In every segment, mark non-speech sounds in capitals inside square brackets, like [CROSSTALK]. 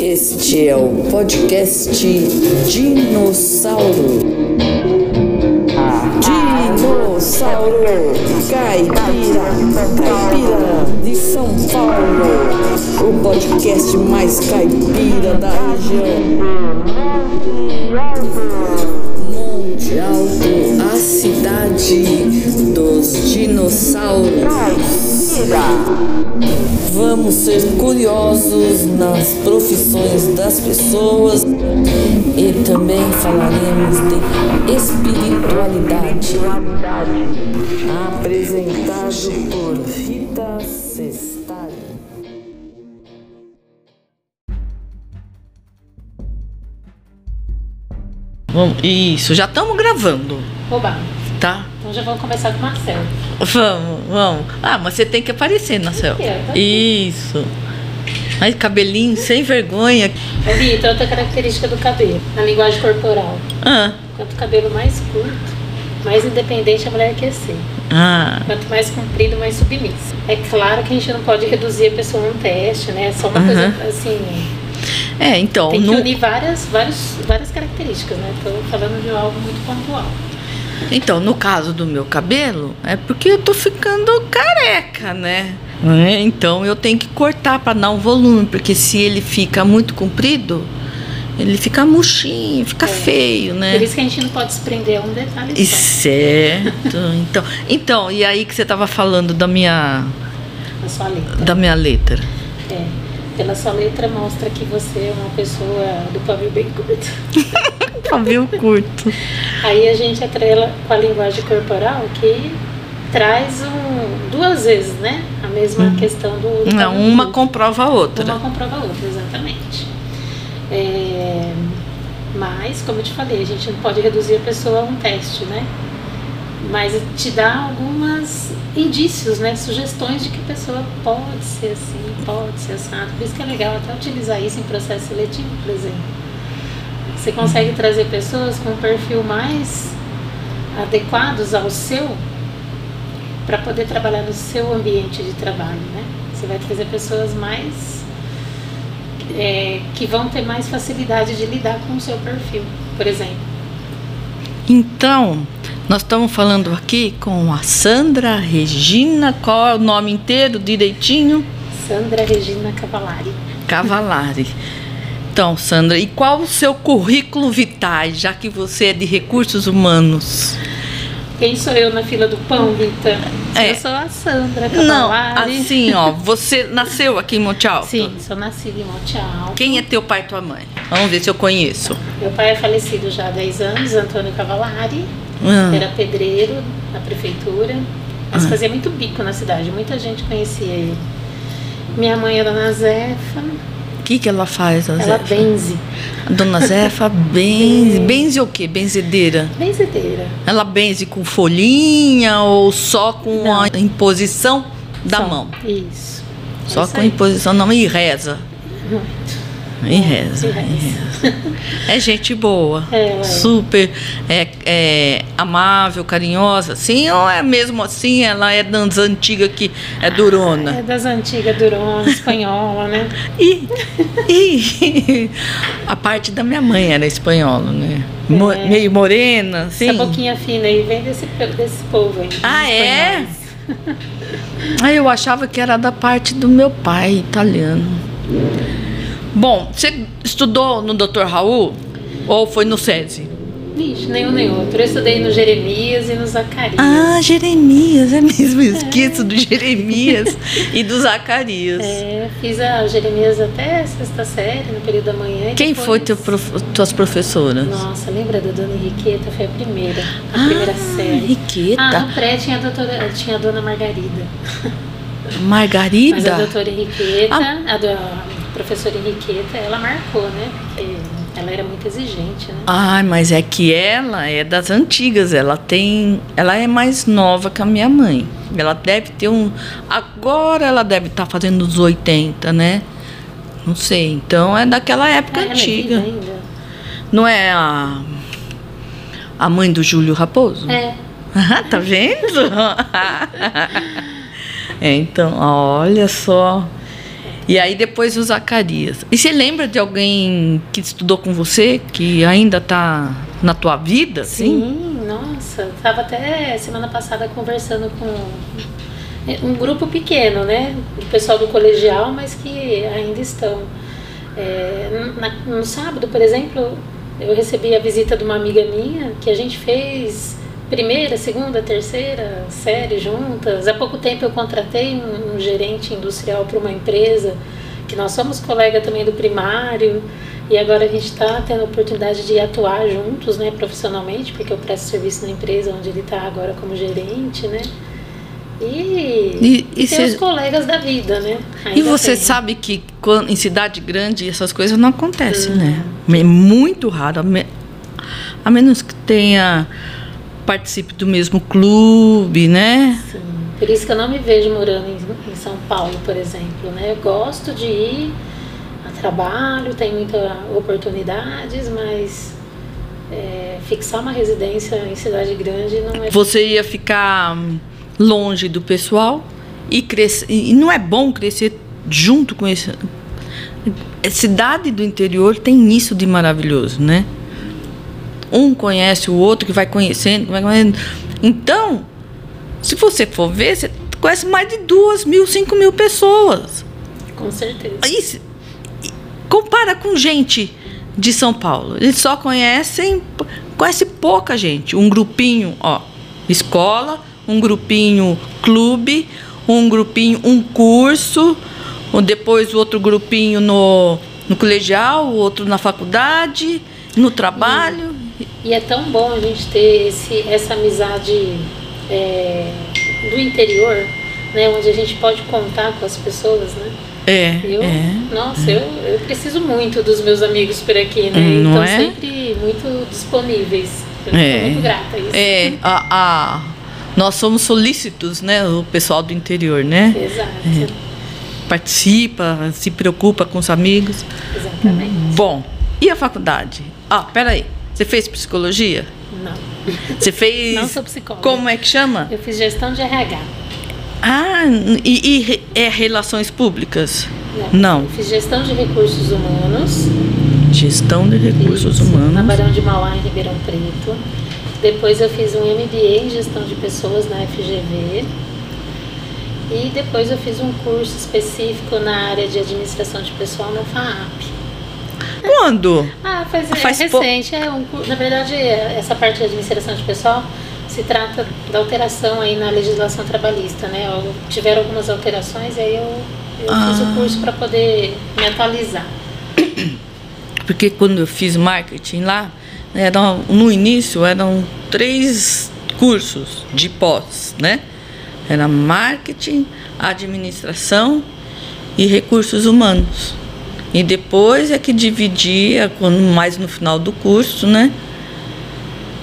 Este é o podcast Dinossauro. Dinossauro Caipira, Caipira de São Paulo. O podcast mais caipira da região. Cidade dos dinossauros. Vamos ser curiosos nas profissões das pessoas e também falaremos de espiritualidade. Apresentado por Rita Sestari. Vamos, isso, já estamos gravando, Oba, tá? então já vamos começar com o Marcelo. Vamos, vamos. Ah, mas você tem que aparecer tá Isso. Ai, cabelinho sem vergonha. Ô, Vitor, outra característica do cabelo, na linguagem corporal. Ah, Quanto o cabelo mais curto, mais independente a mulher quer ser. ah, Quanto mais comprido, mais submissa. É claro que a gente não pode reduzir a pessoa a um teste, né? É só uma Aham. coisa assim. é, então, Tem que no, unir várias, várias, várias características, né? Estou falando de algo muito pontual. Então, no caso do meu cabelo, é porque eu tô ficando careca, né? É, Então eu tenho que cortar para dar um volume, porque se ele fica muito comprido, ele fica murchinho, fica feio, né? Por isso que a gente não pode se prender a um detalhe E só. certo. [LAUGHS] Então, então, e aí que você estava falando da minha Na sua letra. da minha letra. É. Pela sua letra mostra que você é uma pessoa do pavio bem curto. [LAUGHS] Pavio curto. Aí a gente atrela com a linguagem corporal que traz um, duas vezes, né? A mesma questão do. do Não, uma curto. comprova a outra. Uma comprova a outra, exatamente. É, mas, como eu te falei, a gente não pode reduzir a pessoa a um teste, né? Mas te dá algumas indícios, né? Sugestões de que a pessoa pode ser assim, pode ser assado. Por isso que é legal até utilizar isso em processo seletivo, por exemplo. Você consegue trazer pessoas com um perfil mais adequados ao seu para poder trabalhar no seu ambiente de trabalho, né? Você vai trazer pessoas mais é, que vão ter mais facilidade de lidar com o seu perfil, por exemplo. Então, nós estamos falando aqui com a Sandra Regina, qual é o nome inteiro direitinho? Sandra Regina Cavalari. Cavalari. Então, Sandra, e qual o seu currículo vitae, já que você é de recursos humanos? Quem sou eu na fila do pão, Rita? É. Eu sou a Sandra Não, Cavalari. assim, ó, você nasceu aqui em Monte Alto? Sim, sou nascida em Monte Alto. Quem é teu pai e tua mãe? Vamos ver se eu conheço. Meu pai é falecido já há 10 anos, Antônio Cavalari. Ah. Era pedreiro na prefeitura, mas Ah. fazia muito bico na cidade, muita gente conhecia ele. Minha mãe é Dona Zefa, O que, que ela faz, a ela Zefa? benze, A dona [LAUGHS] Zefa benze. Benze o quê? Benzedeira? benzedeira. Ela benze com folhinha ou só com Não. a imposição da Só, mão? Isso. Só Isso com a imposição da mão e reza. Muito. E reza, e reza. [LAUGHS] É gente boa. É, é. Super é, é, amável, carinhosa. Sim, ou é mesmo assim? Ela é das antigas que é durona. É das antigas, durona, espanhola, né? E, e [LAUGHS] a parte da minha mãe era espanhola, né? Mo- É. Meio morena, assim. Essa boquinha fina aí vem desse, desse povo aí. Ah, é? espanhóis. Ah, eu achava que era da parte do meu pai, italiano. Bom, você estudou no Dr. Raul ou foi no SESI? Vixe, nenhum nem outro. Eu estudei no Jeremias e no Zacarias. Ah, Jeremias, é mesmo. Eu esqueço do Jeremias [LAUGHS] e do Zacarias. É, fiz a Jeremias até a sexta série, no período da manhã. Quem depois- foi teu prof... tuas professoras? Nossa, lembra da dona Henriqueta? Foi a primeira, a Ah, primeira série. Henriqueta. Ah, no pré tinha a, doutora, tinha a dona Margarida. Mas a Margarida? doutora Henriqueta, Ah. a, do- professora Henriqueta, ela marcou, né? Porque ela era muito exigente, né? Ai, mas é que ela é das antigas, ela tem, ela é mais nova que a minha mãe. Ela deve ter um, agora ela deve estar fazendo os 80, né? Não sei. Então é daquela época Ah, é antiga. viva ainda? Não é a a mãe do Júlio Raposo? É. Ah, tá vendo? [LAUGHS] é, então, olha só. E aí depois o Zacarias. E você lembra de alguém que estudou com você, que ainda está na tua vida? Assim? Sim, nossa. Estava até semana passada conversando com um grupo pequeno, né? Do pessoal do colegial, mas que ainda estão. É, na, no sábado, por exemplo, eu recebi a visita de uma amiga minha que a gente fez primeira, segunda, terceira série juntas. Há pouco tempo eu contratei um, um gerente industrial para uma empresa que nós somos colega também do primário e agora a gente está tendo a oportunidade de atuar juntos, né, profissionalmente, porque eu presto serviço na empresa onde ele está agora como gerente, né. E, e, e, cê... os colegas da vida, né? Ainda e você tem. sabe que quando, em cidade grande essas coisas não acontecem, hum. né? É muito raro, a menos que tenha participe do mesmo clube, né? Sim. Por isso que eu não me vejo morando em, em São Paulo, por exemplo, né? Eu gosto de ir a trabalho, tem muitas oportunidades, mas é, fixar uma residência em cidade grande não é. Você ia ficar longe do pessoal e crescer. E não é bom crescer junto com esse. Cidade do interior tem isso de maravilhoso, né? Um conhece o outro, que vai conhecendo, vai conhecendo. Então, se você for ver, você conhece mais de duas mil, cinco mil pessoas. Com certeza. Isso, compara com gente de São Paulo. Eles só conhecem, conhece pouca gente. Um grupinho, ó, escola, um grupinho clube, um grupinho, um curso, depois o outro grupinho no, no colegial, o outro na faculdade, no trabalho. E é tão bom a gente ter esse, essa amizade é, do interior, né? Onde a gente pode contar com as pessoas, né? É. Eu, é, nossa, é. Eu, eu preciso muito dos meus amigos por aqui, né? Hum, não então é? sempre muito disponíveis. Eu é. muito grata a isso. É, a, a, nós somos solícitos, né? O pessoal do interior, né? Exato. É. Participa, se preocupa com os amigos. Exatamente. Bom, e a faculdade? Ah, peraí. Você fez psicologia? Não. Você fez. [LAUGHS] Não sou psicóloga. Como é que chama? Eu fiz gestão de RH. Ah, e, e é relações públicas? Não. Não. Eu fiz gestão de recursos humanos. Gestão de recursos Isso, humanos. Na Barão de Mauá, em Ribeirão Preto. Depois eu fiz um MBA em gestão de pessoas na FGV. E depois eu fiz um curso específico na área de administração de pessoal no FAAP. Quando? Ah, faz, é faz recente. É um, na verdade, essa parte de administração de pessoal se trata da alteração aí na legislação trabalhista, né? Tiveram algumas alterações e aí eu, eu ah. fiz o curso para poder me atualizar. Porque quando eu fiz marketing lá, eram, no início eram três cursos de pós, né? Era marketing, administração e recursos humanos. E depois é que dividia, quando mais no final do curso, né?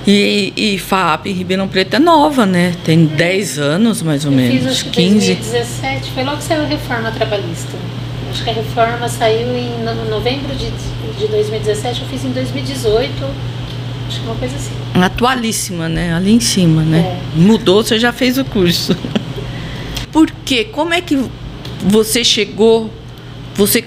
E, e FAP em Ribeirão Preto é nova, né? Tem 10 anos, mais ou eu menos, fiz, acho 15. 2017, foi logo que saiu a reforma trabalhista. Acho que a reforma saiu em novembro de, de 2017, eu fiz em 2018, acho que uma coisa assim. Atualíssima, né? Ali em cima, né? É. Mudou, você já fez o curso. [LAUGHS] Por quê? Como é que você chegou, você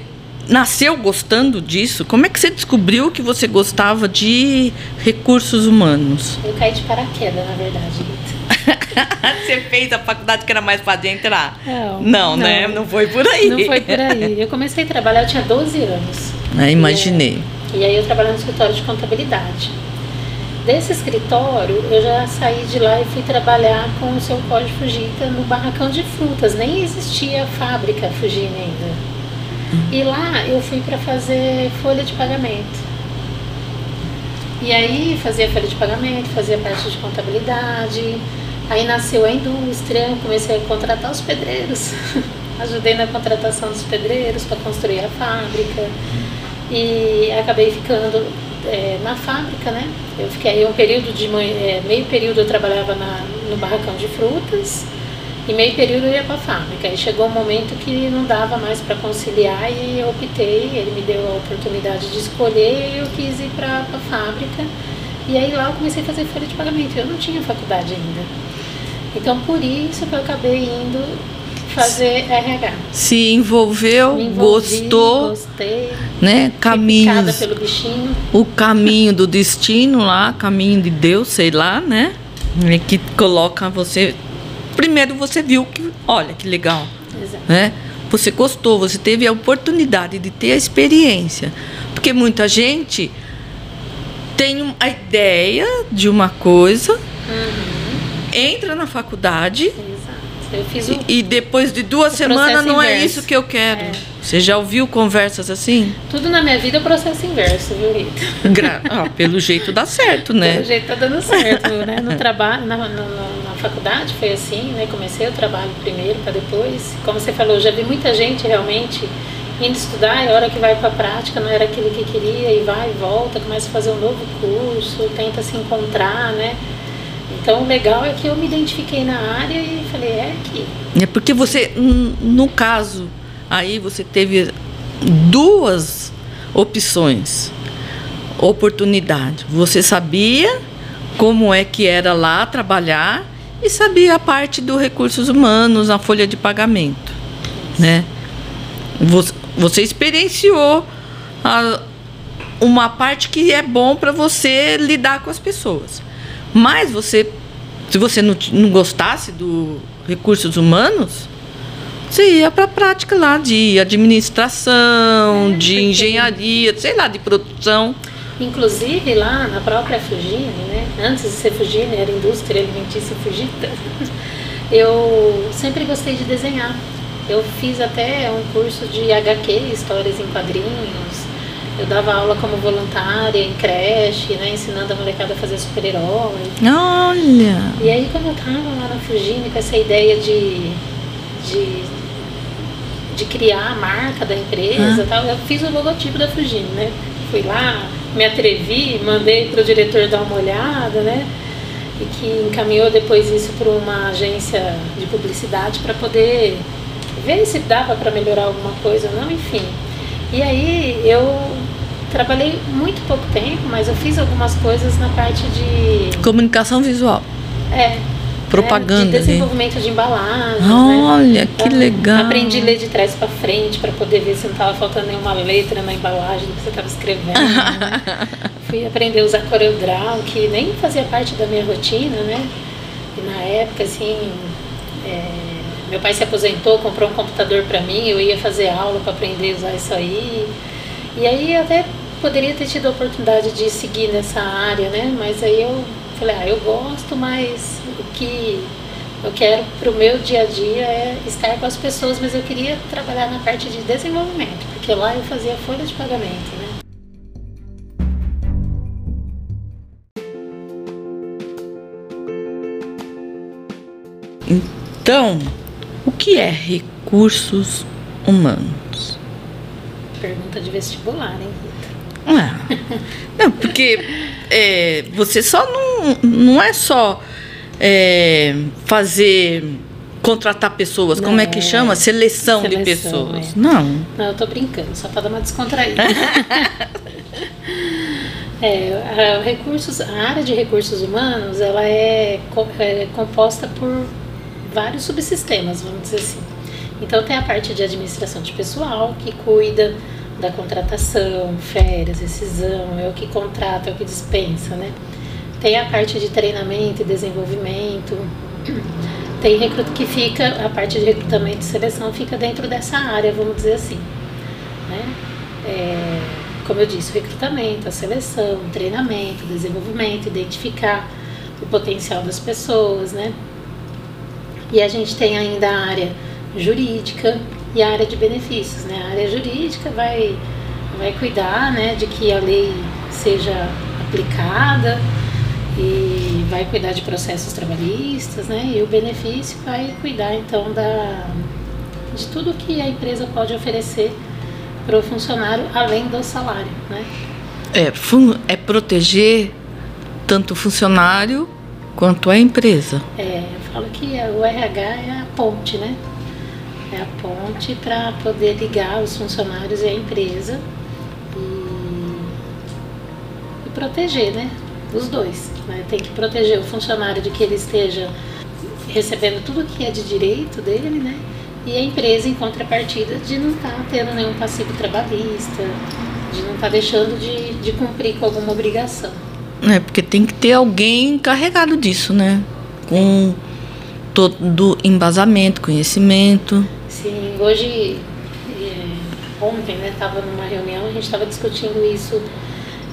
nasceu gostando disso? Como é que você descobriu que você gostava de recursos humanos? Eu caí de paraquedas, na verdade. [LAUGHS] você fez a faculdade que era mais fácil de entrar? Não, não, né? Não foi por aí. Não foi por aí. Eu comecei a trabalhar, eu tinha 12 anos. Ah, imaginei. E, e aí eu trabalhava no escritório de contabilidade. Desse escritório, eu já saí de lá e fui trabalhar com o seu Pode Fugita no barracão de frutas. Nem existia fábrica Fugine ainda. E lá eu fui para fazer folha de pagamento. E aí fazia folha de pagamento, fazia parte de contabilidade. Aí nasceu a indústria, comecei a contratar os pedreiros. [LAUGHS] Ajudei na contratação dos pedreiros para construir a fábrica. E acabei ficando é, na fábrica, né? Eu fiquei um período de é, meio período eu trabalhava na, no barracão de frutas e meio período eu ia para a fábrica. Aí chegou um momento que não dava mais para conciliar e eu optei, ele me deu a oportunidade de escolher e eu quis ir para a fábrica. E aí lá eu comecei a fazer folha de pagamento. Eu não tinha faculdade ainda. Então por isso que eu acabei indo fazer RH. Se envolveu, envolvi, gostou, Gostei. né? Caminhos. pelo bichinho. O caminho do destino lá, caminho de Deus, sei lá, né? É que coloca você. Primeiro você viu que, olha que legal, Exato. né? Você gostou, você teve a oportunidade de ter a experiência. Porque muita gente tem a ideia de uma coisa, entra na faculdade e, depois de duas o semanas não é inverso. isso que eu quero. É. Você já ouviu conversas assim? Tudo na minha vida é o processo inverso, viu, Rita? Gra- ah, pelo jeito dá certo, né? Pelo jeito tá dando certo, né? No trabalho, na faculdade foi assim, né? Comecei o trabalho primeiro para depois. Como você falou, já vi muita gente realmente indo estudar e a hora que vai para a prática não era aquilo que queria e vai e volta, começa a fazer um novo curso, tenta se encontrar, né? Então o legal é que eu me identifiquei na área e falei, é aqui. É porque você, no caso, aí você teve duas opções, oportunidade. Você sabia como é que era lá trabalhar e sabia a parte dos recursos humanos, a folha de pagamento, né? Você, experienciou a- uma parte que é bom para você lidar com as pessoas. Mas você, se você não, não gostasse do recursos humanos, você ia para a prática lá de administração, É, de engenharia, sei lá, de produção. Inclusive lá na própria Fugine, né? Antes de ser Fugine, era indústria alimentícia Fugita. [LAUGHS] Eu sempre gostei de desenhar. Eu fiz até um curso de HQ, histórias em quadrinhos. Eu dava aula como voluntária em creche, né? Ensinando a molecada a fazer super-herói. Olha! E aí quando eu tava lá na Fugine com essa ideia de, de, de criar a marca da empresa Ah. tal, eu fiz o logotipo da Fugine, né? Fui lá, me atrevi, mandei pro diretor dar uma olhada, né? E que encaminhou depois isso para uma agência de publicidade para poder ver se dava para melhorar alguma coisa ou não, enfim. E aí eu trabalhei muito pouco tempo, mas eu fiz algumas coisas na parte de Comunicação visual, é. Propaganda. É, de né? desenvolvimento de embalagens, né? Olha, que Então, legal. Aprendi a ler de trás para frente para poder ver se não estava faltando nenhuma letra na embalagem do que você estava escrevendo. né? [LAUGHS] Fui aprender a usar CorelDRAW, que nem fazia parte da minha rotina, né? E na época, assim, é, meu pai se aposentou, comprou um computador para mim, eu ia fazer aula para aprender a usar isso aí. E aí até poderia ter tido a oportunidade de seguir nessa área, né? Mas aí eu falei, ah, eu gosto, mas o que eu quero para o meu dia a dia é estar com as pessoas, mas eu queria trabalhar na parte de desenvolvimento, porque lá eu fazia folha de pagamento, né? Então, o que é recursos humanos? Pergunta de vestibular, hein, não, porque é, você só não, não é só é, fazer contratar pessoas, como é que É. chama? Seleção, de Seleção, pessoas. é. Não. Não, eu tô brincando, só para dar uma descontraída. [LAUGHS] é, a, recursos, a área de recursos humanos, ela é, é composta por vários subsistemas, vamos dizer assim. Então tem a parte de administração de pessoal, que cuida da contratação, férias, rescisão, é o que contrata, é o que dispensa, né? Tem a parte de treinamento e desenvolvimento, tem recruta que fica, a parte de recrutamento e seleção fica dentro dessa área, vamos dizer assim. Né? É, como eu disse, o recrutamento, a seleção, o treinamento, o desenvolvimento, identificar o potencial das pessoas, né? E a gente tem ainda a área jurídica e a área de benefícios, né? A área jurídica vai, vai cuidar, né, de que a lei seja aplicada e vai cuidar de processos trabalhistas, né? E o benefício vai cuidar então da de tudo que a empresa pode oferecer para o funcionário além do salário, né? É, é proteger tanto o funcionário quanto a empresa. É, eu falo que o RH é a ponte, né? É a ponte para poder ligar os funcionários e a empresa e, e proteger, né? Os dois. Né? Tem que proteger o funcionário de que ele esteja recebendo tudo que é de direito dele, né? E a empresa, em contrapartida, de não estar tá tendo nenhum passivo trabalhista, de não estar tá deixando de, de cumprir com alguma obrigação. É, porque tem que ter alguém encarregado disso, né? Com todo embasamento, conhecimento. Hoje, é, ontem, né, estava numa reunião, a gente estava discutindo isso,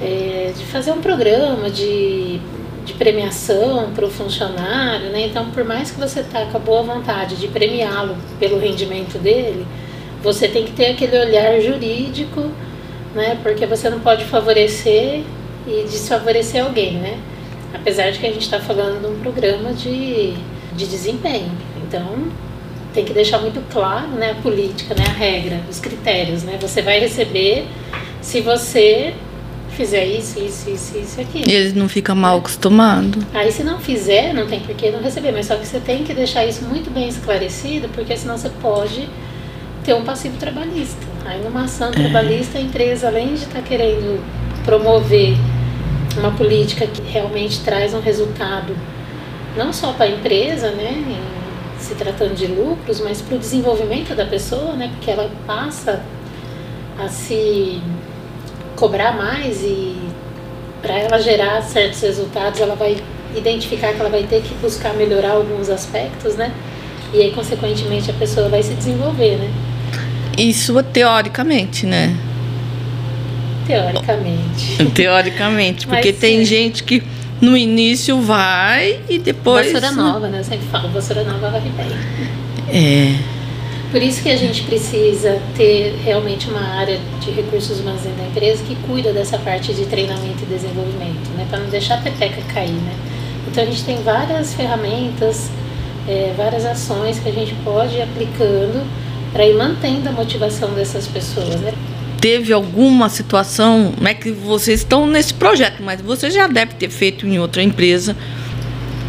é, de fazer um programa de, de premiação para o funcionário, né? Então, por mais que você tá com a boa vontade de premiá-lo pelo rendimento dele, você tem que ter aquele olhar jurídico, né? Porque você não pode favorecer e desfavorecer alguém, né? Apesar de que a gente está falando de um programa de, de desempenho. Então, tem que deixar muito claro né, a política, né, a regra, os critérios. Né? Você vai receber se você fizer isso, isso, isso, isso aqui. E eles não ficam mal acostumados. Aí se não fizer, não tem por que não receber, mas só que você tem que deixar isso muito bem esclarecido, porque senão você pode ter um passivo trabalhista. Aí numa ação é. trabalhista, a empresa, além de estar tá querendo promover uma política que realmente traz um resultado não só para a empresa, né, se tratando de lucros, mas para o desenvolvimento da pessoa, né, porque ela passa a se cobrar mais e para ela gerar certos resultados, ela vai identificar que ela vai ter que buscar melhorar alguns aspectos, né? E aí, consequentemente, a pessoa vai se desenvolver, né? Isso teoricamente, né? Teoricamente. [LAUGHS] Teoricamente, porque Mas, tem sim. gente que no início vai e depois. Vassoura nova, né? Eu sempre falo, vassoura nova vai bem. É. Por isso que a gente precisa ter realmente uma área de recursos humanos dentro da empresa que cuida dessa parte de treinamento e desenvolvimento, né? Para não deixar a peteca cair, né? Então a gente tem várias ferramentas, é, várias ações que a gente pode ir aplicando para ir mantendo a motivação dessas pessoas, né? Teve alguma situação, não é que vocês estão nesse projeto, mas você já deve ter feito em outra empresa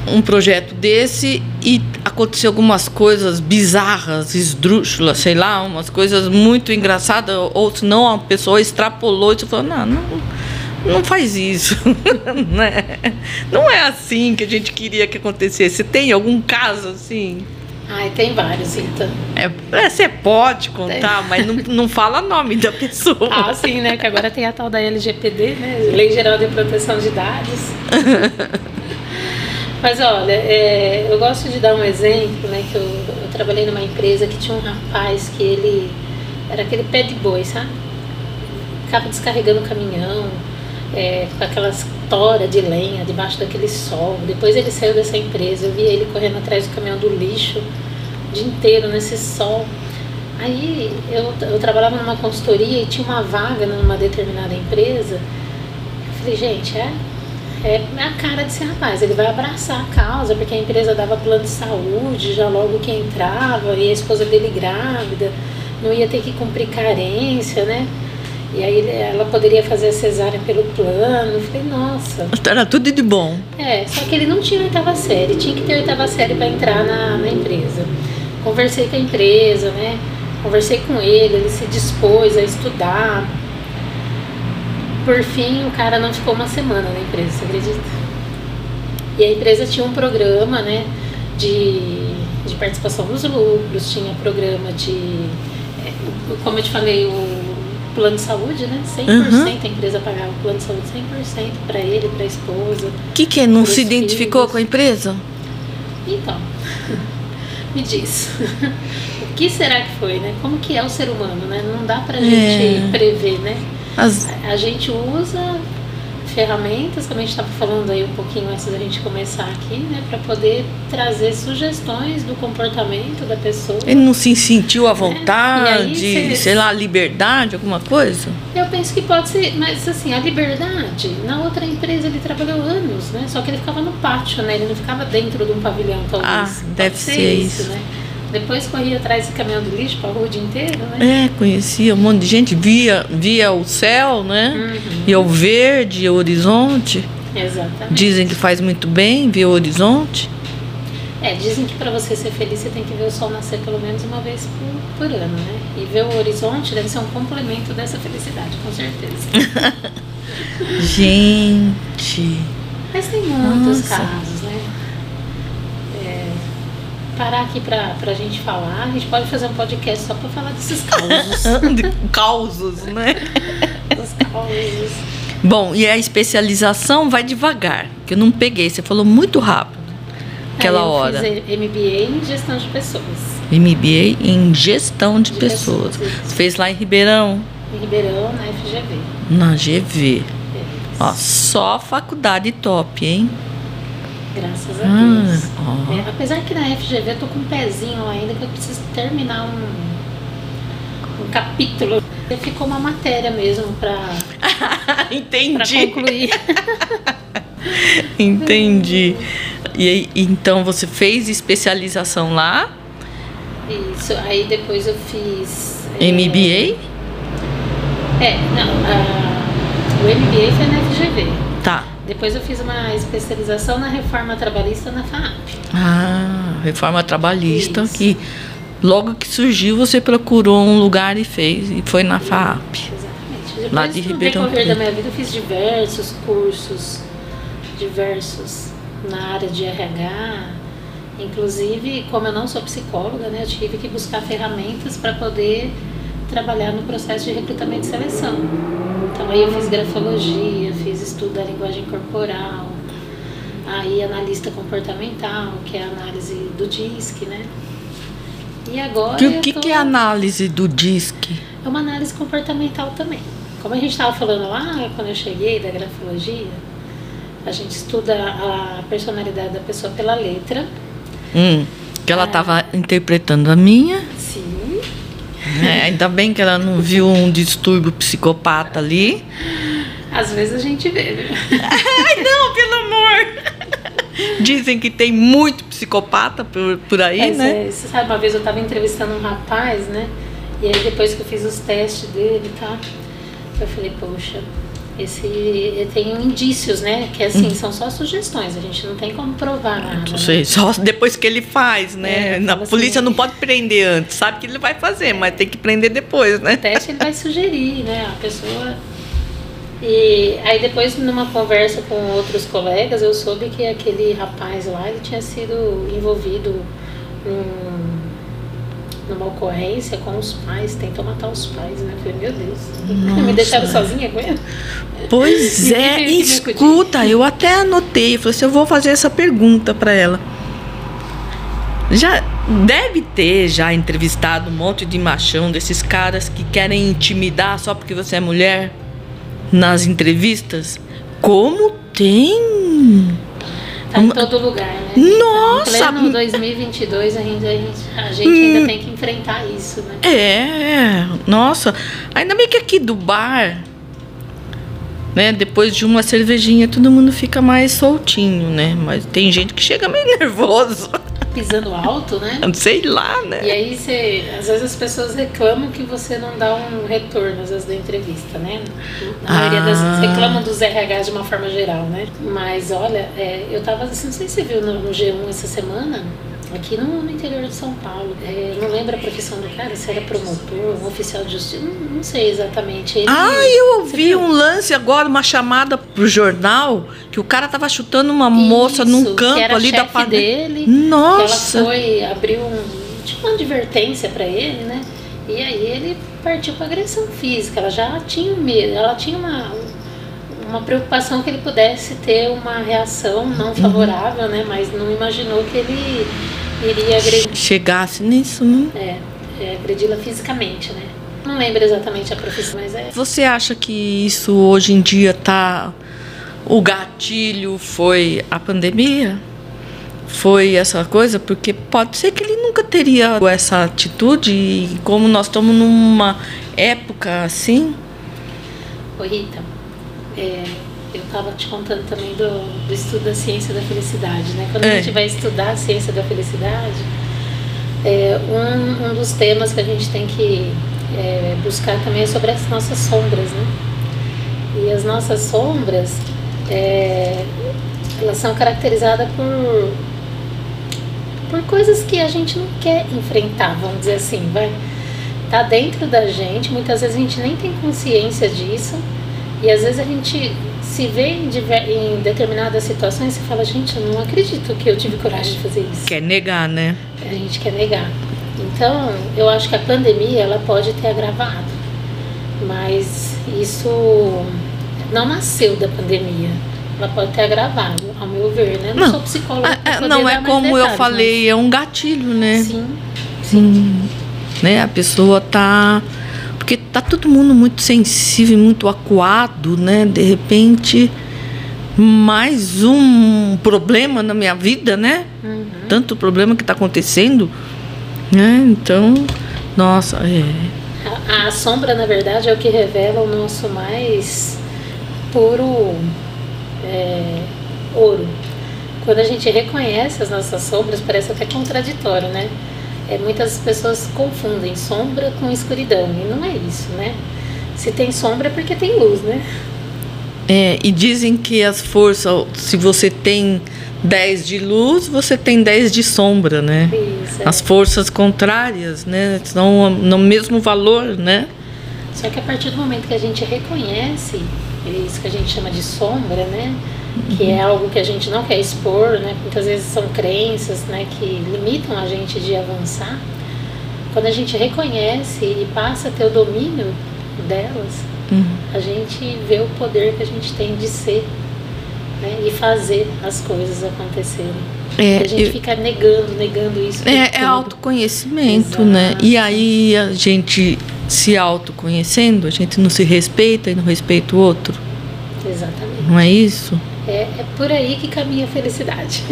um projeto desse e aconteceu algumas coisas bizarras, esdrúxulas, sei lá, umas coisas muito engraçadas, ou senão a pessoa extrapolou e falou, não, não, não faz isso, [LAUGHS] né? Não é assim que a gente queria que acontecesse. Tem algum caso assim? Ai, tem vários, então. É, é, você pode contar, tem. mas não, não fala nome da pessoa. Ah, sim, né? Que agora tem a tal da LGPD, né? Lei Geral de Proteção de Dados. [LAUGHS] mas olha, é, eu gosto de dar um exemplo, né? Que eu, eu trabalhei numa empresa que tinha um rapaz que ele era aquele pé de boi, sabe? Ficava descarregando o caminhão, é, com aquelas de lenha debaixo daquele sol. Depois ele saiu dessa empresa, eu vi ele correndo atrás do caminhão do lixo o dia inteiro nesse sol. Aí eu, eu trabalhava numa consultoria e tinha uma vaga numa determinada empresa. Eu falei, gente, é, é a cara desse rapaz, ele vai abraçar a causa, porque a empresa dava plano de saúde já logo que entrava, e a esposa dele grávida, não ia ter que cumprir carência, né? E aí ela poderia fazer a cesárea pelo plano. Eu falei, nossa. Era tudo de bom. É, só que ele não tinha oitava série, tinha que ter oitava série para entrar na, na empresa. Conversei com a empresa, né? Conversei com ele, ele se dispôs a estudar. Por fim, o cara não ficou uma semana na empresa, você acredita? E a empresa tinha um programa, né? De, de participação nos lucros, tinha programa de. É, como eu te falei, o plano de saúde, né? 100% uhum. a empresa pagava o plano de saúde 100% para ele, para a esposa. O que, que é? Não se identificou filhos. com a empresa? Então, [LAUGHS] me diz. o que será que foi, né? Como que é o ser humano, né? Não dá pra gente é. prever, né? As... A gente usa ferramentas, como a gente estava falando aí um pouquinho antes da gente começar aqui, né, para poder trazer sugestões do comportamento da pessoa. Ele não se sentiu à vontade, é. sei lá, liberdade, alguma coisa? Eu penso que pode ser, mas assim, a liberdade, na outra empresa ele trabalhou anos, né? Só que ele ficava no pátio, né? Ele não ficava dentro de um pavilhão, talvez. Ah, deve ser, ser isso, isso, né? Depois corria atrás do caminhão do lixo para a rua o dia inteiro, né? É, conhecia um monte de gente, via, via o céu, né? Uhum. E o verde, o horizonte. Exatamente. Dizem que faz muito bem ver o horizonte. É, dizem que para você ser feliz você tem que ver o sol nascer pelo menos uma vez por, por ano, né? E ver o horizonte deve ser um complemento dessa felicidade, com certeza. [LAUGHS] gente. Mas tem muitos Nossa. casos? Parar aqui pra, pra gente falar, a gente pode fazer um podcast só pra falar desses causos. [LAUGHS] Causos, né? dos causos. Bom, e a especialização vai devagar, que eu não peguei. Você falou muito rápido aquela Aí eu hora. Fiz MBA em gestão de pessoas. MBA em gestão de, De pessoas. pessoas, fez lá em Ribeirão, Em Ribeirão, na FGV. na GV. É, Ó, só faculdade top, hein? Graças a Ah, Deus. ó. É, apesar que na FGV eu tô com um pezinho ainda que eu preciso terminar um, um capítulo. Ficou uma matéria mesmo pra, [LAUGHS] pra Entendi. concluir. [LAUGHS] Entendi. E então você fez especialização lá, Isso. Aí depois eu fiz. é, MBA? É, não. a- o MBA foi na FGV. Tá. Depois eu fiz uma especialização na reforma trabalhista na FAAP. Ah, reforma trabalhista Isso. que logo que surgiu você procurou um lugar e fez e foi na FAAP. Exatamente. Depois, Lá de no Ribeirão decorrer da minha vida, eu fiz diversos cursos, diversos na área de RH. Inclusive, como eu não sou psicóloga, né, eu tive que buscar ferramentas para poder trabalhar no processo de recrutamento e seleção. Então, aí eu fiz grafologia, fiz estudo da linguagem corporal, aí analista comportamental, que é a análise do DISC, né? E agora. O que, tô- que é análise do DISC? é uma análise comportamental também. Como a gente estava falando lá, quando eu cheguei da grafologia, a gente estuda a personalidade da pessoa pela letra. Hum, que ela estava interpretando a minha. É, ainda bem que ela não viu um distúrbio psicopata ali. Às vezes a gente vê, viu? [LAUGHS] Ai, não, pelo amor! Dizem que tem muito psicopata por, por aí, Mas, né? é, você sabe, uma vez eu estava entrevistando um rapaz, né? E aí depois que eu fiz os testes dele e tal, eu falei, poxa, esse tem indícios, né? Que assim, são só sugestões, a gente não tem como provar nada. Não né? sei, só depois que ele faz, né? É, Na assim, polícia né? não pode prender antes, sabe que ele vai fazer, mas tem que prender depois, né? O teste ele vai sugerir, né? A pessoa. E aí depois numa conversa com outros colegas eu soube que aquele rapaz lá ele tinha sido envolvido num- numa ocorrência com os pais, tentou matar os pais, né? Eu falei, meu Deus, me Nossa. deixaram sozinha com ele? Pois [LAUGHS] é, escuta, eu até anotei, falei assim, eu vou fazer essa pergunta para ela. Já deve ter já entrevistado um monte de machão desses caras que querem intimidar só porque você é mulher nas entrevistas. Como tem? Tá em todo lugar, né? Nossa! Em pleno 2022 a gente, a gente, a gente Hum. ainda tem que enfrentar isso, né? É, nossa, ainda bem que aqui do bar, né, depois de uma cervejinha todo mundo fica mais soltinho, né? Mas tem gente que chega meio [LAUGHS] nervoso, Pisando alto, né? sei lá, E né? aí você, às vezes as pessoas reclamam que você não dá um retorno às vezes da entrevista, né? Na maioria das Ah. vezes reclamam dos RH de uma forma geral, né? Mas olha, é, eu tava assim, não sei se você viu no, no G1 essa semana, aqui no, no interior de São Paulo. É, não lembro a profissão do cara, se era promotor, um oficial de justiça, não, não sei exatamente. Ele, Ah, eu ouvi um lance agora, uma chamada pro jornal, que o cara tava chutando uma moça num Isso, canto que era ali da panela. dele. Nossa! Ela foi, abriu um, tipo uma advertência pra ele, né? E aí ele partiu pra agressão física. Ela já tinha medo, ela tinha uma, uma preocupação que ele pudesse ter uma reação Uhum. não favorável, né? Mas não imaginou que ele iria agredir, Chegasse nisso, né? é, é, agredi-la fisicamente, né? Não lembro exatamente a profissão, mas é. Você acha que isso hoje em dia tá. O gatilho foi a pandemia? Foi essa coisa? Porque pode ser que ele nunca teria essa atitude, e como nós estamos numa época assim. Ô Rita, é, eu estava te contando também do, do estudo da ciência da felicidade, né? Quando É. a gente vai estudar a ciência da felicidade, é, um, um dos temas que a gente tem que é, buscar também é sobre as nossas sombras, né? E as nossas sombras, é, elas são caracterizadas por, por coisas que a gente não quer enfrentar, vamos dizer assim, vai tá dentro da gente, muitas vezes a gente nem tem consciência disso, e às vezes a gente se vê em, em determinadas situações, você fala, gente, eu não acredito que eu tive coragem de fazer isso. Quer negar, né? A gente quer negar. Então, eu acho que a pandemia ela pode ter agravado, mas isso não nasceu da pandemia. Ela pode ter agravado, ao meu ver, né? Não, Não. sou psicóloga. É, poder não, é como eu detalhes, falei, é um gatilho, né? mas- Sim, Sim. Né? A pessoa tá. Porque tá todo mundo muito sensível, muito acuado, né? De repente, mais um problema na minha vida, né? Uhum. Tanto problema que tá acontecendo, né? Então, nossa, é. A, a sombra, na verdade, é o que revela o nosso mais puro é, ouro. Quando a gente reconhece as nossas sombras, parece até contraditório, né? É, muitas pessoas confundem sombra com escuridão, e não é isso, né? Se tem sombra é porque tem luz, né? É, e dizem que as forças, se você tem 10 de luz, você tem 10 de sombra, né? Isso, é. As forças contrárias, né? São no mesmo valor, né? Só que a partir do momento que a gente reconhece é isso que a gente chama de sombra, né? Que é algo que a gente não quer expor, né? Muitas vezes são crenças, né? Que limitam a gente de avançar. Quando a gente reconhece e passa a ter o domínio delas, Uhum. a gente vê o poder que a gente tem de ser, né? E fazer as coisas acontecerem. É, a gente eu- fica negando, negando isso. É, é autoconhecimento, Exato. né? E aí a gente se autoconhecendo, a gente não se respeita e não respeita o outro. Exatamente. Não é isso? É, é por aí que caminha a felicidade.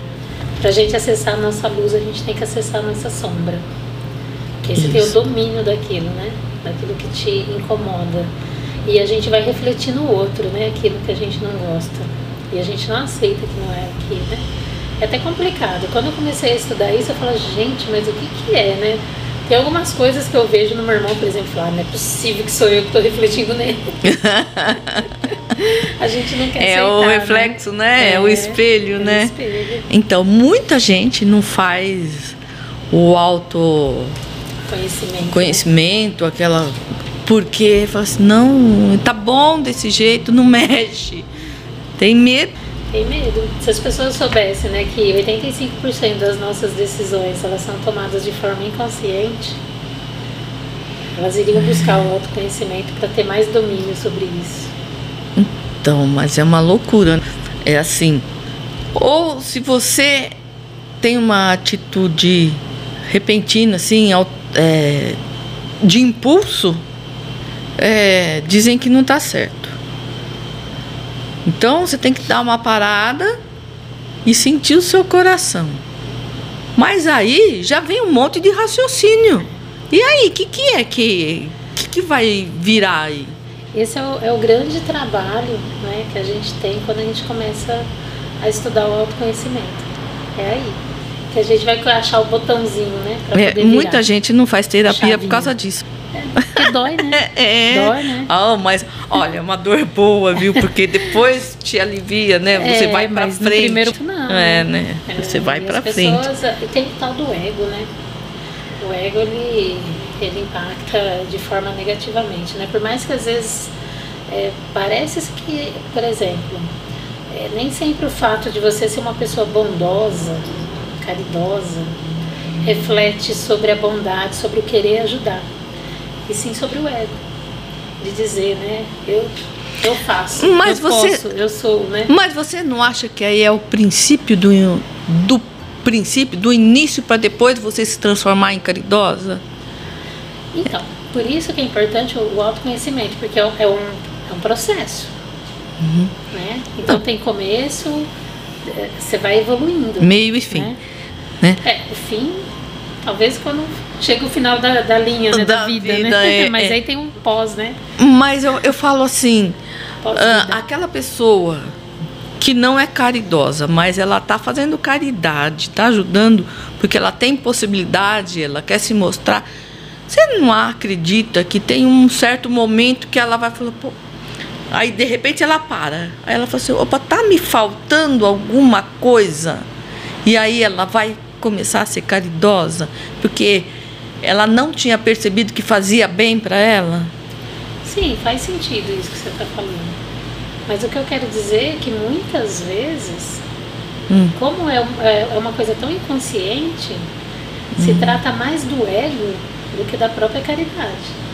[LAUGHS] Pra gente acessar a nossa luz, a gente tem que acessar a nossa sombra. Porque você tem o domínio daquilo, né? Daquilo que te incomoda. E a gente vai refletir no outro, né? Aquilo que a gente não gosta. E a gente não aceita que não é aqui, né? É até complicado. Quando eu comecei a estudar isso, eu falo, gente, mas o que que é, né? Tem algumas coisas que eu vejo no meu irmão, por exemplo, falar, não é possível que sou eu que estou refletindo nele. [LAUGHS] [LAUGHS] a gente não quer É aceitar, o né? reflexo, né? É o É, espelho, É o né? espelho. Então, muita gente não faz o autoconhecimento, Conhecimento. aquela. Porque fala assim, não, tá bom desse jeito, não mexe. Tem medo. Tem medo. Se as pessoas soubessem, né, que 85% das nossas decisões elas são tomadas de forma inconsciente, elas iriam buscar o autoconhecimento para ter mais domínio sobre isso. Então, mas é uma loucura. É assim. Ou se você tem uma atitude repentina, assim, é, de impulso, é, dizem que não está certo. Então você tem que dar uma parada e sentir o seu coração. Mas aí já vem um monte de raciocínio. E aí, o que, que é que, que, que vai virar aí? Esse é o, é o grande trabalho né, que a gente tem quando a gente começa a estudar o autoconhecimento. É aí que a gente vai achar o botãozinho, né? É, muita gente não faz terapia por Chavinha. causa disso. Porque dói, né? [LAUGHS] É. Dói, né? Ah, mas olha, é uma dor boa, viu? Porque depois te alivia, né? Você É, vai pra frente. primeiro não, É, né? É, Você vai pra as frente. pessoas- tem o tal do ego, né? O ego, ele, ele impacta de forma negativamente, né? Por mais que às vezes é, parece que, por exemplo, é, nem sempre o fato de você ser uma pessoa bondosa, caridosa, reflete sobre a bondade, sobre o querer ajudar. E sim sobre o ego. De dizer, né? Eu, eu faço. Mas eu você- posso, eu sou, né? Mas você não acha que aí é o princípio do, do princípio, do início para depois você se transformar em caridosa? Então, por isso que é importante o, autoconhecimento, porque é, um- é um, é um processo. Uhum. Né? Então tem começo, é, você vai evoluindo. Meio e fim. Né? né? É, o fim, talvez quando chega o final da, da linha né, da, Da vida, vida, né? é, [LAUGHS] Mas é. aí tem um pós, né? Mas eu, eu falo assim, ah, aquela pessoa que não é caridosa, mas ela está fazendo caridade, está ajudando, porque ela tem possibilidade, ela quer se mostrar. Você não acredita que tem um certo momento que ela vai falar, pô. Aí de repente ela para. Aí ela fala assim, opa, tá me faltando alguma coisa. E aí ela vai começar a ser caridosa, porque ela não tinha percebido que fazia bem para ela. Sim, faz sentido isso que você está falando. Mas o que eu quero dizer é que muitas vezes, Hum. como é, é é uma coisa tão inconsciente, se Hum. trata mais do ego do que da própria caridade.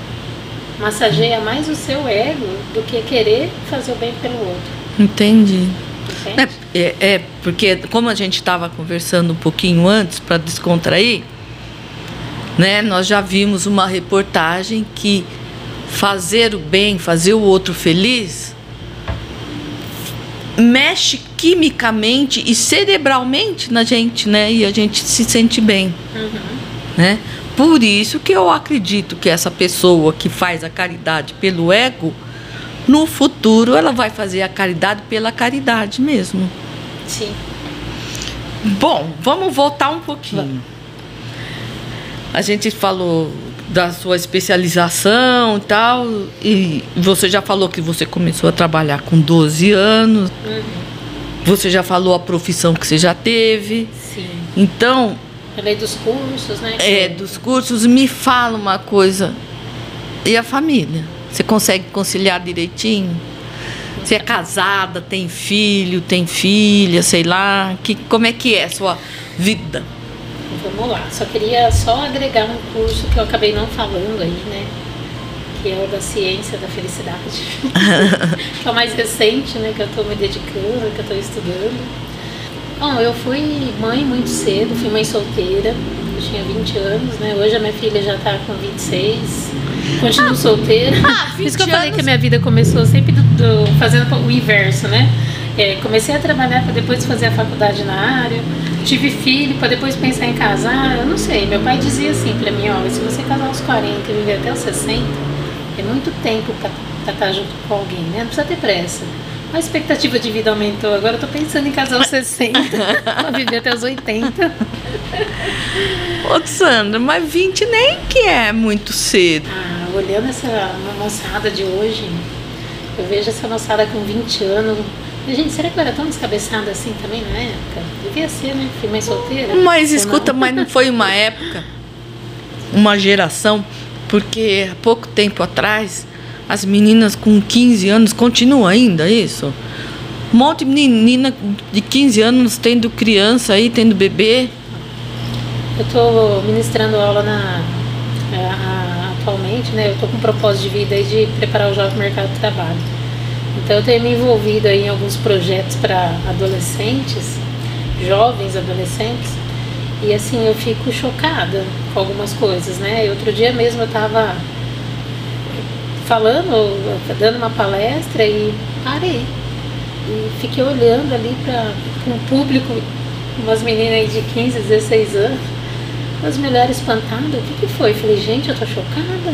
Massageia mais o seu ego do que querer fazer o bem pelo outro. Entendi. É, é, é, porque como a gente estava conversando um pouquinho antes para descontrair, né, nós já vimos uma reportagem que fazer o bem, fazer o outro feliz, mexe quimicamente e cerebralmente na gente, né? E a gente se sente bem, Uhum. né? Por isso que eu acredito que essa pessoa que faz a caridade pelo ego, no futuro ela vai fazer a caridade pela caridade mesmo. Sim. Bom, vamos voltar um pouquinho. A gente falou da sua especialização e tal, e você já falou que você começou a trabalhar com 12 anos, Uhum. você já falou a profissão que você já teve. Sim. Então, Falei dos cursos, né? é, dos cursos, me fala uma coisa. E a família? Você consegue conciliar direitinho? Você é casada, tem filho, tem filha, sei lá. Que, como é que é a sua vida? Vamos lá. Só queria só agregar um curso que eu acabei não falando aí, né? Que é o da ciência da felicidade. [LAUGHS] que é o mais recente, né? Que eu estou me dedicando, que eu estou estudando. Bom, eu fui mãe muito cedo, fui mãe solteira. Eu tinha 20 anos, né? Hoje a minha filha já está com 26. Continuo solteira. ah, [LAUGHS] Por isso que eu 20 falei anos. que a minha vida começou sempre do- do- fazendo o inverso, né? É, comecei a trabalhar para depois fazer a faculdade na área. Tive filho para depois pensar em casar. Eu não sei. Meu pai dizia assim para mim: olha, se você casar aos 40 e viver até os 60, é muito tempo para estar junto com alguém, né? Não precisa ter pressa. A expectativa de vida aumentou. Agora eu tô pensando em casar aos 60 para [LAUGHS] viver até os 80. Ô, Sandra, mas 20 nem que é muito cedo. Ah, olhando essa moçada de hoje, eu vejo essa moçada com 20 anos. E, gente, será que eu era tão descabeçada assim também na época? Devia ser, né? Fui mãe solteira. Mas escuta, não? mas não foi uma época, uma geração, porque há pouco tempo atrás, as meninas com 15 anos, continua ainda isso? Um monte de menina de 15 anos tendo criança aí, tendo bebê. Eu estou ministrando aula na, a- a- atualmente, né? Eu estou com um propósito de vida aí de preparar o jovem para o mercado de trabalho. Então eu tenho me envolvido aí em alguns projetos para adolescentes, jovens adolescentes, e assim eu fico chocada com algumas coisas, né? E outro dia mesmo eu estava falando, dando uma palestra e parei. E fiquei olhando ali para um público, umas meninas aí de 15, 16 anos, as mulheres espantadas. O que, que foi? Falei, gente, eu tô chocada.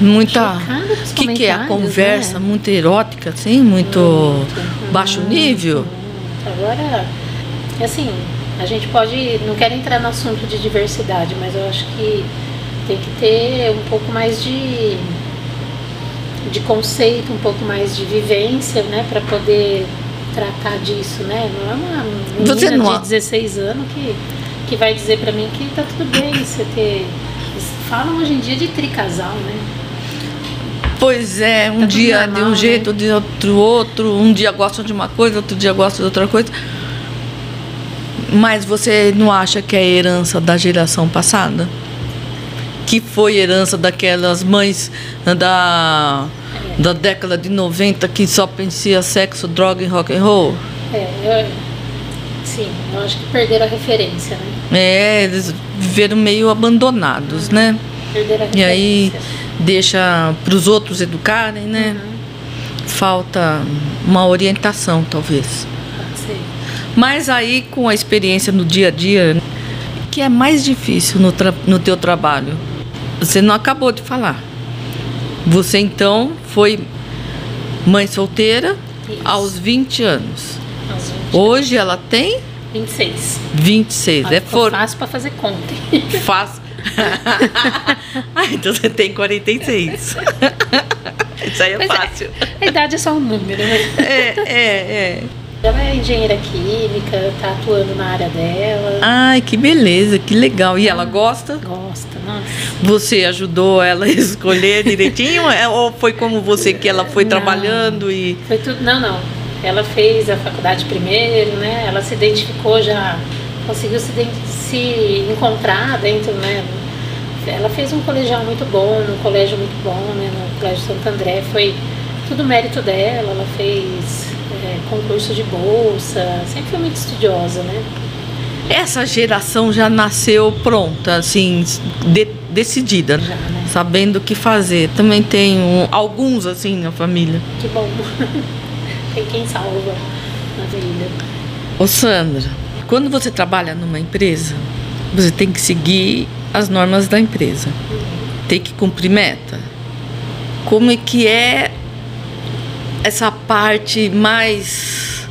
Muita. O que, que é? A comentários, conversa né? muito erótica, assim? Muito Muito. baixo nível? Agora, assim, a gente pode. Não quero entrar no assunto de diversidade, mas eu acho que tem que ter um pouco mais de de conceito, um pouco mais de vivência, né, para poder tratar disso, né? Não é uma menina Você não- de 16 anos que, que vai dizer para mim que tá tudo bem você ter. Falam hoje em dia de tricasal, né? Pois é, um Tá dia de normal, um né? jeito, de outro outro, um dia gosta de uma coisa, outro dia gosta de outra coisa. Mas você não acha que é herança da geração passada? Que foi herança daquelas mães da, da década de 90 que só pensia sexo, droga e rock and roll? É, eu, sim, eu acho que perderam a referência, né? É, eles viveram meio abandonados, né? Perderam a E referência. aí deixa para os outros educarem, né? Uhum, Falta uma orientação, talvez. Mas aí, com a experiência no dia a dia, que é mais difícil no, no teu trabalho? Você não acabou de falar. Você, então, foi mãe solteira Isso. aos 20 anos. Aos 20, Hoje ela tem 26. 26. Ah, é for... fácil para fazer conta. [LAUGHS] Faz. [LAUGHS] ah, então você tem 46. [LAUGHS] Isso aí é Pois é. fácil. A idade é só um número, né? É, é, é. Ela é engenheira química, tá atuando na área dela. Ai, que beleza, que legal. E ela gosta? Gosta, nossa. Você ajudou ela a [LAUGHS] escolher direitinho? É, Ou foi como você que ela foi Não. trabalhando e. Foi tudo. Não, não. Ela fez a faculdade primeiro, né? Ela se identificou já, conseguiu se, se encontrar dentro, né? Ela fez um colegial muito bom, um colégio muito bom, né? No Colégio Santo André. Foi tudo mérito dela. Ela fez é, concurso de bolsa, sempre foi muito estudiosa, né? Essa geração já nasceu pronta, assim, de- decidida, Já, né? sabendo o que fazer. Também um- alguns, assim, na família. Que bom. [LAUGHS] Tem quem salva na vida. Ô Sandra, quando você trabalha numa empresa, você tem que seguir as normas da empresa. Tem que cumprir meta. Como é que é essa parte mais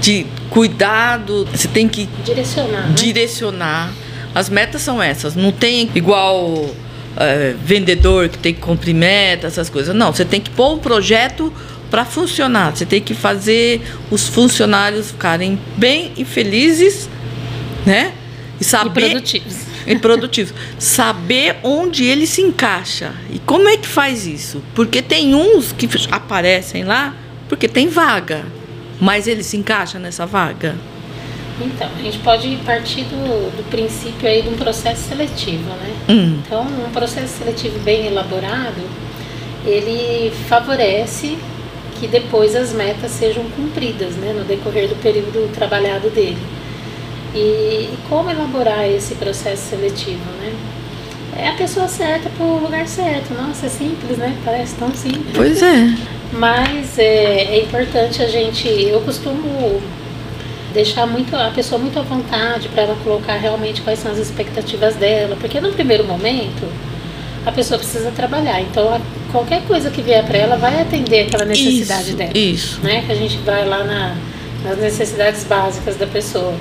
de cuidado? Você tem que Direcionar, né? direcionar. As metas são essas. Não tem igual é, vendedor que tem que cumprir meta, essas coisas. Não, você tem que pôr um projeto para funcionar. Você tem que fazer os funcionários ficarem bem e felizes, né? E E saber produtivos. E produtivos. Saber onde ele se encaixa. E como é que faz isso? Porque tem uns que aparecem lá porque tem vaga. Mas ele se encaixa nessa vaga? Então, a gente pode partir do, do princípio aí de um processo seletivo, né? Hum. Então, um processo seletivo bem elaborado, ele favorece que depois as metas sejam cumpridas, né, no decorrer do período trabalhado dele. E, e como elaborar esse processo seletivo, né? É a pessoa certa para o lugar certo. Nossa, é simples, né? Parece tão simples. Pois é. [LAUGHS] Mas é, é importante a gente, eu costumo deixar muito a pessoa muito à vontade para ela colocar realmente quais são as expectativas dela, porque no primeiro momento a pessoa precisa trabalhar, então qualquer coisa que vier para ela vai atender aquela necessidade isso, dela, Isso. né? Que a gente vai lá na, nas necessidades básicas da pessoa.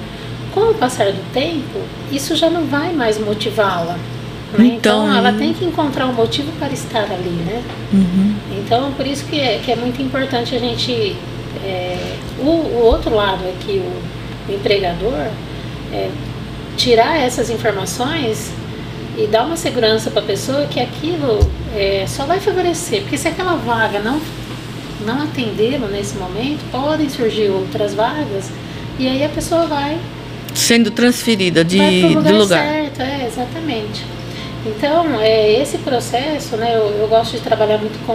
Com o passar do tempo, isso já não vai mais motivá-la. né? Então, então ela tem que encontrar um motivo para estar ali, né? Uhum. Então, por isso que é, que é muito importante a gente. é, o, o outro lado é que o, o empregador é, tirar essas informações e dar uma segurança para a pessoa que aquilo é, só vai favorecer. Porque se aquela vaga não, não atendê-lo nesse momento, podem surgir outras vagas e aí a pessoa vai Sendo transferida de, lugar, lugar. certo, é, exatamente. Então, é, esse processo, né, eu, eu gosto de trabalhar muito com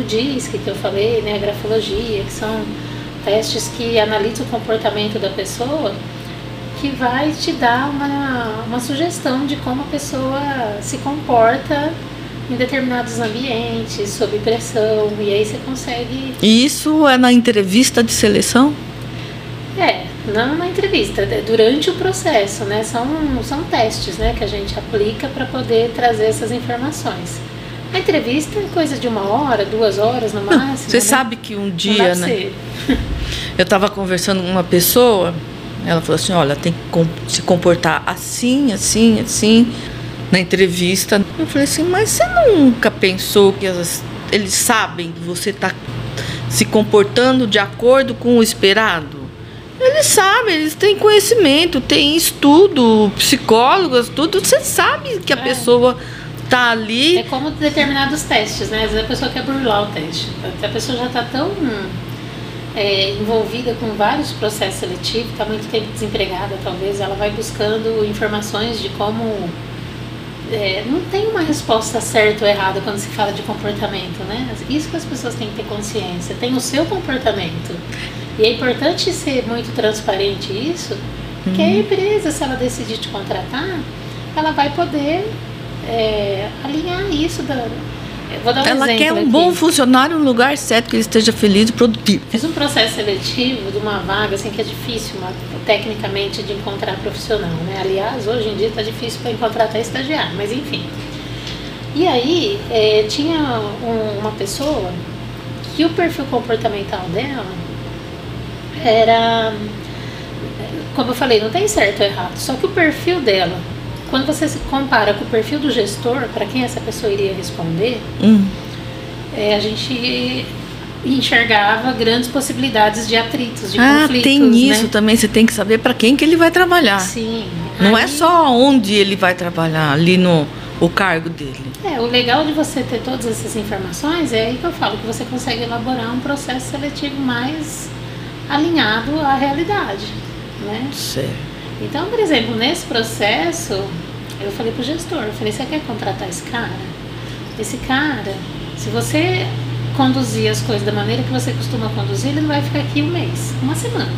o DISC, que eu falei, né, a grafologia, que são testes que analisam o comportamento da pessoa, que vai te dar uma, uma sugestão de como a pessoa se comporta em determinados ambientes, sob pressão, e aí você consegue E isso é na entrevista de seleção? Não na entrevista, é durante o processo, né? São, são testes né, que a gente aplica para poder trazer essas informações. A entrevista é coisa de uma hora, duas horas no máximo. Você né? sabe que um dia, né? [LAUGHS] Eu estava conversando com uma pessoa, ela falou assim, olha, tem que se comportar assim, assim, assim, na entrevista. Eu falei assim, mas você nunca pensou que elas- eles sabem que você está se comportando de acordo com o esperado? Eles sabem, eles têm conhecimento, têm estudo, psicólogos, tudo. Você sabe que a É. pessoa tá ali. É como determinados testes, né? Às vezes a pessoa quer burlar o teste. A pessoa já está tão é, envolvida com vários processos seletivos, está muito tempo desempregada, talvez, ela vai buscando informações de como. é, não tem uma resposta certa ou errada quando se fala de comportamento, né? Isso que as pessoas têm que ter consciência. Tem o seu comportamento. E é importante ser muito transparente isso, porque a empresa, se ela decidir te contratar, ela vai poder é, alinhar isso. Da, um Ela quer um aqui. bom funcionário no lugar certo, que ele esteja feliz e produtivo. Fiz um processo seletivo de uma vaga assim que é difícil uma- tecnicamente de encontrar profissional, né? Aliás, hoje em dia está difícil para encontrar até estagiário, mas enfim. E aí eh, tinha um- uma pessoa que o perfil comportamental dela era, como eu falei, não tem certo ou errado, só que o perfil dela, quando você se compara com o perfil do gestor, para quem essa pessoa iria responder, Hum. é, a gente enxergava grandes possibilidades de atritos, de ah, conflitos. tem isso né? também. Você tem que saber para quem que ele vai trabalhar. Sim. Não é Aí- só onde ele vai trabalhar, ali no o cargo dele. É, o legal de você ter todas essas informações é aí que eu falo que você consegue elaborar um processo seletivo mais alinhado à realidade, né? Certo. Então, por exemplo, nesse processo, eu falei pro gestor, eu falei, você quer contratar esse cara? Esse cara, se você conduzir as coisas da maneira que você costuma conduzir, ele não vai ficar aqui um mês, uma semana.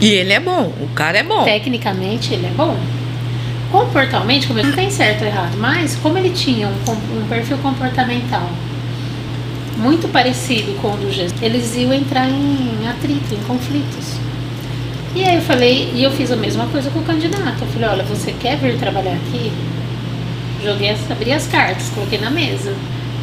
E ele é bom, o cara é bom. Tecnicamente ele é bom. Comportalmente, como ele não tem certo ou errado, mas como ele tinha um, um perfil comportamental muito parecido com o do gestor, eles iam entrar em atrito, em conflitos. E aí eu falei, e eu fiz a mesma coisa com o candidato. Eu falei, olha, você quer vir trabalhar aqui? Joguei, abri as cartas, coloquei na mesa.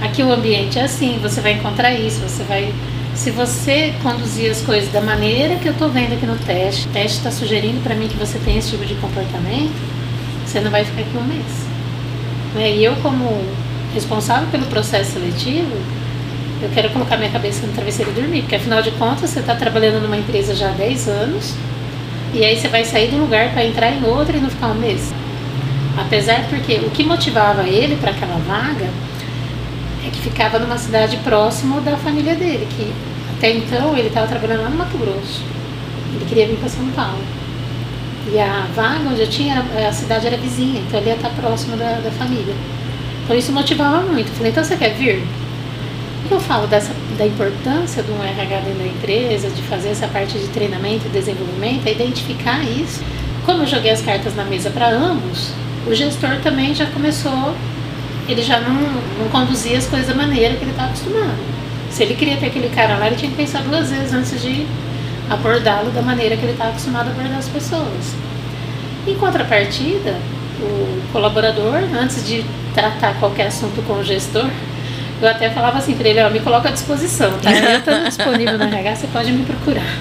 Aqui o ambiente é assim, você vai encontrar isso, você vai. Se você conduzir as coisas da maneira que eu tô vendo aqui no teste, o teste está sugerindo para mim que você tem esse tipo de comportamento, você não vai ficar aqui um mês. Né? E eu, como responsável pelo processo seletivo, eu quero colocar minha cabeça no travesseiro e dormir, porque afinal de contas você está trabalhando numa empresa já há 10 anos, e aí você vai sair de um lugar para entrar em outro e não ficar um mês. Apesar porque o que motivava ele para aquela vaga é que ficava numa cidade próximo da família dele, que até então ele estava trabalhando lá no Mato Grosso. Ele queria vir para São Paulo. E a vaga onde eu tinha, a cidade era vizinha, então ele ia estar próximo da, da família. Então isso motivava muito. Eu falei, então você quer vir? Que eu falo dessa, da importância do RH dentro da empresa, de fazer essa parte de treinamento e desenvolvimento, é identificar isso. Como eu joguei as cartas na mesa para ambos, o gestor também já começou, ele já não, não conduzia as coisas da maneira que ele estava acostumado. Se ele queria ter aquele cara lá, ele tinha que pensar duas vezes antes de abordá-lo da maneira que ele estava acostumado a abordar as pessoas. Em contrapartida, o colaborador, antes de tratar qualquer assunto com o gestor, eu até falava assim para ele, ó, me coloca à disposição, tá? Eu estando disponível no RH, você pode me procurar.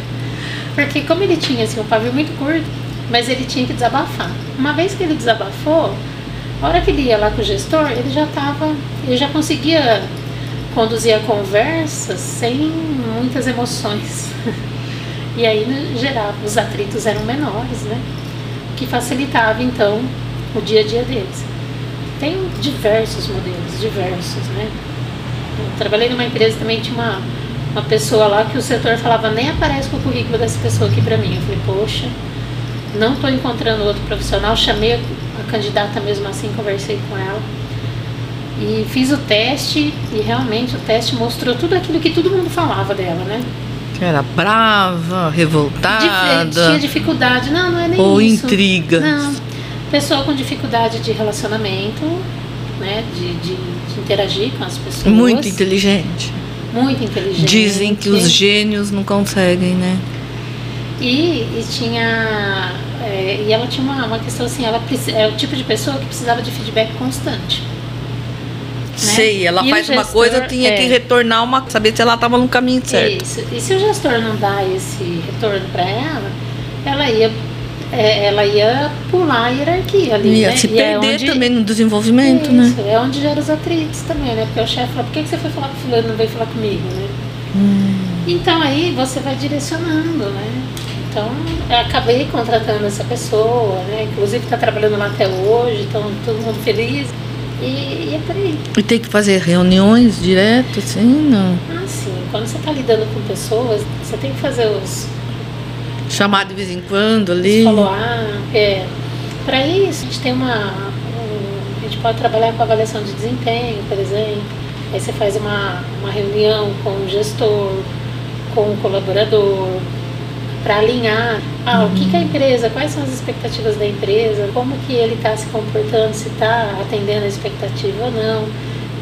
Porque como ele tinha assim, um pavio muito curto, mas ele tinha que desabafar. Uma vez que ele desabafou, a hora que ele ia lá com o gestor, ele já estava, ele já conseguia conduzir a conversa sem muitas emoções. [LAUGHS] E aí, no geral, os atritos eram menores, né? Que facilitava, então, o dia a dia deles. Tem diversos modelos, diversos, né? Eu trabalhei numa empresa também tinha uma, uma pessoa lá que o setor falava nem aparece com o currículo dessa pessoa aqui pra mim. Eu falei, poxa, não estou encontrando outro profissional. Chamei a candidata mesmo assim, conversei com ela. E fiz o teste e realmente o teste mostrou tudo aquilo que todo mundo falava dela, né? Que era brava, Dif- revoltada. tinha dificuldade. Não, não é nem Ou isso. intrigas. Não. Pessoa com dificuldade de relacionamento, né? De, de, de interagir com as pessoas. Muito inteligente. Muito inteligente. Dizem que os gênios não conseguem, né? E, e tinha. é, e ela tinha uma, uma questão assim, ela é o tipo de pessoa que precisava de feedback constante. Sei, ela E faz uma gestor, coisa, tinha que é. retornar uma, saber se ela estava no caminho certo. Isso. E se o gestor não dá esse retorno para ela, ela ia, é, ela ia pular a hierarquia ali. Ia né? se E é perder onde- também no desenvolvimento, Isso, né? é onde gera os atritos também, né? Porque o chefe fala, por que você foi falar com o fulano e não veio falar comigo, né? Hum. Então aí você vai direcionando, né? Então eu acabei contratando essa pessoa, né? Inclusive está trabalhando lá até hoje, então todo mundo feliz. E, e é por aí. E tem que fazer reuniões direto, assim, não? Assim, quando você está lidando com pessoas, você tem que fazer os, Chamar de vez em quando ali. follow-up. É. Para isso, a gente tem uma. um- a gente pode trabalhar com avaliação de desempenho, por exemplo. Aí você faz uma, uma reunião com o gestor, com o colaborador, para alinhar ah, o que, que a empresa, quais são as expectativas da empresa, como que ele está se comportando, se está atendendo a expectativa ou não.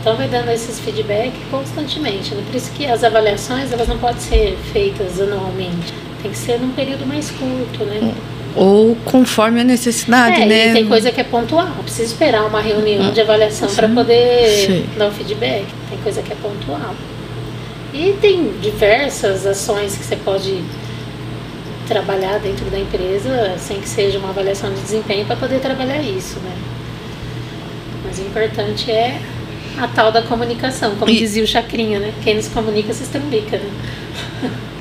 Então vai dando esses feedback constantemente. Né? Por isso que as avaliações elas não podem ser feitas anualmente. Tem que ser num período mais curto, né? Ou conforme a necessidade, É, né? tem coisa que é pontual. Não precisa esperar uma reunião de avaliação para poder Sim. dar o feedback. Tem coisa que é pontual. E tem diversas ações que você pode trabalhar dentro da empresa sem que seja uma avaliação de desempenho para poder trabalhar isso, né? Mas o importante é a tal da comunicação, como E- dizia o Chacrinha, né? Quem não se comunica se estrumbica, né?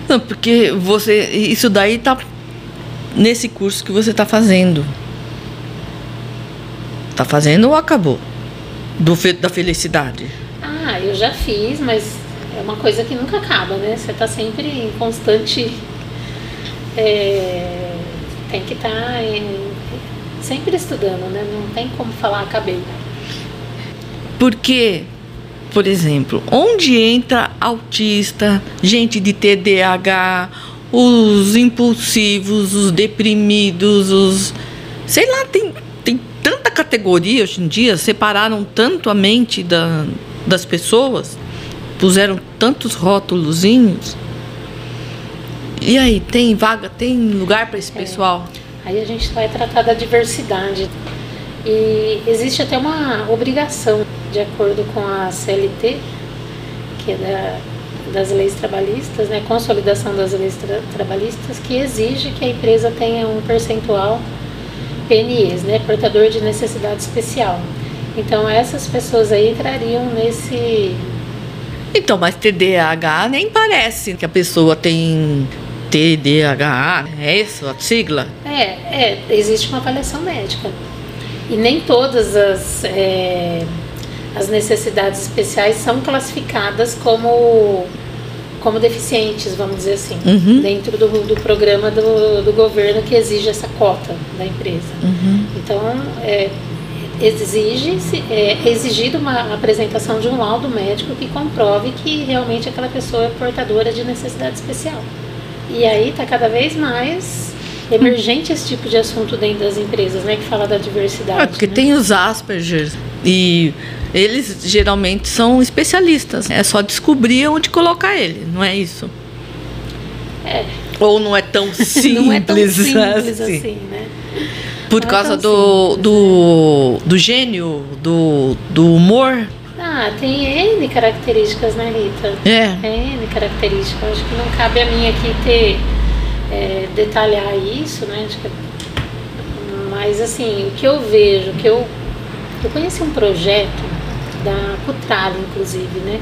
Não, porque você. Isso daí tá nesse curso que você tá fazendo. Tá fazendo ou acabou? Do, fe- da felicidade. Ah, eu já fiz, mas é uma coisa que nunca acaba, né? Você tá sempre em constante. é, tem que estar sempre estudando, né? Não tem como falar acabei. Porque, por exemplo, onde entra autista, gente de TDAH, os impulsivos, os deprimidos, os. Sei lá, tem, tem tanta categoria hoje em dia, separaram tanto a mente da, das pessoas, puseram tantos rótulozinhos. E aí, tem vaga, tem lugar para esse pessoal? Aí a gente vai tratar da diversidade. E existe até uma obrigação, de acordo com a CLT, que é da, das leis trabalhistas, né, consolidação das leis tra trabalhistas, que exige que a empresa tenha um percentual PNEs, né, portador de necessidade especial. Então essas pessoas aí entrariam nesse Então, mas TDAH nem parece que a pessoa tem TDAH, é isso a sigla? É, é, existe uma avaliação médica. E nem todas as, é, as necessidades especiais são classificadas como, como deficientes, vamos dizer assim, Uhum. dentro do, do programa do, do governo que exige essa cota da empresa. Uhum. Então, é, exige é exigido uma apresentação de um laudo médico que comprove que realmente aquela pessoa é portadora de necessidade especial. E aí está cada vez mais emergente esse tipo de assunto dentro das empresas, né, que fala da diversidade. É, porque né? tem os Asperger e eles geralmente são especialistas. É só descobrir onde colocar ele, não é isso? É, Ou não é tão simples, [LAUGHS] não é tão simples assim? assim, né? Por Não é causa tão do, simples, do, do gênio, do, do humor? Ah, tem N características, né, Rita? É. É N características. Acho que não cabe a mim aqui ter é, detalhar isso, né? Acho que- mas assim, o que eu vejo, que eu eu conheci um projeto da Cutral, inclusive, né?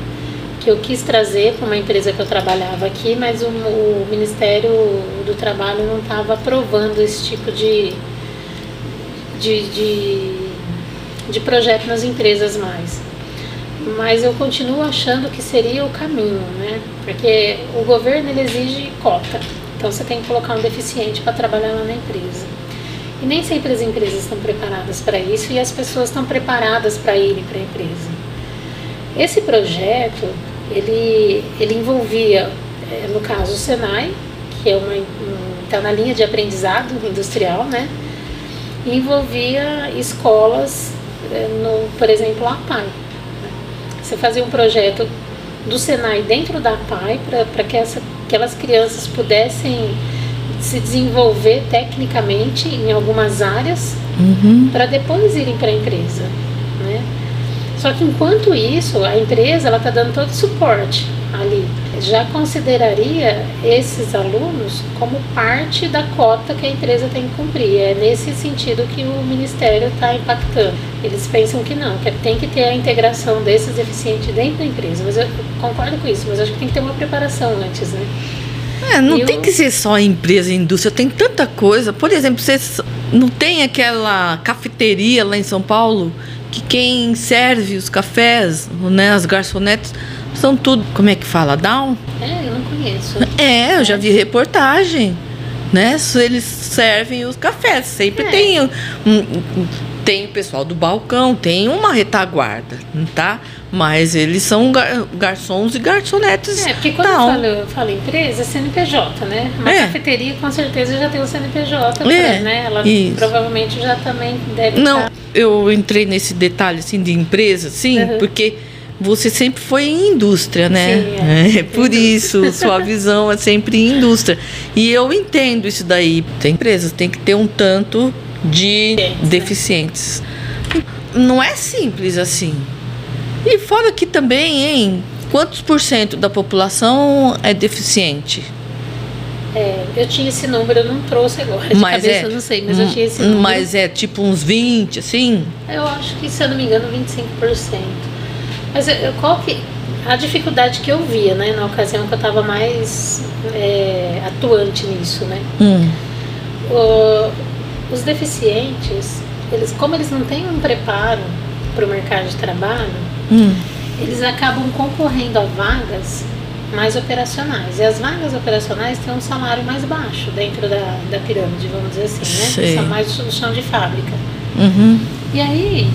Que eu quis trazer para uma empresa que eu trabalhava aqui, mas o, o Ministério do Trabalho não estava aprovando esse tipo de, de, de, de projeto nas empresas mais mas eu continuo achando que seria o caminho, né? Porque o governo ele exige cota, então você tem que colocar um deficiente para trabalhar lá na empresa. E nem sempre as empresas estão preparadas para isso e as pessoas estão preparadas para irem para a empresa. Esse projeto ele ele envolvia, eh, no caso o Senai, que é uma está na linha de aprendizado industrial, né? E envolvia escolas, eh, no, por exemplo, a APAI. Você fazia um projeto do Senai dentro da PAI para que essa, aquelas crianças pudessem se desenvolver tecnicamente em algumas áreas Uhum. para depois irem para a empresa, né? Só que enquanto isso, a empresa ela está dando todo o suporte ali. Já consideraria esses alunos como parte da cota que a empresa tem que cumprir. É nesse sentido que o Ministério está impactando. Eles pensam que não, que tem que ter a integração desses deficientes dentro da empresa. Mas eu concordo com isso, mas acho que tem que ter uma preparação antes, né? É, não Eu- tem que ser só empresa e indústria, tem tanta coisa. Por exemplo, vocês não tem aquela cafeteria lá em São Paulo que quem serve os cafés, né, as garçonetes, são tudo, como é que fala, down? É, eu não conheço. É, eu já vi reportagem, né? Eles servem os cafés, sempre É. tem um, um- tem o pessoal do balcão, tem uma retaguarda, tá? Mas eles são gar- garçons e garçonetes. É, porque quando eu falo, eu falo empresa, é CNPJ, né? Uma É. cafeteria com certeza já tem o CNPJ, pra- É, né? Ela isso. provavelmente já também deve Não, estar. eu entrei nesse detalhe assim de empresa, sim, Uhum. porque você sempre foi em indústria, né? Sim, é, é, sempre por isso, sua visão é sempre em indústria. E eu entendo isso daí. Tem empresas, tem que ter um tanto de Deficientes, deficientes. Não é simples assim. E fora que também, hein? Quantos por cento da população é deficiente? É, eu tinha esse número, eu não trouxe agora. De mas cabeça é, eu não sei, mas eu tinha esse número. Mas é tipo uns 20, assim? Eu acho que, se eu não me engano, 25%. Mas qual que a dificuldade que eu via, né, na ocasião que eu estava mais é, atuante nisso, né? Hum. O, os deficientes, eles, como eles não têm um preparo para o mercado de trabalho, Hum. eles acabam concorrendo a vagas mais operacionais. E as vagas operacionais têm um salário mais baixo dentro da, da pirâmide, vamos dizer assim, né? Sei. São mais do chão de fábrica. Uhum. E aí,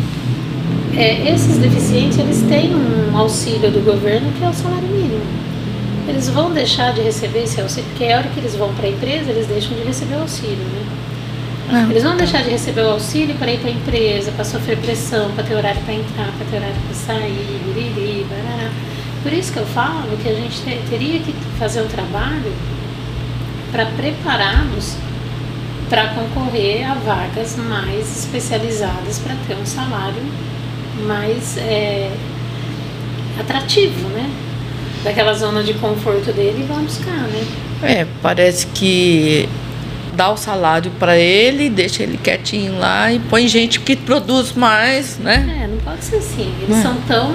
é, esses deficientes, eles têm um auxílio do governo que é o salário mínimo. Eles vão deixar de receber esse auxílio, porque a hora que eles vão para a empresa, eles deixam de receber o auxílio, né? Ah, Eles vão deixar de receber o auxílio para ir para a empresa, para sofrer pressão, para ter horário para entrar, para ter horário para sair, biriri, barará. Por isso que eu falo que a gente te- teria que fazer um trabalho para prepará-los para concorrer a vagas mais especializadas para ter um salário mais é, atrativo, né? Daquela zona de conforto dele e vão buscar, né? É, parece que dá o salário para ele, deixa ele quietinho lá e põe gente que produz mais, né? É, não pode ser assim. Eles É. são tão.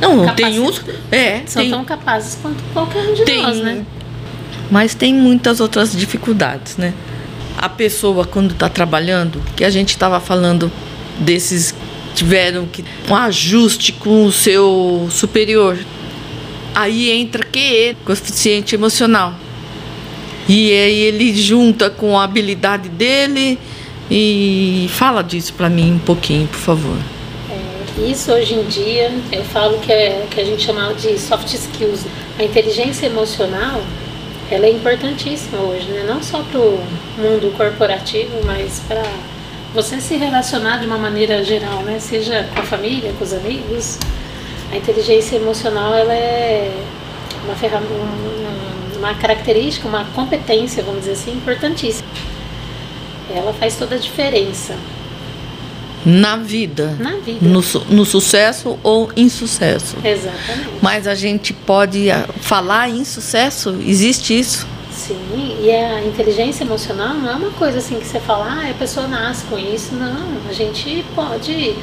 Não, tem uns. É, São tem, tão capazes quanto qualquer um de tem, nós, né? Mas tem muitas outras dificuldades, né? A pessoa, quando está trabalhando, que a gente estava falando desses tiveram que um ajuste com o seu superior. Aí entra QE, coeficiente emocional. E aí ele junta com a habilidade dele e fala disso para mim um pouquinho, por favor. É, isso hoje em dia, eu falo que, é, que a gente chama de soft skills. A inteligência emocional, ela é importantíssima hoje, né? Não só para o mundo corporativo, mas para você se relacionar de uma maneira geral, né? Seja com a família, com os amigos. A inteligência emocional, ela é uma ferramenta, uma característica, uma competência, vamos dizer assim, importantíssima. Ela faz toda a diferença Na vida, na vida. no, su- no sucesso ou insucesso. Exatamente. Mas a gente pode ah, falar em sucesso? Existe isso? Sim, e a inteligência emocional não é uma coisa assim que você fala, ah, a pessoa nasce com isso. Não, a gente pode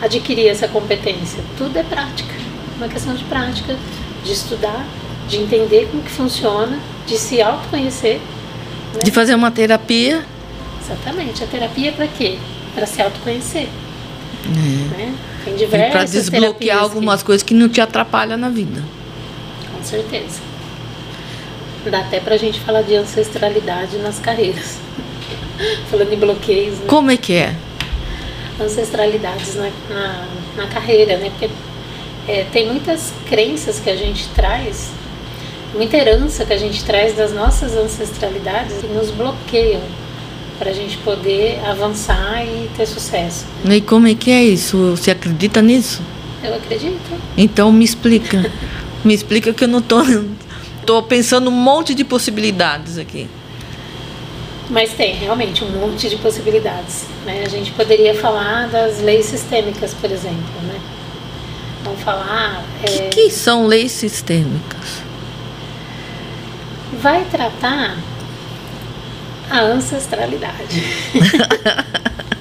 adquirir essa competência. Tudo é prática. Uma questão de prática, de estudar, de entender como que funciona, de se autoconhecer. né? De fazer uma terapia? Exatamente. A terapia é para quê? Para se autoconhecer. Né? Tem E diversas para desbloquear terapias que- algumas coisas que não te atrapalham na vida. Com certeza. Dá até pra gente falar de ancestralidade nas carreiras. [LAUGHS] Falando em bloqueios, né? Como é que é? ancestralidades na, na, na carreira, né? Porque é, tem muitas crenças que a gente traz, muita herança que a gente traz das nossas ancestralidades que nos bloqueiam para a gente poder avançar e ter sucesso. E como é que é isso? Você acredita nisso? Eu acredito. Então me explica. me explica que eu não tô, tô pensando um monte de possibilidades aqui. Mas tem realmente um monte de possibilidades. Né? A gente poderia falar das leis sistêmicas, por exemplo. Né? Vamos falar. O é, que, que são leis sistêmicas? vai tratar a ancestralidade. [LAUGHS]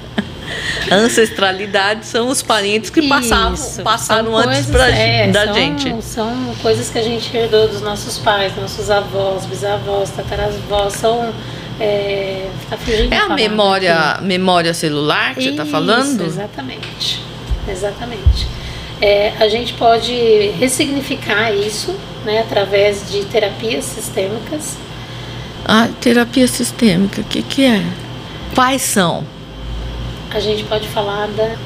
Ancestralidade são os parentes que passavam, Isso, passaram antes coisas- pra, é, da são- gente. São coisas que a gente herdou dos nossos pais, nossos avós, bisavós, tataravós. São. É, tá É a memória, aqui. memória celular que você está Isso, falando? Exatamente. Exatamente. É, a gente pode ressignificar isso né, através de terapias sistêmicas. Ah, terapia sistêmica, o que, que é? Quais são? A gente pode falar da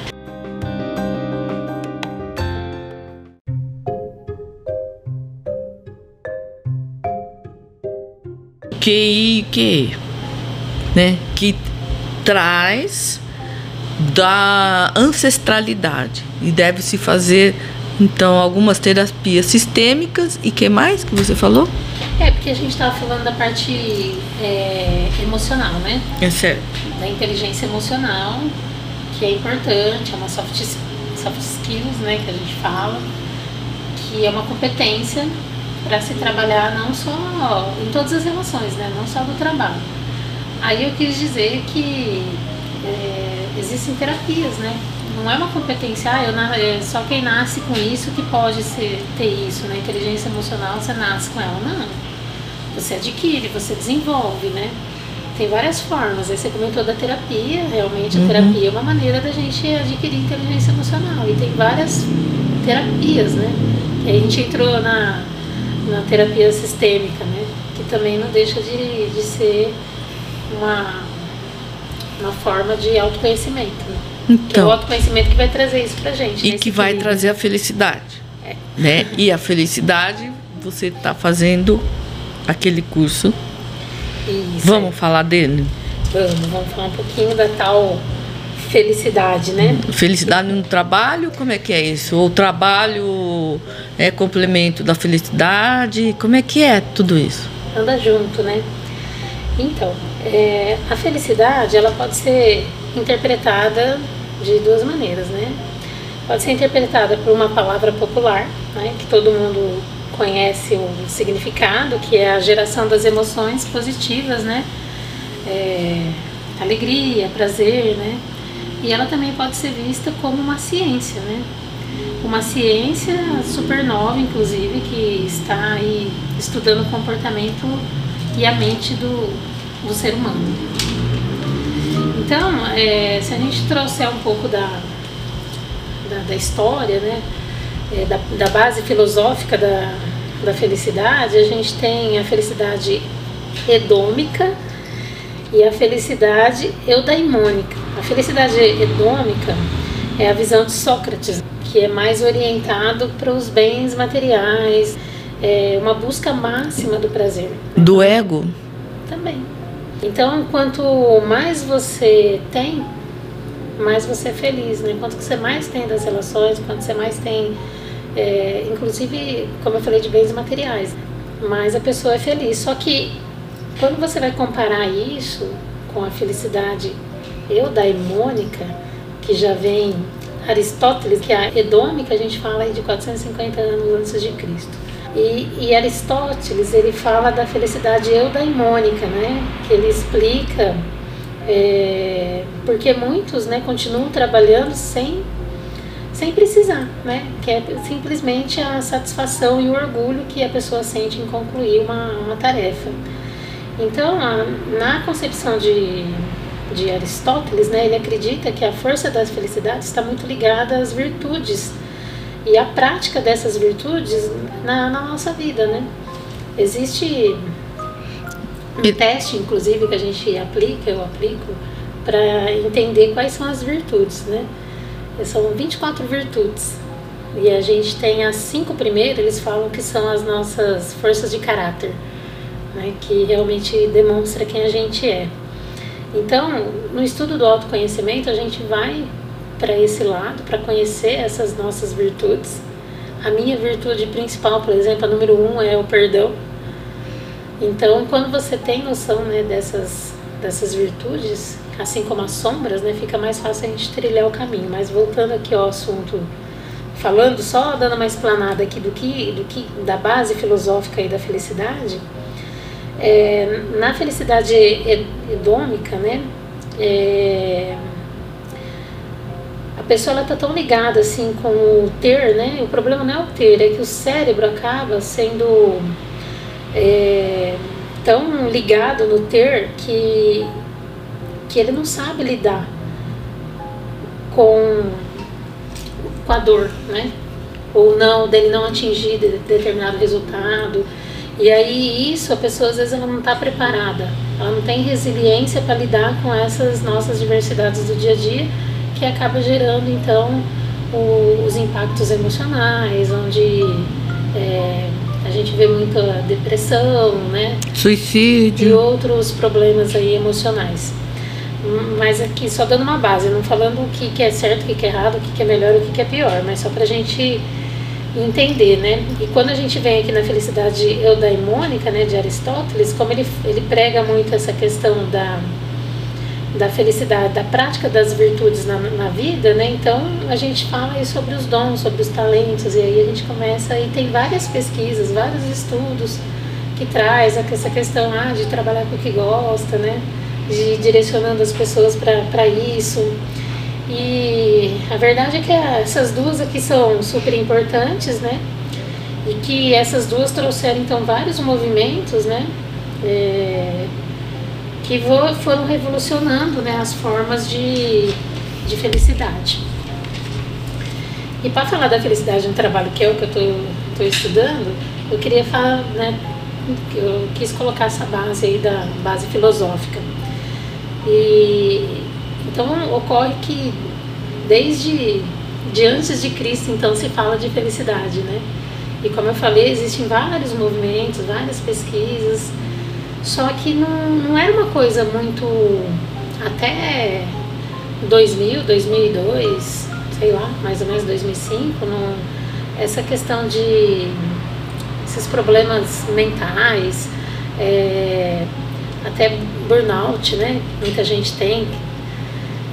QI, QE, né? Que traz da ancestralidade e deve se fazer então algumas terapias sistêmicas e que mais que você falou? É, porque a gente estava falando da parte é, emocional, né? É certo. Da inteligência emocional, que é importante, é uma soft, soft skills, né? Que a gente fala, que é uma competência para se trabalhar não só em todas as relações, né? Não só do trabalho. Aí eu quis dizer que é, existem terapias, né? não é uma competência, ah, eu, é só quem nasce com isso que pode ser, ter isso, né? Inteligência emocional, você nasce com ela. Não. Você adquire, você desenvolve, né? Tem várias formas. Aí você comentou da terapia, realmente uhum. a terapia é uma maneira da gente adquirir inteligência emocional. E tem várias terapias, né? E a gente entrou na, na terapia sistêmica, né? Que também não deixa de, de ser uma, uma forma de autoconhecimento. Né? Então, que é o autoconhecimento que vai trazer isso pra gente. E que vai trazer a felicidade. É. Né? E a felicidade, você está fazendo aquele curso. Isso, vamos falar dele? Vamos, vamos falar um pouquinho da tal felicidade, né? Felicidade no trabalho, como é que é isso? O trabalho é complemento da felicidade? Como é que é tudo isso? Anda junto, né? Então, é, a felicidade ela pode ser interpretada de duas maneiras, né? Pode ser interpretada por uma palavra popular, né, que todo mundo conhece o significado, que é a geração das emoções positivas, né? É, alegria, prazer, né? E ela também pode ser vista como uma ciência, né? Uma ciência super nova, inclusive, que está aí estudando o comportamento e a mente do, do ser humano. Então, é, se a gente trouxer um pouco da, da, da história, né, é, da, da base filosófica da, da felicidade, a gente tem a felicidade edômica e a felicidade eudaimônica. A felicidade edômica é a visão de Sócrates, que é mais orientado para os bens materiais, é uma busca máxima do prazer. Do ego? Também. Então, quanto mais você tem, mais você é feliz, né? Quanto que você mais tem das relações, quanto você mais tem, é, inclusive, como eu falei, de bens materiais, mais a pessoa é feliz. Só que quando você vai comparar isso com a felicidade eudaimônica, que já vem Aristóteles, que é a edômica, a gente fala de 450 anos antes de Cristo. E, e, Aristóteles ele fala da felicidade eudaimônica, né? Que ele explica é, porque muitos, né, continuam trabalhando sem sem precisar, né? Que é simplesmente a satisfação e o orgulho que a pessoa sente em concluir uma, uma tarefa. Então, a, na concepção de, de Aristóteles, né, ele acredita que a força da felicidade está muito ligada às virtudes e a prática dessas virtudes na, na nossa vida, né? Existe um teste, inclusive, que a gente aplica, eu aplico, para entender quais são as virtudes, né? São 24 virtudes. E a gente tem as cinco primeiras, eles falam que são as nossas forças de caráter, né? que realmente demonstra quem a gente é. Então, no estudo do autoconhecimento, a gente vai para esse lado, para conhecer essas nossas virtudes. A minha virtude principal, por exemplo, a número um é o perdão. Então, quando você tem noção né, dessas, dessas virtudes, assim como as sombras, né, fica mais fácil a gente trilhar o caminho. Mas voltando aqui ao assunto, falando só dando uma explanada aqui do que, do que da base filosófica e da felicidade, é, na felicidade edômica, né, é, a pessoa ela tá tão ligada assim com o ter, né? O problema não é o ter, é que o cérebro acaba sendo é, tão ligado no ter que, que ele não sabe lidar com, com a dor, né? Ou não, dele não atingir de, determinado resultado. E aí isso a pessoa às vezes ela não está preparada, ela não tem resiliência para lidar com essas nossas diversidades do dia a dia que acaba gerando então o, os impactos emocionais, onde é, a gente vê muita depressão, né? Suicídio. E outros problemas aí emocionais. Mas aqui só dando uma base, não falando o que, que é certo, o que, que é errado, o que, que é melhor, o que, que é pior, mas só pra gente entender, né? E quando a gente vem aqui na felicidade eudaimônica, né, de Aristóteles, como ele, ele prega muito essa questão da da felicidade, da prática das virtudes na, na vida, né? Então a gente fala aí sobre os dons, sobre os talentos, e aí a gente começa e tem várias pesquisas, vários estudos que traz essa questão ah, de trabalhar com o que gosta, né? De direcionando as pessoas para isso. E, a verdade é que essas duas aqui são super importantes, né? E que essas duas trouxeram então vários movimentos, né? É, que foram revolucionando né, as formas de, de felicidade. E para falar da felicidade no trabalho, que é o que eu estou estudando, eu queria falar, né, eu quis colocar essa base aí da base filosófica. E então ocorre que desde de antes de Cristo então se fala de felicidade, né? E como eu falei, existem vários movimentos, várias pesquisas, só que não, não era uma coisa muito até 2000, 2002, sei lá, mais ou menos 2005, não, essa questão de esses problemas mentais, é, até burnout, né? Muita gente tem,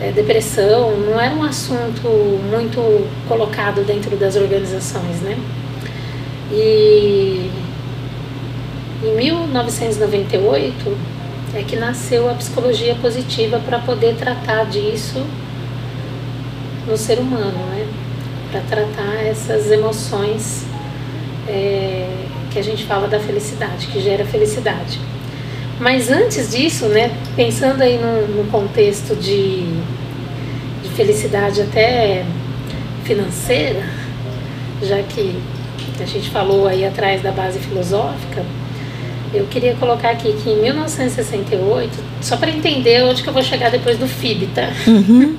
é, depressão, não era um assunto muito colocado dentro das organizações, né? E em 1998 é que nasceu a psicologia positiva para poder tratar disso no ser humano, né? Para tratar essas emoções é, que a gente fala da felicidade, que gera felicidade. Mas antes disso, né, pensando aí no, no contexto de, de felicidade até financeira, já que a gente falou aí atrás da base filosófica, eu queria colocar aqui que em 1968, só para entender onde que eu vou chegar depois do FIB, tá? Uhum.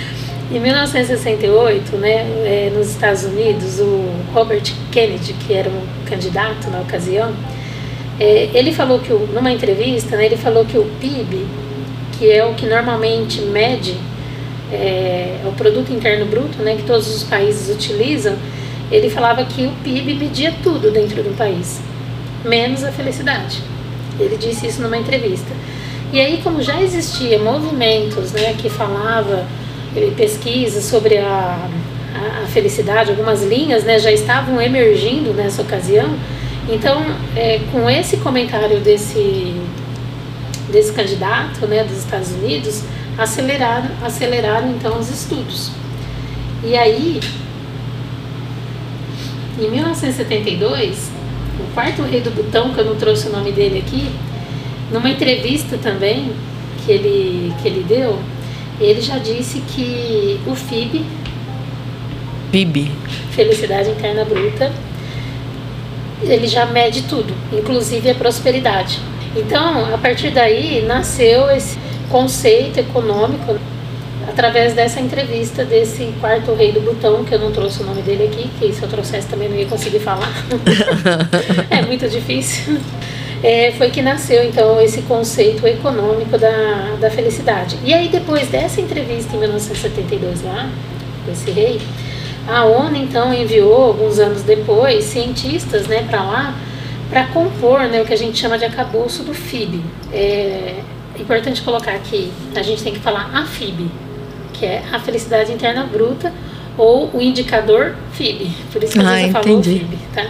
[LAUGHS] em 1968, né, é, nos Estados Unidos, o Robert Kennedy, que era um candidato na ocasião, é, ele falou que, o, numa entrevista, né, ele falou que o PIB, que é o que normalmente mede é, o produto interno bruto, né, que todos os países utilizam, ele falava que o PIB media tudo dentro do país, menos a felicidade. Ele disse isso numa entrevista. E aí, como já existia movimentos, né, que falava eh, pesquisas sobre a, a felicidade, algumas linhas, né, já estavam emergindo nessa ocasião. Então, é, com esse comentário desse, desse candidato né, dos Estados Unidos, aceleraram, aceleraram então os estudos. E aí, em 1972, o quarto rei do Butão, que eu não trouxe o nome dele aqui, numa entrevista também que ele, que ele deu, ele já disse que o FIB, FIB, Felicidade Interna Bruta, ele já mede tudo, inclusive a prosperidade. Então, a partir daí nasceu esse conceito econômico através dessa entrevista desse quarto rei do Butão, que eu não trouxe o nome dele aqui, que se eu trouxesse também não ia conseguir falar. [LAUGHS] é muito difícil. É, foi que nasceu então esse conceito econômico da, da felicidade. E aí depois dessa entrevista em 1972 lá, com esse rei, a ONU então enviou alguns anos depois cientistas, né, para lá para compor, né, o que a gente chama de acabouço do FIB. É importante colocar aqui, a gente tem que falar a FIB, que é a felicidade interna bruta ou o indicador FIB. Por isso que ah, eu falo FIB, tá?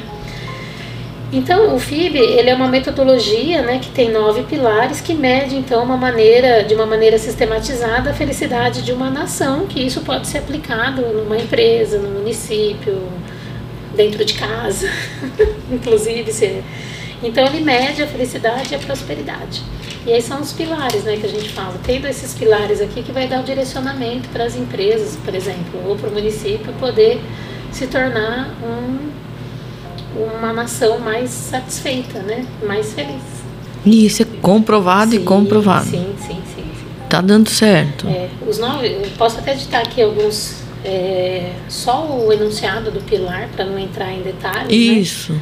Então, o FIB ele é uma metodologia né, que tem nove pilares que mede então uma maneira, de uma maneira sistematizada a felicidade de uma nação, que isso pode ser aplicado numa empresa, no município, dentro de casa, [LAUGHS] inclusive. Se... Então ele mede a felicidade e a prosperidade. E aí são os pilares né, que a gente fala. Tendo esses pilares aqui que vai dar o direcionamento para as empresas, por exemplo, ou para o município poder se tornar um uma nação mais satisfeita, né? Mais feliz. E isso é comprovado sim, e comprovado. Sim, sim, sim, sim. Tá dando certo. É, os nove, eu posso até editar aqui alguns, é, só o enunciado do pilar, para não entrar em detalhes. Né? Isso. Né?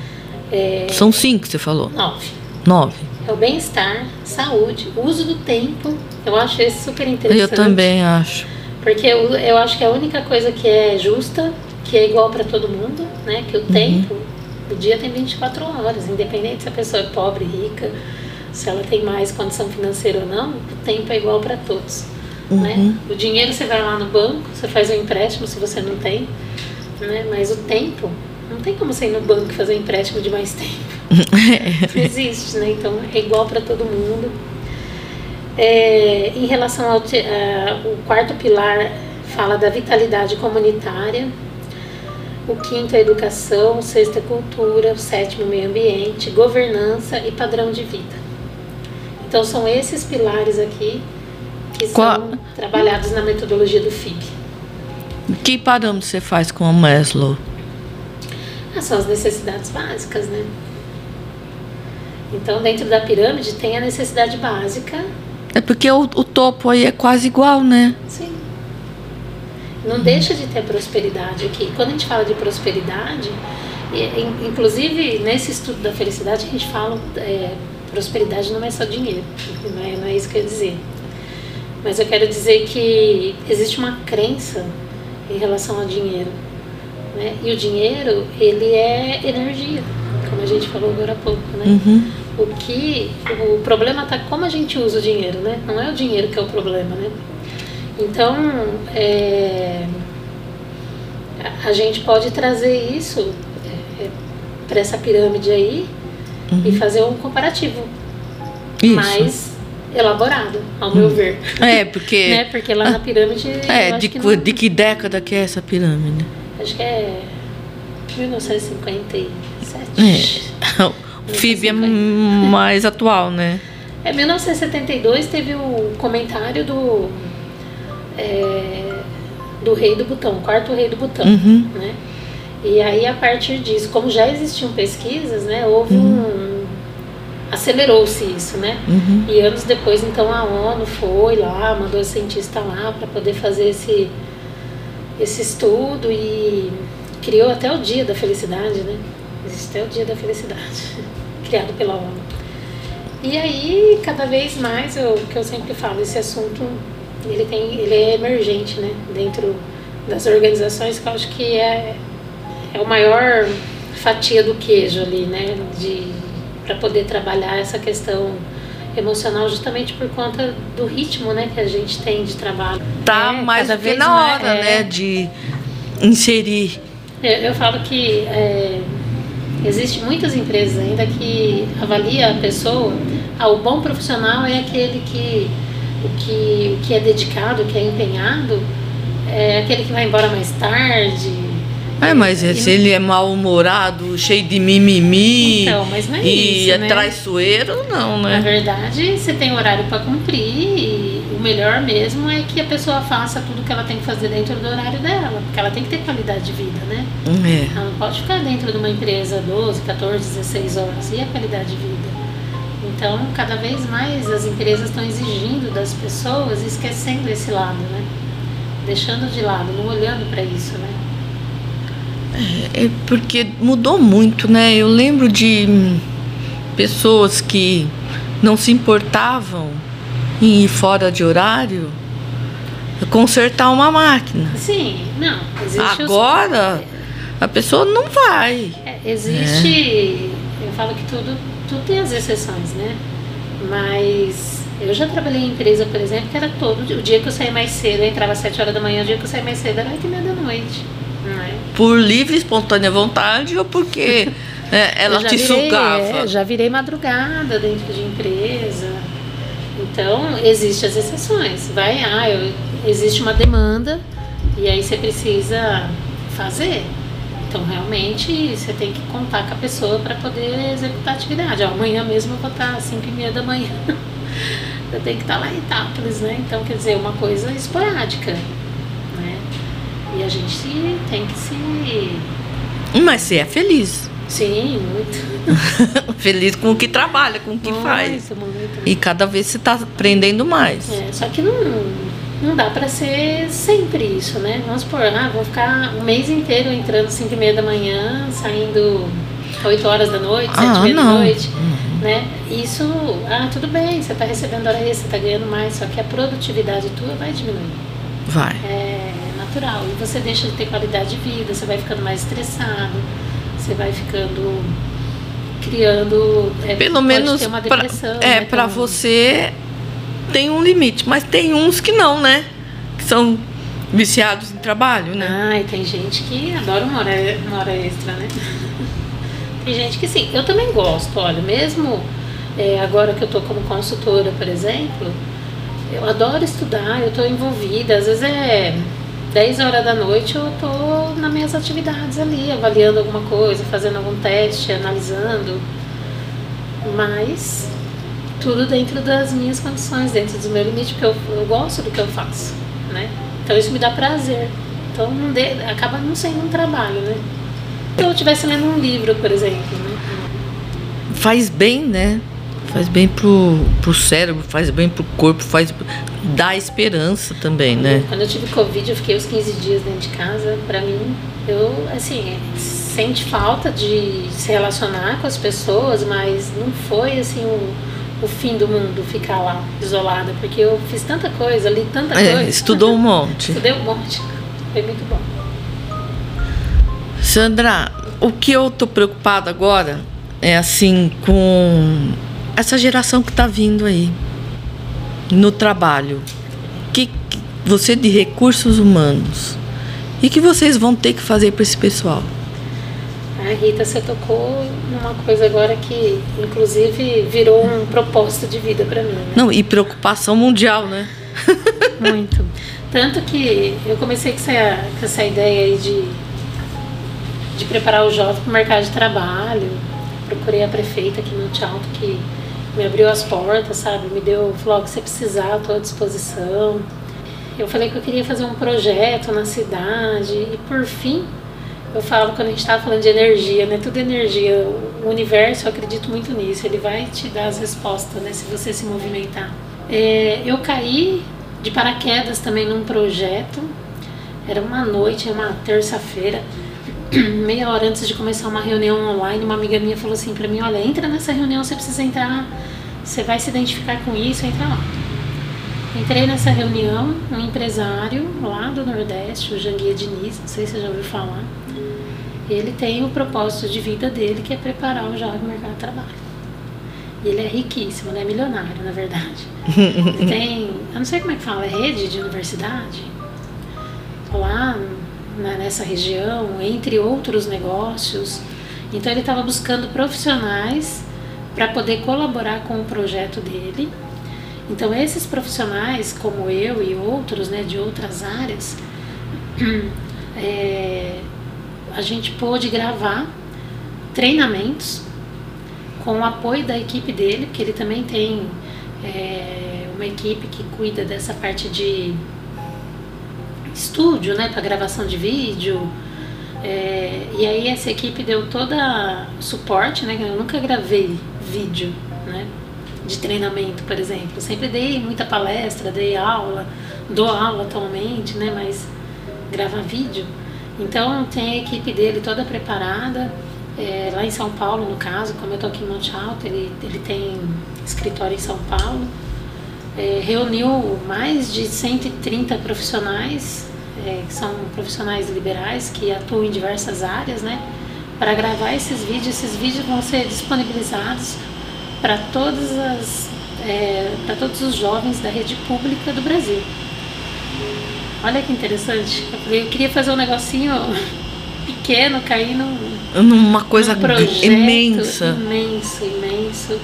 É, São cinco, você falou? Nove. Nove. É o bem-estar, saúde, uso do tempo. Eu acho esse super interessante. Eu também acho. Porque eu, eu acho que é a única coisa que é justa, que é igual para todo mundo, né? Que o uhum. tempo o dia tem 24 horas, independente se a pessoa é pobre, rica, se ela tem mais condição financeira ou não, o tempo é igual para todos. Uhum. Né? O dinheiro você vai lá no banco, você faz um empréstimo se você não tem, né? mas o tempo, não tem como você ir no banco e fazer um empréstimo de mais tempo. [LAUGHS] não existe, né? Então é igual para todo mundo. É, em relação ao a, o quarto pilar fala da vitalidade comunitária, o quinto é educação, o sexto é cultura, o sétimo meio ambiente, governança e padrão de vida. Então são esses pilares aqui que Qual- são trabalhados na metodologia do FIG. Que parâmetro você faz com a Maslow? Ah, são as necessidades básicas, né? Então, dentro da pirâmide tem a necessidade básica, É porque o, o topo aí é quase igual, né? sim. Não deixa de ter prosperidade aqui. Quando a gente fala de prosperidade, in- inclusive nesse estudo da felicidade, a gente fala é, prosperidade não é só dinheiro, não é, não é isso que eu ia dizer. Mas eu quero dizer que existe uma crença em relação ao dinheiro. Né? E o dinheiro, ele é energia, como a gente falou agora há pouco, né? Uhum. O que o problema está como a gente usa o dinheiro, né? Não é o dinheiro que é o problema, né? Então, é, a- gente pode trazer isso para essa pirâmide aí e fazer um comparativo Isso. mais elaborado, ao meu ver. É, porque. [LAUGHS] Né? Porque lá na pirâmide. eu É, de, que não- de que década que é essa pirâmide? Acho que é 1957. É. [LAUGHS] O FIB é mais atual, né? É, 1972 teve o comentário do é, do rei do Butão, quarto rei do Butão, Uhum. né? E aí a partir disso, como já existiam pesquisas, né, houve um acelerou-se isso, né? Uhum. E anos depois, então a ONU foi lá, mandou cientista lá para poder fazer esse esse estudo e criou até o Dia da Felicidade, né? Existe até o Dia da Felicidade, [LAUGHS] criado pela ONU. E aí, cada vez mais, eu, o que eu sempre falo, esse assunto, ele, tem, ele é emergente, né? Dentro das organizações, que eu acho que é, é o maior fatia do queijo ali, né? De, para poder trabalhar essa questão emocional justamente por conta do ritmo, né? Que a gente tem de trabalho. Tá É, mais cada que vez na mais- hora, é. né? De inserir. Eu, eu falo que é, existe muitas empresas ainda que avalia a pessoa. Ah, o bom profissional é aquele que o que, o que é dedicado, o que é empenhado, é aquele que vai embora mais tarde. É, mas E- se ele é mal-humorado, cheio de mimimi Então, mas não é e isso, é né? traiçoeiro, não, Na né? verdade, você tem horário para cumprir e o melhor mesmo é que a pessoa faça tudo que ela tem que fazer dentro do horário dela, porque ela tem que ter qualidade de vida, né? É. Ela não pode ficar dentro de uma empresa 12, 14, 16 horas. E a qualidade de vida? Então, cada vez mais as empresas estão exigindo das pessoas esquecendo esse lado, né? Deixando de lado, não olhando para isso, né? É porque mudou muito, né? Eu lembro de pessoas que não se importavam em ir fora de horário consertar uma máquina. Sim, não. Existe os- Agora a pessoa não vai. É, existe. Eu falo que tudo, tudo tem as exceções, né? Mas eu já trabalhei em empresa, por exemplo, que era todo dia. O dia que eu saía mais cedo, eu entrava às 7 horas da manhã, o dia que eu saía mais cedo era 8 e meia da noite. É? Por livre espontânea vontade ou porque [LAUGHS] é, ela te virei, sugava? é, já virei madrugada dentro de empresa. Então, existem as exceções. Vai, ah, eu- existe uma demanda e aí você precisa fazer. Então, realmente, você tem que contar com a pessoa para poder executar a atividade. Ó, amanhã mesmo eu vou estar às 5 e meia da manhã. [LAUGHS] eu tenho que estar lá em Itápolis, né? Então, quer dizer, uma coisa esporádica, né? E a gente tem que se... Mas você é feliz. Sim, muito. [LAUGHS] feliz com o que trabalha, com o que faz. Muito, muito. E cada vez você está aprendendo mais. É, só que não, não dá pra ser sempre isso, né? Vamos supor, ah, vou ficar um mês inteiro entrando às 5 e meia da manhã, saindo 8 horas da noite, 7 Ah, e meia da não. noite, né? Isso, ah, tudo bem, você tá recebendo hora extra, você tá ganhando mais, só que a produtividade tua vai diminuir. Vai. É natural. E você deixa de ter qualidade de vida, você vai ficando mais estressado, você vai ficando criando. é, Pelo menos ter uma pra, depressão. é né, para você tem um limite, mas tem uns que não, né? Que são viciados em trabalho, né? Ai, tem gente que adora uma hora, uma hora extra, né? [LAUGHS] Tem gente que sim. Eu também gosto, olha, mesmo é, agora que eu tô como consultora, por exemplo, eu adoro estudar, eu tô envolvida, às vezes é 10 horas da noite eu tô nas minhas atividades ali, avaliando alguma coisa, fazendo algum teste, analisando. Mas tudo dentro das minhas condições, dentro do meu limite, porque eu, eu gosto do que eu faço, né? Então isso me dá prazer. Então não de, acaba não sendo um trabalho, né? Se eu estivesse lendo um livro, por exemplo, né? Faz bem, né? Faz bem pro, pro cérebro, faz bem pro corpo, faz dá esperança também, né? Quando eu tive Covid, eu fiquei os 15 dias dentro de casa. Pra mim, eu, assim, sente falta de se relacionar com as pessoas, mas não foi, assim, o, o fim do mundo ficar lá, isolada, porque eu fiz tanta coisa, li tanta É, coisa. estudou um [LAUGHS] monte. Estudei um monte. Foi muito bom. Sandra, o que eu tô preocupada agora é assim com essa geração que tá vindo aí no trabalho. Que que- você de recursos humanos. E que vocês vão ter que fazer para esse pessoal? A Rita, você tocou numa coisa agora que, inclusive, virou um propósito de vida pra mim. Né? Não, e preocupação mundial, né? [LAUGHS] Muito. Tanto que eu comecei com essa, com essa ideia aí de, de preparar o jovem para o mercado de trabalho. Procurei a prefeita aqui no Monte Alto que me abriu as portas, sabe? Me deu, falou, "Ó, o que você precisar, estou à disposição. Eu falei que eu queria fazer um projeto na cidade e por fim, eu falo quando a gente estava falando de energia, né? Tudo é energia. O universo, eu acredito muito nisso. Ele vai te dar as respostas, né? Se você se movimentar. É, eu caí de paraquedas também num projeto. Era uma noite, uma terça-feira, [CLEARS THROAT] meia hora antes de começar uma reunião online, uma amiga minha falou assim pra mim, olha, entra nessa reunião, você precisa entrar, você vai se identificar com isso, entra lá. Entrei nessa reunião, um empresário lá do Nordeste, o Janguia Diniz, não sei se você já ouviu falar. Ele tem o propósito de vida dele, que é preparar o jovem no mercado de trabalho. E ele é riquíssimo, né? Milionário, na verdade. [LAUGHS] Ele tem, eu não sei como é que fala, é rede de universidade? Lá na- nessa região, entre outros negócios. Então ele estava buscando profissionais para poder colaborar com o projeto dele. Então esses profissionais, como eu e outros, né, de outras áreas, [CLEARS THROAT] é, a gente pôde gravar treinamentos com o apoio da equipe dele, porque ele também tem é, uma equipe que cuida dessa parte de estúdio, né, para gravação de vídeo. É, e aí essa equipe deu toda suporte, né? que Eu nunca gravei vídeo, né? De treinamento, por exemplo. Sempre dei muita palestra, dei aula, dou aula atualmente, né? Mas gravar vídeo. Então tem a equipe dele toda preparada. É, lá em São Paulo, no caso, como eu tô aqui em Monte Alto, ele, ele tem escritório em São Paulo. É, reuniu mais de 130 profissionais, é, que são profissionais liberais que atuam em diversas áreas, né? Para gravar esses vídeos. Esses vídeos vão ser disponibilizados para todas as é, para todos os jovens da rede pública do Brasil. Olha que interessante. Eu falei, eu queria fazer um negocinho pequeno, cair num, Numa coisa um projeto imensa. Imenso, imenso.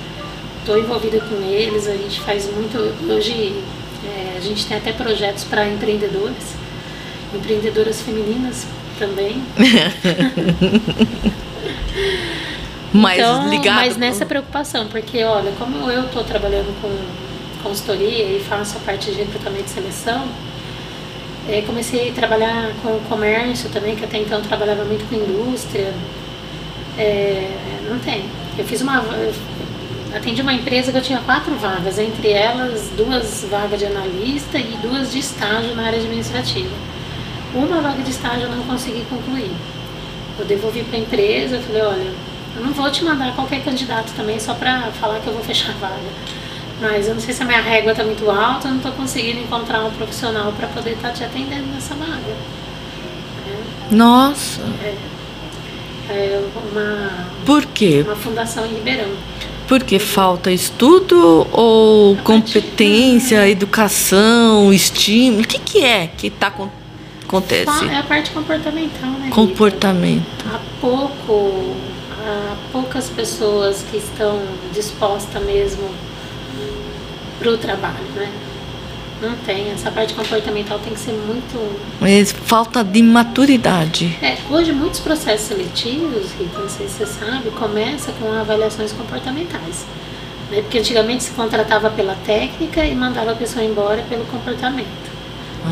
Estou envolvida com eles, a gente faz muito. Hoje é, a gente tem até projetos para empreendedoras, empreendedoras femininas também. [LAUGHS] Mas então, ligado. mas nessa preocupação, porque olha, como eu estou trabalhando com consultoria e faço a parte de recrutamento e seleção, eh, comecei a trabalhar com comércio também, que até então trabalhava muito com indústria. Eh, não tem. Eu fiz uma. eu Atendi uma empresa que eu tinha quatro vagas, entre elas duas vagas de analista e duas de estágio na área administrativa. Uma vaga de estágio eu não consegui concluir. Eu devolvi para a empresa, falei, olha, eu não vou te mandar qualquer candidato também só para falar que eu vou fechar a vaga. Mas eu não sei se a minha régua está muito alta, eu não estou conseguindo encontrar um profissional para poder estar te atendendo nessa vaga. Nossa. É uma, Por quê? uma fundação em Ribeirão. Porque falta estudo ou competência, educação, estímulo? O que, que é que tá, acon- acontece? É a parte comportamental, né? Comportamento. Há pouco, há poucas pessoas que estão dispostas mesmo para o trabalho, né? Não tem. Essa parte comportamental tem que ser muito. É falta de maturidade. É, hoje, muitos processos seletivos, Rita, não sei se você sabe, começa com avaliações comportamentais. Né? Porque antigamente se contratava pela técnica e mandava a pessoa embora pelo comportamento.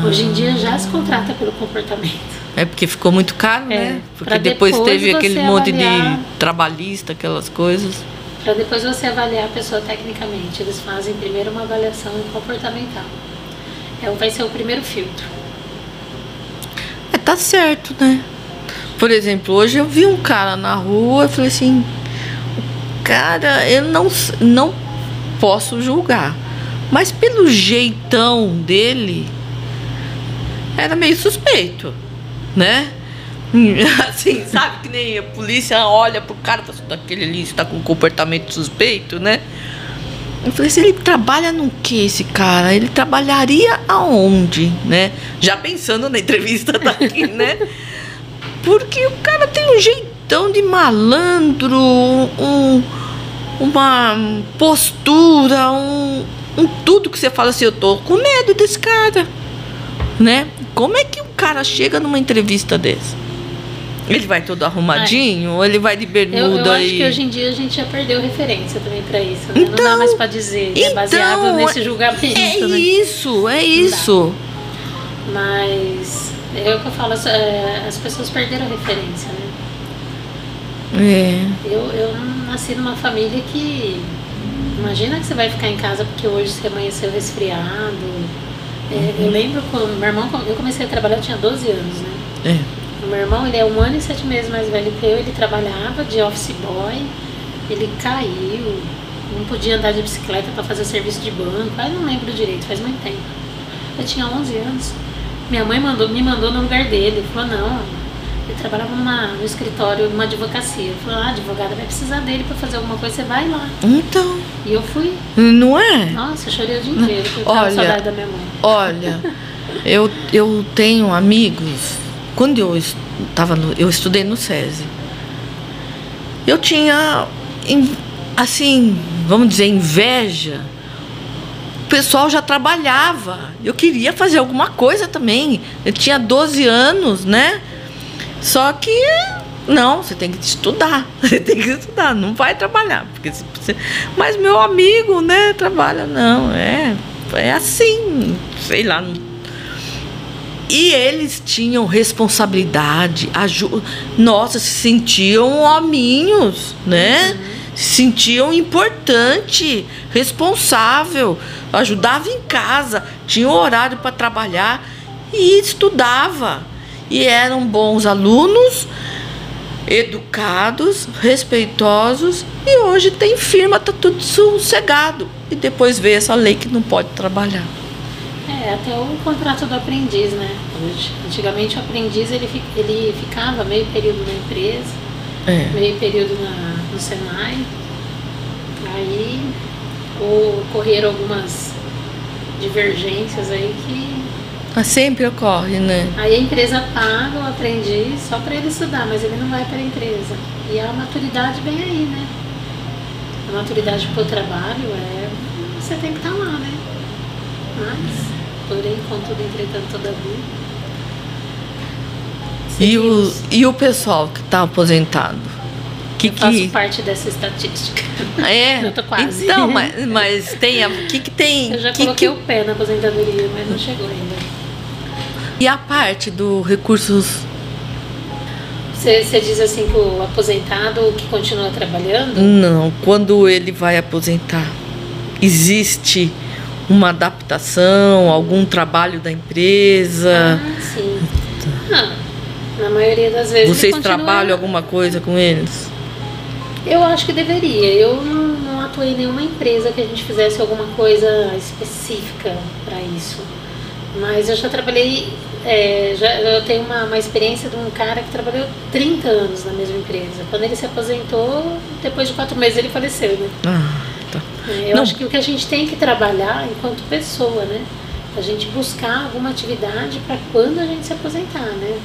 Hoje em dia já se contrata pelo comportamento. É porque ficou muito caro, É, né? Porque depois, depois teve aquele monte avaliar. de trabalhista, aquelas coisas. Para depois você avaliar a pessoa tecnicamente. Eles fazem primeiro uma avaliação comportamental. É, vai ser o primeiro filtro. É, tá certo, né? Por exemplo, hoje eu vi um cara na rua, eu falei assim, cara, eu não, não posso julgar. Mas pelo jeitão dele, era meio suspeito, né? [LAUGHS] Assim, sabe que nem a polícia olha pro cara assim, daquele ali está com comportamento suspeito, né? Eu falei assim, ele trabalha no que esse cara? Ele trabalharia aonde, né? Já pensando na entrevista [LAUGHS] daqui, né? Porque o cara tem um jeitão de malandro, um, uma postura, um, um tudo que você fala assim, eu tô com medo desse cara, né? Como é que cara chega numa entrevista dessa? Ele vai todo arrumadinho ou ele vai de Eu, bermuda eu acho e... que hoje em dia a gente já perdeu referência também para isso. Né? não Então- dá mais para dizer. é baseado Então, nesse julgamento. É né? isso, é isso. Mas é o que eu falo, as, é, as pessoas perderam referência, né? É. Eu, eu nasci numa família que. Imagina que você vai ficar em casa porque hoje você amanheceu resfriado. Eu lembro quando meu irmão. Eu comecei a trabalhar, eu tinha 12 anos, né? É. O meu irmão, ele é um ano e sete meses mais velho que eu, ele trabalhava de office boy, ele caiu, não podia andar de bicicleta para fazer serviço de banco, aí não lembro direito, faz muito tempo. Eu tinha 11 anos. Minha mãe mandou, me mandou no lugar dele, falou, não, ele trabalhava numa, no escritório, numa advocacia. Falou, ah, a advogada vai precisar dele para fazer alguma coisa, você vai lá. Então, E eu fui, não é? nossa, eu chorei o dia inteiro, porque eu Olha, saudade da minha mãe. Olha, [LAUGHS] eu, eu tenho amigos. Quando eu estava eu estudei no SESI. Eu tinha in- assim, vamos dizer, inveja. O pessoal já trabalhava. Eu queria fazer alguma coisa também. Eu tinha 12 anos, né? Só que não, você tem que estudar. [LAUGHS] Você tem que estudar, não vai trabalhar. Porque você... Mas meu amigo, né, trabalha, não, é, é assim, sei lá. E eles tinham responsabilidade, aju... nossa, se sentiam hominhos, né? Se sentiam importante, responsável, ajudava em casa, tinha horário para trabalhar e estudava. E eram bons alunos, educados, respeitosos e hoje tem firma, tá tudo sossegado. E depois veio essa lei que não pode trabalhar. É, até o contrato do aprendiz, né? Antigamente o aprendiz ele, ele ficava meio período na empresa, É. meio período na, no Senai. Aí ocorreram algumas divergências aí que. Mas sempre ocorre, né? Aí a empresa paga o aprendiz só para ele estudar, mas ele não vai para a empresa. E a maturidade vem aí, né? A maturidade para o trabalho é. Você tem que estar lá, né? Mas, porém, contudo, entretanto, todavia. E o, e o pessoal que está aposentado? Que, Eu faço que, parte dessa estatística. é, [LAUGHS] Eu tô quase. Então, mas, mas tem. O que, que tem? Eu já que, coloquei que- o pé na aposentadoria, mas não chegou ainda. E a parte do recursos. Você, você diz assim que o aposentado que continua trabalhando, Não, quando ele vai aposentar, existe uma adaptação, algum trabalho da empresa? ah, sim. Ah, na maioria das vezes. Vocês continua- trabalham alguma coisa com eles? Eu acho que deveria. Eu não, não atuei em nenhuma empresa que a gente fizesse alguma coisa específica para isso. Mas eu já trabalhei, é, já, eu tenho uma, uma experiência de um cara que trabalhou 30 anos na mesma empresa. Quando ele se aposentou, depois de quatro meses ele faleceu, né? Ah, tá. É, Eu Não. acho que o que a gente tem que trabalhar enquanto pessoa, né? A gente buscar alguma atividade para quando a gente se aposentar, né?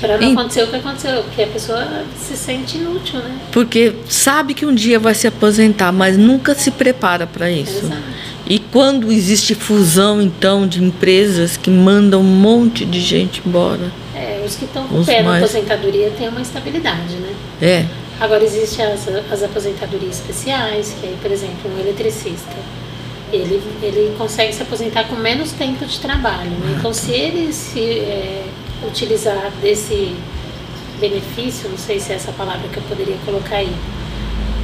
Para não acontecer o que aconteceu, porque a pessoa se sente inútil, né? Porque sabe que um dia vai se aposentar, mas nunca se prepara para isso. Exato. E quando existe fusão, então, de empresas que mandam um monte de gente embora? É, os que estão com pé na aposentadoria têm uma estabilidade, né? É. Agora, existem as, as aposentadorias especiais, que aí, por exemplo, um eletricista, ele, ele consegue se aposentar com menos tempo de trabalho. Né? Então, se ele se é, utilizar desse benefício, não sei se é essa palavra que eu poderia colocar aí,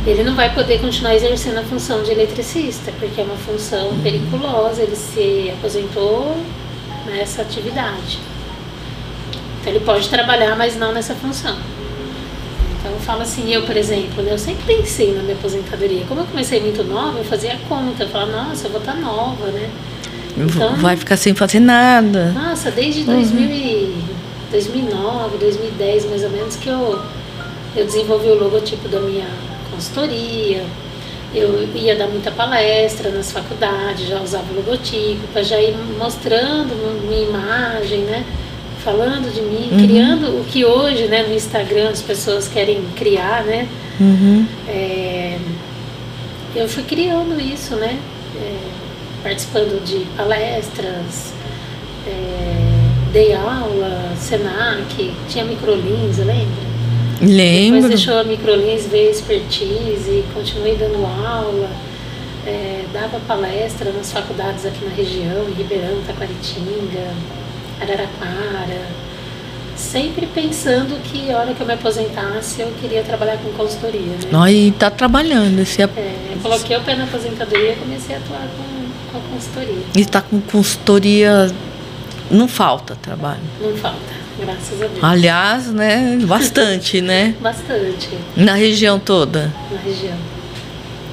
ele não vai poder continuar exercendo a função de eletricista, porque é uma função periculosa, ele se aposentou nessa atividade. Então ele pode trabalhar, mas não nessa função. Então eu falo assim, eu, por exemplo, né, eu sempre pensei na minha aposentadoria. Como eu comecei muito nova, eu fazia conta, eu falava, nossa, eu vou estar nova, né? Então, vai ficar sem fazer nada. Nossa, desde uhum. 2000 2009, 2010 mais ou menos que eu, eu desenvolvi o logotipo da minha consultoria. Eu ia dar muita palestra nas faculdades, já usava o logotipo, para já ir mostrando minha imagem, né? Falando de mim, uhum. criando o que hoje, né, no Instagram as pessoas querem criar, né? Uhum. É, eu fui criando isso, né? É, participando de palestras, é, dei aula, Senac, tinha microlins, lembra? Lembro. Depois deixou a Microlins ver expertise, continuei dando aula, é, dava palestra nas faculdades aqui na região, em Ribeirão, Taquaritinga, Araraquara, sempre pensando que a hora que eu me aposentasse eu queria trabalhar com consultoria. Né? e tá trabalhando. Você... É, coloquei o pé na aposentadoria e comecei a atuar com, com a consultoria. E está com consultoria, não falta trabalho? Não falta. Graças a Deus. Aliás, né? Bastante, né? [LAUGHS] Bastante. Na região toda? Na região.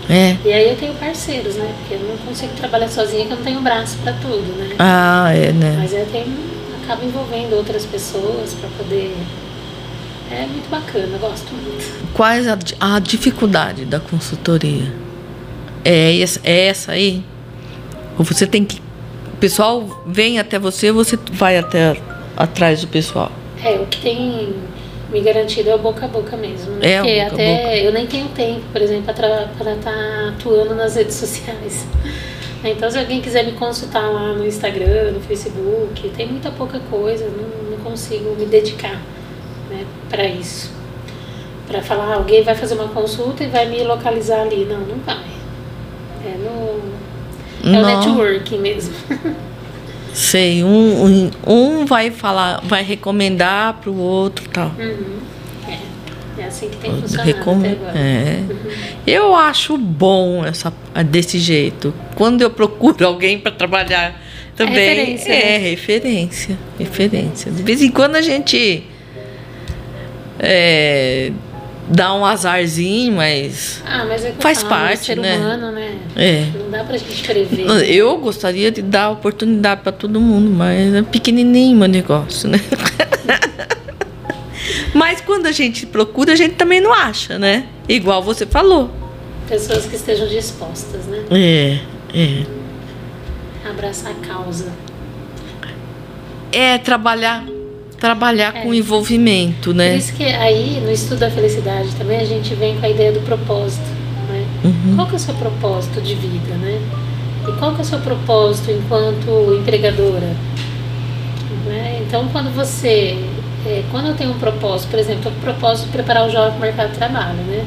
É. E aí eu tenho parceiros, né? Porque eu não consigo trabalhar sozinha, que eu não tenho braço para tudo, né? Ah, é, né? Mas eu tenho, acabo envolvendo outras pessoas para poder. É muito bacana, gosto muito. Quais a, a dificuldade da consultoria? É essa, é essa aí? Ou você tem que. O pessoal vem até você, você vai até atrás do pessoal? É, o que tem me garantido é o boca a boca mesmo. Né? É, Porque boca até boca. eu nem tenho tempo, por exemplo, para estar tá atuando nas redes sociais. [LAUGHS] Então, se alguém quiser me consultar lá no Instagram, no Facebook, tem muita pouca coisa, não, não consigo me dedicar né, para isso. Para falar, alguém vai fazer uma consulta e vai me localizar ali. Não, não vai. É no. É o networking mesmo. [LAUGHS] Sei, um, um, um vai falar, vai recomendar para o outro tal. Uhum. É. é assim que tem funcionado Recom é. Uhum. Eu acho bom essa, desse jeito. Quando eu procuro alguém para trabalhar também. É referência. É, né? referência. Referência. De vez em quando a gente. É, dá um azarzinho, mas. Ah, mas é faz falo, parte, ser né? humano, né? É. Não dá pra gente prever. Eu gostaria de dar oportunidade para todo mundo, mas é pequenininho meu negócio, né? [LAUGHS] mas quando a gente procura, a gente também não acha, né? Igual você falou. Pessoas que estejam dispostas, né? É, é. Abraçar a causa. É trabalhar trabalhar é. com envolvimento, né? Por isso que aí, no estudo da felicidade também, a gente vem com a ideia do propósito, né? Uhum. Qual que é o seu propósito de vida, né? E qual que é o seu propósito enquanto empregadora? Né? Então, quando você... É, quando eu tenho um propósito, por exemplo, o propósito de preparar o jovem para o mercado de trabalho, né?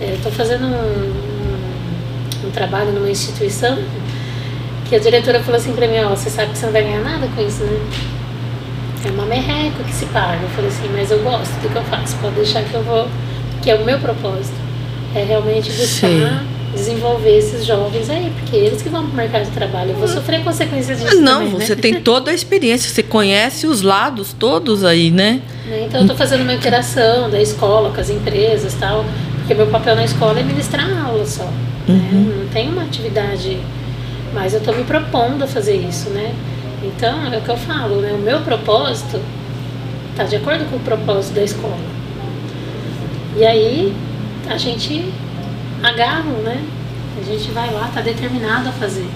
É, Estou fazendo um, um, um trabalho numa instituição que a diretora falou assim para mim, ó, você sabe que você não vai ganhar nada com isso, né? É uma merreca que se paga. Eu falei assim, mas eu gosto do que eu faço, pode deixar que eu vou, que é o meu propósito. É realmente buscar Sim. desenvolver esses jovens aí, porque eles que vão para o mercado de trabalho. Eu vou sofrer consequências disso. Não, também, você né? tem toda a experiência, você conhece os lados todos aí, né? né então eu estou fazendo uma interação da escola com as empresas tal, porque meu papel na escola é ministrar aula só. Né? Uhum. Né? Não tem uma atividade, mas eu estou me propondo a fazer isso, né? Então, é o que eu falo, né? O meu propósito está de acordo com o propósito da escola. E aí, a gente agarra, né? A gente vai lá, está determinado a fazer.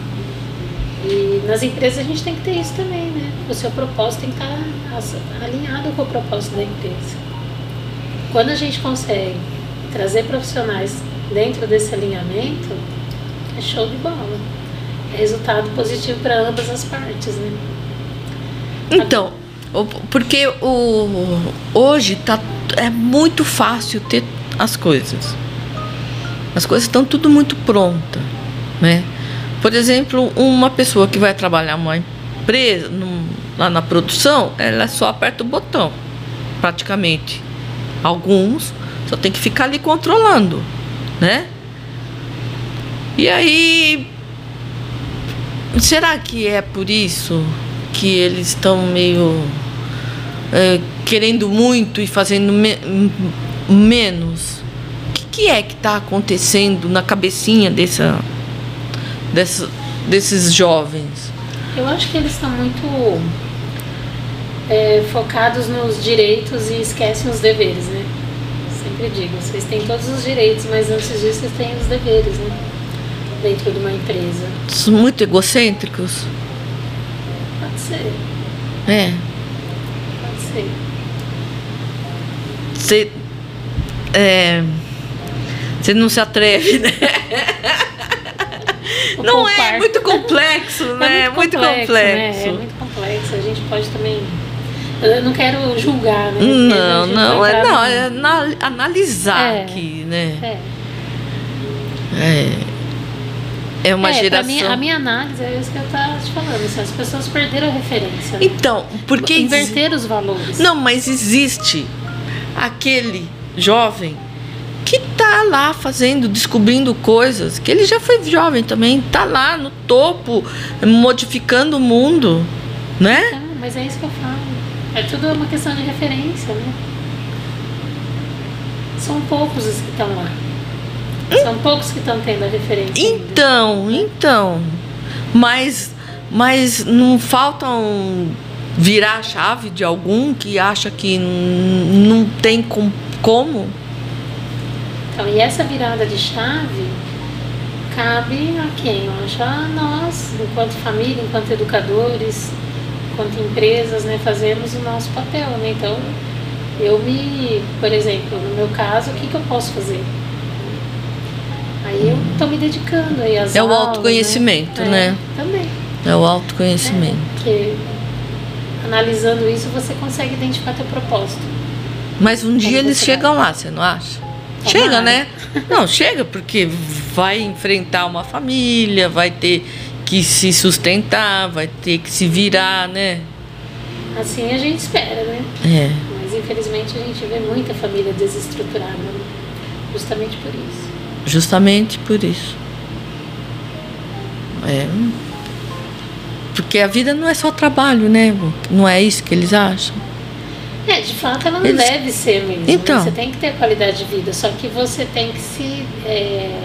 E nas empresas a gente tem que ter isso também, né? O seu propósito tem que estar tá alinhado com o propósito da empresa. Quando a gente consegue trazer profissionais dentro desse alinhamento, é show de bola. Resultado positivo para ambas as partes, né? Então, porque o, hoje tá, é muito fácil ter as coisas. As coisas estão tudo muito pronta, né? Por exemplo, uma pessoa que vai trabalhar numa empresa, num- lá na produção, ela só aperta o botão, praticamente. Alguns só tem que ficar ali controlando, né? E aí, será que é por isso que eles estão meio é, querendo muito e fazendo me- menos? O que, que é que está acontecendo na cabecinha dessa, dessa, desses jovens? Eu acho que eles estão muito é, focados nos direitos e esquecem os deveres, né? Sempre digo, vocês têm todos os direitos, mas antes disso vocês têm os deveres, né? Dentro de uma empresa. Muito egocêntricos? Pode ser, É. pode ser. Você é, você não se atreve, né? Não é poupar- muito complexo, né? É muito complexo, né? complexo. É muito complexo. A gente pode também. Eu não quero julgar, né? Não, não, é, não, é ana- analisar É. aqui, né? É. É, é uma é, geração. mim, a minha análise é isso que eu estava te falando. assim, as pessoas perderam a referência. Então, porque Inverter os valores. não, mas existe aquele jovem que tá lá fazendo, descobrindo coisas, que ele já foi jovem também, tá lá no topo, modificando o mundo, né? É, mas é isso que eu falo. É tudo uma questão de referência, né? São poucos os que estão lá. São poucos que estão tendo a referência. ainda. Então, então. Mas, mas não faltam virar a chave de algum que acha que não tem com- como? Então, e essa virada de chave cabe a quem? Eu acho a nós, enquanto família, enquanto educadores, enquanto empresas, né, fazemos o nosso papel, né? Então, eu me, por exemplo, no meu caso, o que, que eu posso fazer? Aí eu estou me dedicando aí às É o aulas, autoconhecimento, É, né? Também. É o autoconhecimento. Porque analisando isso, você consegue identificar teu propósito. Mas um dia eles chegam lá, você não acha? Tomara. Chega, né? Não, chega, porque vai enfrentar uma família, vai ter que se sustentar, vai ter que se virar, né? Assim a gente espera, né? É. Mas infelizmente a gente vê muita família desestruturada, né? justamente por isso. Justamente por isso. É. Porque a vida não é só trabalho, né? Não é isso que eles acham? É, de fato ela não Eles- deve ser mesmo. né? Então. Você tem que ter qualidade de vida, só que você tem que se, é,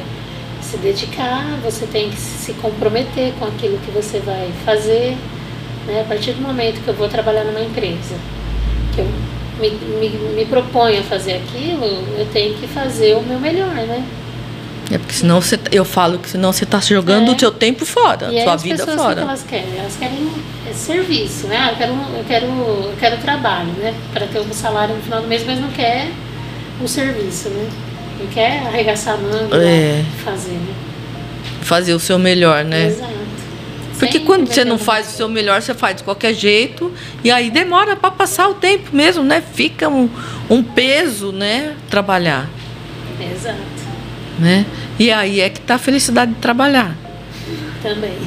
se dedicar, você tem que se comprometer com aquilo que você vai fazer. Né? A partir do momento que eu vou trabalhar numa empresa, que eu me, me, me proponho a fazer aquilo, eu tenho que fazer o meu melhor, né? É porque senão você, eu falo que senão você está jogando É. o seu tempo fora, E sua vida pessoas, fora. que elas querem? Elas querem é, serviço, né? Ah, eu quero, eu quero, eu quero trabalho, né? Para ter um salário no final do mês, mas não quer o serviço, né? Não quer arregaçar a manga É. fazer, né? Fazer o seu melhor, né? Exato. Porque Sempre quando você não faz o seu melhor, você faz de qualquer jeito. E aí demora para passar o tempo mesmo, né? Fica um, um peso, né? Trabalhar, Exato. Né? E aí é que tá a felicidade de trabalhar. Também. [LAUGHS]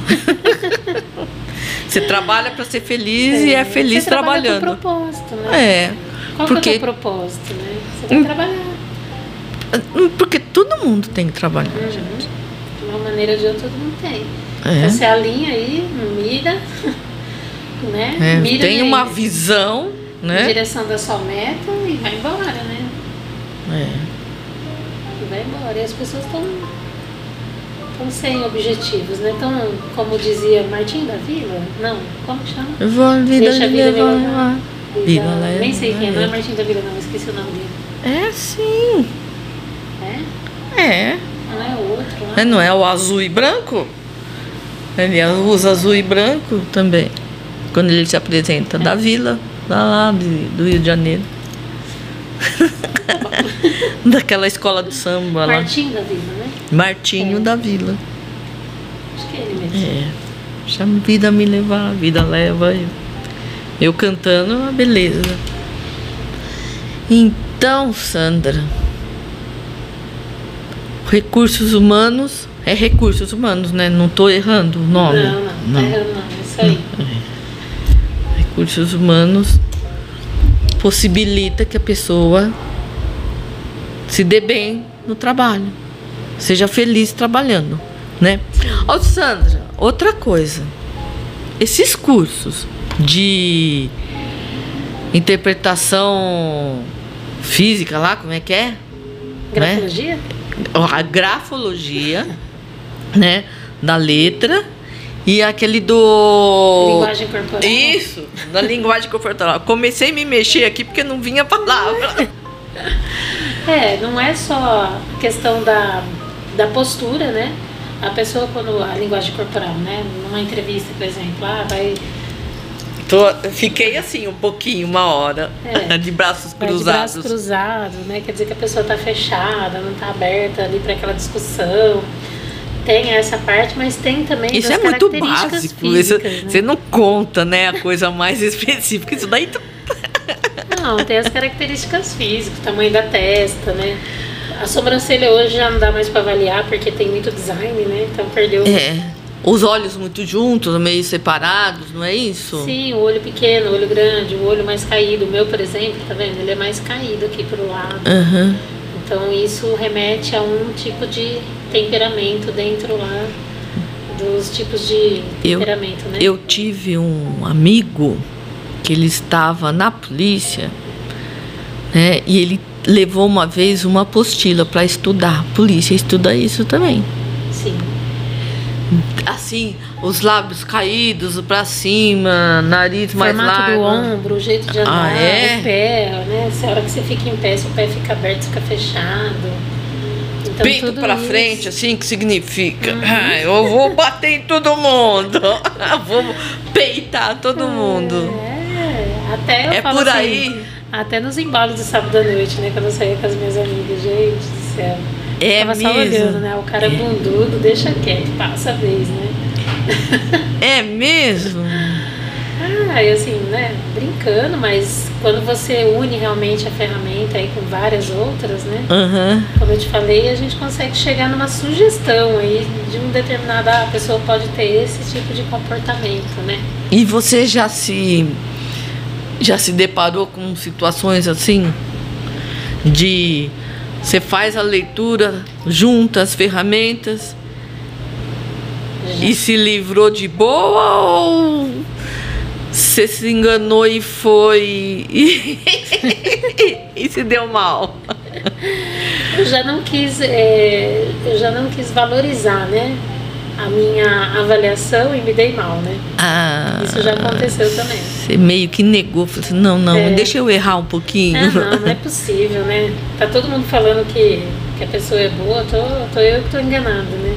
Você trabalha para ser feliz e é feliz Você trabalha trabalhando. Com propósito, né? É. Qual que é porque- o propósito, né? Você vai Hum. trabalhar. Porque todo mundo tem que trabalhar. Uhum. De uma maneira ou de outra, todo mundo tem. É. Então você alinha aí, mira, [LAUGHS] né? É, Mira tem em- uma visão, em né? direção da sua meta e vai embora, né? É. Vai embora. E as pessoas estão estão sem objetivos, né? Então, como dizia Martim da Vila, não, como chama? Vou vida Deixa a vida me levar. levar. Vida leva Nem sei quem, não é. Martim da Vila, não, esqueci o nome dele. É sim. É? É. Não é o outro lá? É, Não é o azul e branco? Ele usa azul e branco também. Quando ele se apresenta da vila, lá de- do Rio de Janeiro. [LAUGHS] [LAUGHS] Daquela escola de samba lá. Martim da Vila, né? Martinho É. da Vila. Acho que é ele mesmo. É. Deixa a vida me levar, a vida leva. Eu, eu cantando, beleza. Então, Sandra, recursos humanos é recursos humanos, né? Não tô errando o nome. Não, não, não. tá errando não, é isso aí. Recursos humanos possibilita que a pessoa se dê bem no trabalho, seja feliz trabalhando, né? Ó, Sandra, outra coisa. Esses cursos de interpretação física lá, como é que é? Grafologia? Ó, A grafologia, [LAUGHS] né, da letra e aquele do Linguagem corporal. Isso, da linguagem corporal. Comecei a me mexer aqui porque não vinha a palavra. [LAUGHS] É, não é só a questão da, da postura, né? A pessoa quando a linguagem corporal, né? Numa entrevista, por exemplo, ah, vai, Tô- fiquei assim um pouquinho, uma hora, É. [LAUGHS] de braços vai de cruzados. braço cruzado, né? Quer dizer que a pessoa tá fechada, não tá aberta ali para aquela discussão. Tem essa parte, mas tem também Isso é muito básico. Isso, físicas, né? Você não conta, né, a coisa mais [LAUGHS] específica. Isso daí tu- Não, tem as características físicas, o tamanho da testa, né? A sobrancelha hoje já não dá mais para avaliar porque tem muito design, né? Então perdeu. É. Os olhos muito juntos, meio separados, não é isso? Sim, o olho pequeno, o olho grande, o olho mais caído. O meu, por exemplo, tá vendo? Ele é mais caído aqui pro lado. Aham. Então isso remete a um tipo de temperamento dentro lá dos tipos de Eu- temperamento, né? Eu tive um amigo que ele estava na polícia, né? E ele levou uma vez uma apostila para estudar. A polícia estuda isso também. Sim. Assim, os lábios caídos para cima, nariz mais formato largo. do ombro, o jeito de andar, Ah, é? o pé, né? Se a hora que você fica em pé, se o pé fica aberto, fica fechado. Então, isso- Uhum. frente, assim, que significa? Ah, eu vou bater em todo mundo. [LAUGHS] vou peitar todo mundo. É, até eu É falo por assim, aí. Até nos embalos de sábado à noite, né? Quando eu saía com as minhas amigas, gente do céu. É Tava só mesmo. olhando, né? O cara bundudo, deixa quieto, passa a vez, né? É mesmo? Ah, e assim, né? Brincando, mas quando você une realmente a ferramenta aí com várias outras, né? Aham. Como eu te falei, a gente consegue chegar numa sugestão aí de um determinado, ah, a pessoa pode ter esse tipo de comportamento, né? E você já se já se deparou com situações assim de você faz a leitura junta as ferramentas e se livrou de boa ou você se enganou e foi e, [LAUGHS] e se deu mal? Eu já não quis, é, eu já não quis valorizar, né? A minha avaliação e me dei mal, né? Ah, Isso já aconteceu também. Você meio que negou, falou assim, não, não, É. deixa eu errar um pouquinho. Ah, não, não é possível, né? Tá todo mundo falando que, que a pessoa é boa, tô, tô eu que tô enganado, né?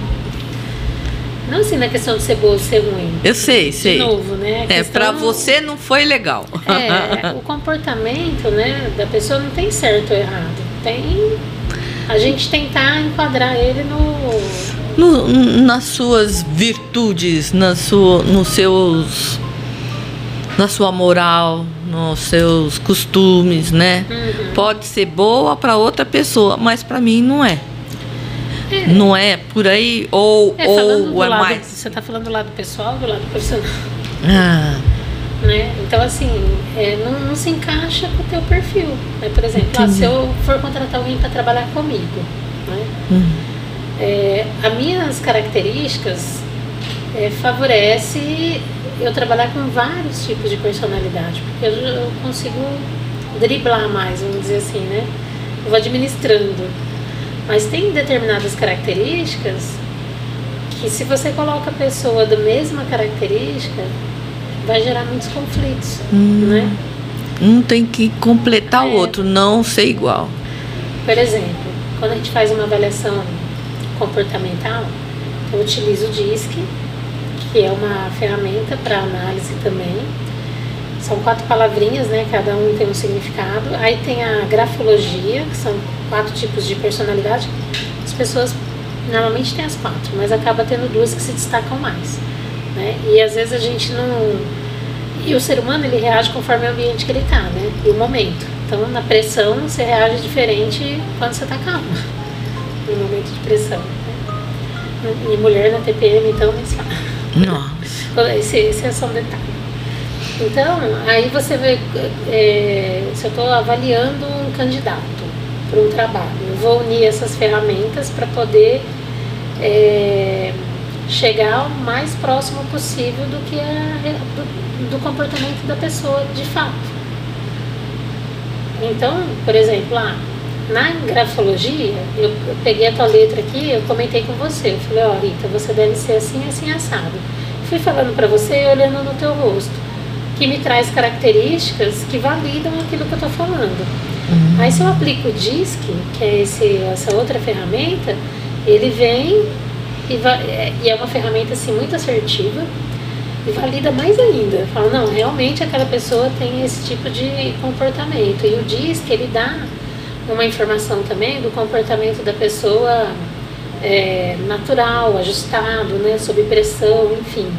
Não assim na questão de ser boa ou ser ruim. Eu sei, sei. De novo, né? A É, pra você não foi legal. É, [LAUGHS] o comportamento, né, da pessoa não tem certo ou errado. Tem a gente tentar enquadrar ele no No- nas suas virtudes, na sua, nos seus, na sua moral, nos seus costumes, né? Uhum. Pode ser boa para outra pessoa, mas para mim não é. Não é por aí ou É, ou é lado, mais. você tá falando do lado pessoal, do lado profissional, Ah, né? Então assim, é, não, não se encaixa com o teu perfil. Né? Por exemplo, ah, Entendi. se eu for contratar alguém para trabalhar comigo, né? hum, É, as minhas características é, favorece eu trabalhar com vários tipos de personalidade, porque eu, eu consigo driblar mais, vamos dizer assim, né? Eu vou administrando. Mas tem determinadas características que se você coloca a pessoa da mesma característica, vai gerar muitos conflitos, Hum. né? um tem que completar o É. outro, não ser igual. Por exemplo, quando a gente faz uma avaliação comportamental, eu utilizo o DISC, que é uma ferramenta para análise também. São quatro palavrinhas, né? Cada um tem um significado. Aí tem a grafologia, que são quatro tipos de personalidade. As pessoas normalmente tem as quatro, mas acaba tendo duas que se destacam mais. Né? E às vezes a gente não. E o ser humano ele reage conforme o ambiente que ele está, né? E o momento. Então na pressão você reage diferente quando você está calmo. No momento de pressão. Né? E mulher na TPM, então, nem se fala. Nossa. [LAUGHS] Esse, esse é só um detalhe. Então, aí você vê, é, se eu estou avaliando um candidato para um trabalho, eu vou unir essas ferramentas para poder é, chegar o mais próximo possível do que é do, do comportamento da pessoa de fato. Então, por exemplo, lá, na grafologia, eu, peguei a tua letra aqui, eu comentei com você, eu falei, ó, oh, Rita, você deve ser assim, assim, assado. Fui falando para você olhando no teu rosto, que me traz características que validam aquilo que eu estou falando. Uhum. Aí se eu aplico o DISC, que é esse, essa outra ferramenta, ele vem e, é, e é uma ferramenta assim muito assertiva e valida mais ainda. Fala, não, realmente aquela pessoa tem esse tipo de comportamento. E o DISC, ele dá uma informação também do comportamento da pessoa é, natural, ajustado, né, sob pressão, enfim.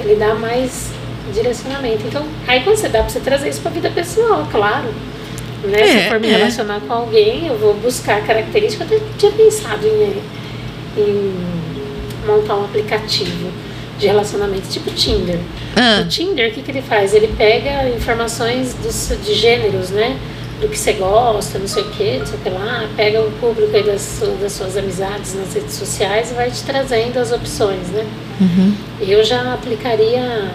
Ele dá mais direcionamento. Então, aí quando você dá para você trazer isso para a vida pessoal, claro. Né? É, Se for me é. relacionar com alguém, eu vou buscar características. Eu até tinha pensado em, em montar um aplicativo de relacionamento tipo Tinder. Ah. O Tinder, o que, que ele faz? Ele pega informações dos, de gêneros, né? Do que você gosta, não sei o que, não sei o que lá, pega o público aí das, das suas amizades nas redes sociais e vai te trazendo as opções, né? Uhum. Eu já aplicaria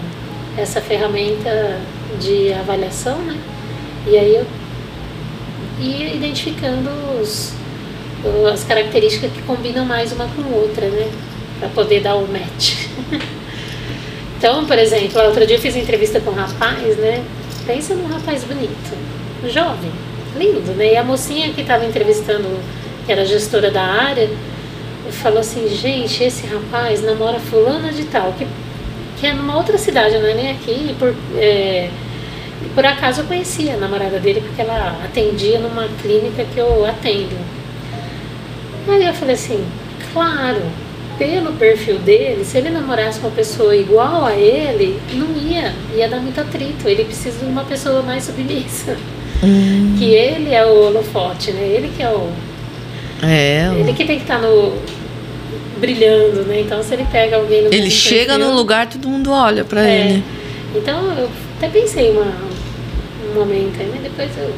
essa ferramenta de avaliação, né? E aí eu ia identificando os, as características que combinam mais uma com outra, né? Para poder dar o match. [LAUGHS] então, por exemplo, outro dia eu fiz entrevista com um rapaz, né? Pensa num rapaz bonito jovem, lindo, né? E a mocinha que estava entrevistando, que era gestora da área, falou assim, gente, esse rapaz namora fulana de tal, que, que é numa outra cidade, não é nem aqui, e por, é, por acaso eu conhecia a namorada dele, porque ela atendia numa clínica que eu atendo. Aí eu falei assim, claro, pelo perfil dele, se ele namorasse uma pessoa igual a ele, não ia, ia dar muito atrito. Ele precisa de uma pessoa mais submissa. Hum. Que ele é o holofote, né? Ele que é o. É. Ele que tem que estar tá no. brilhando, né? Então se ele pega alguém no Ele chega num lugar, todo mundo olha pra é. ele. Então eu até pensei uma, um momento aí, mas depois eu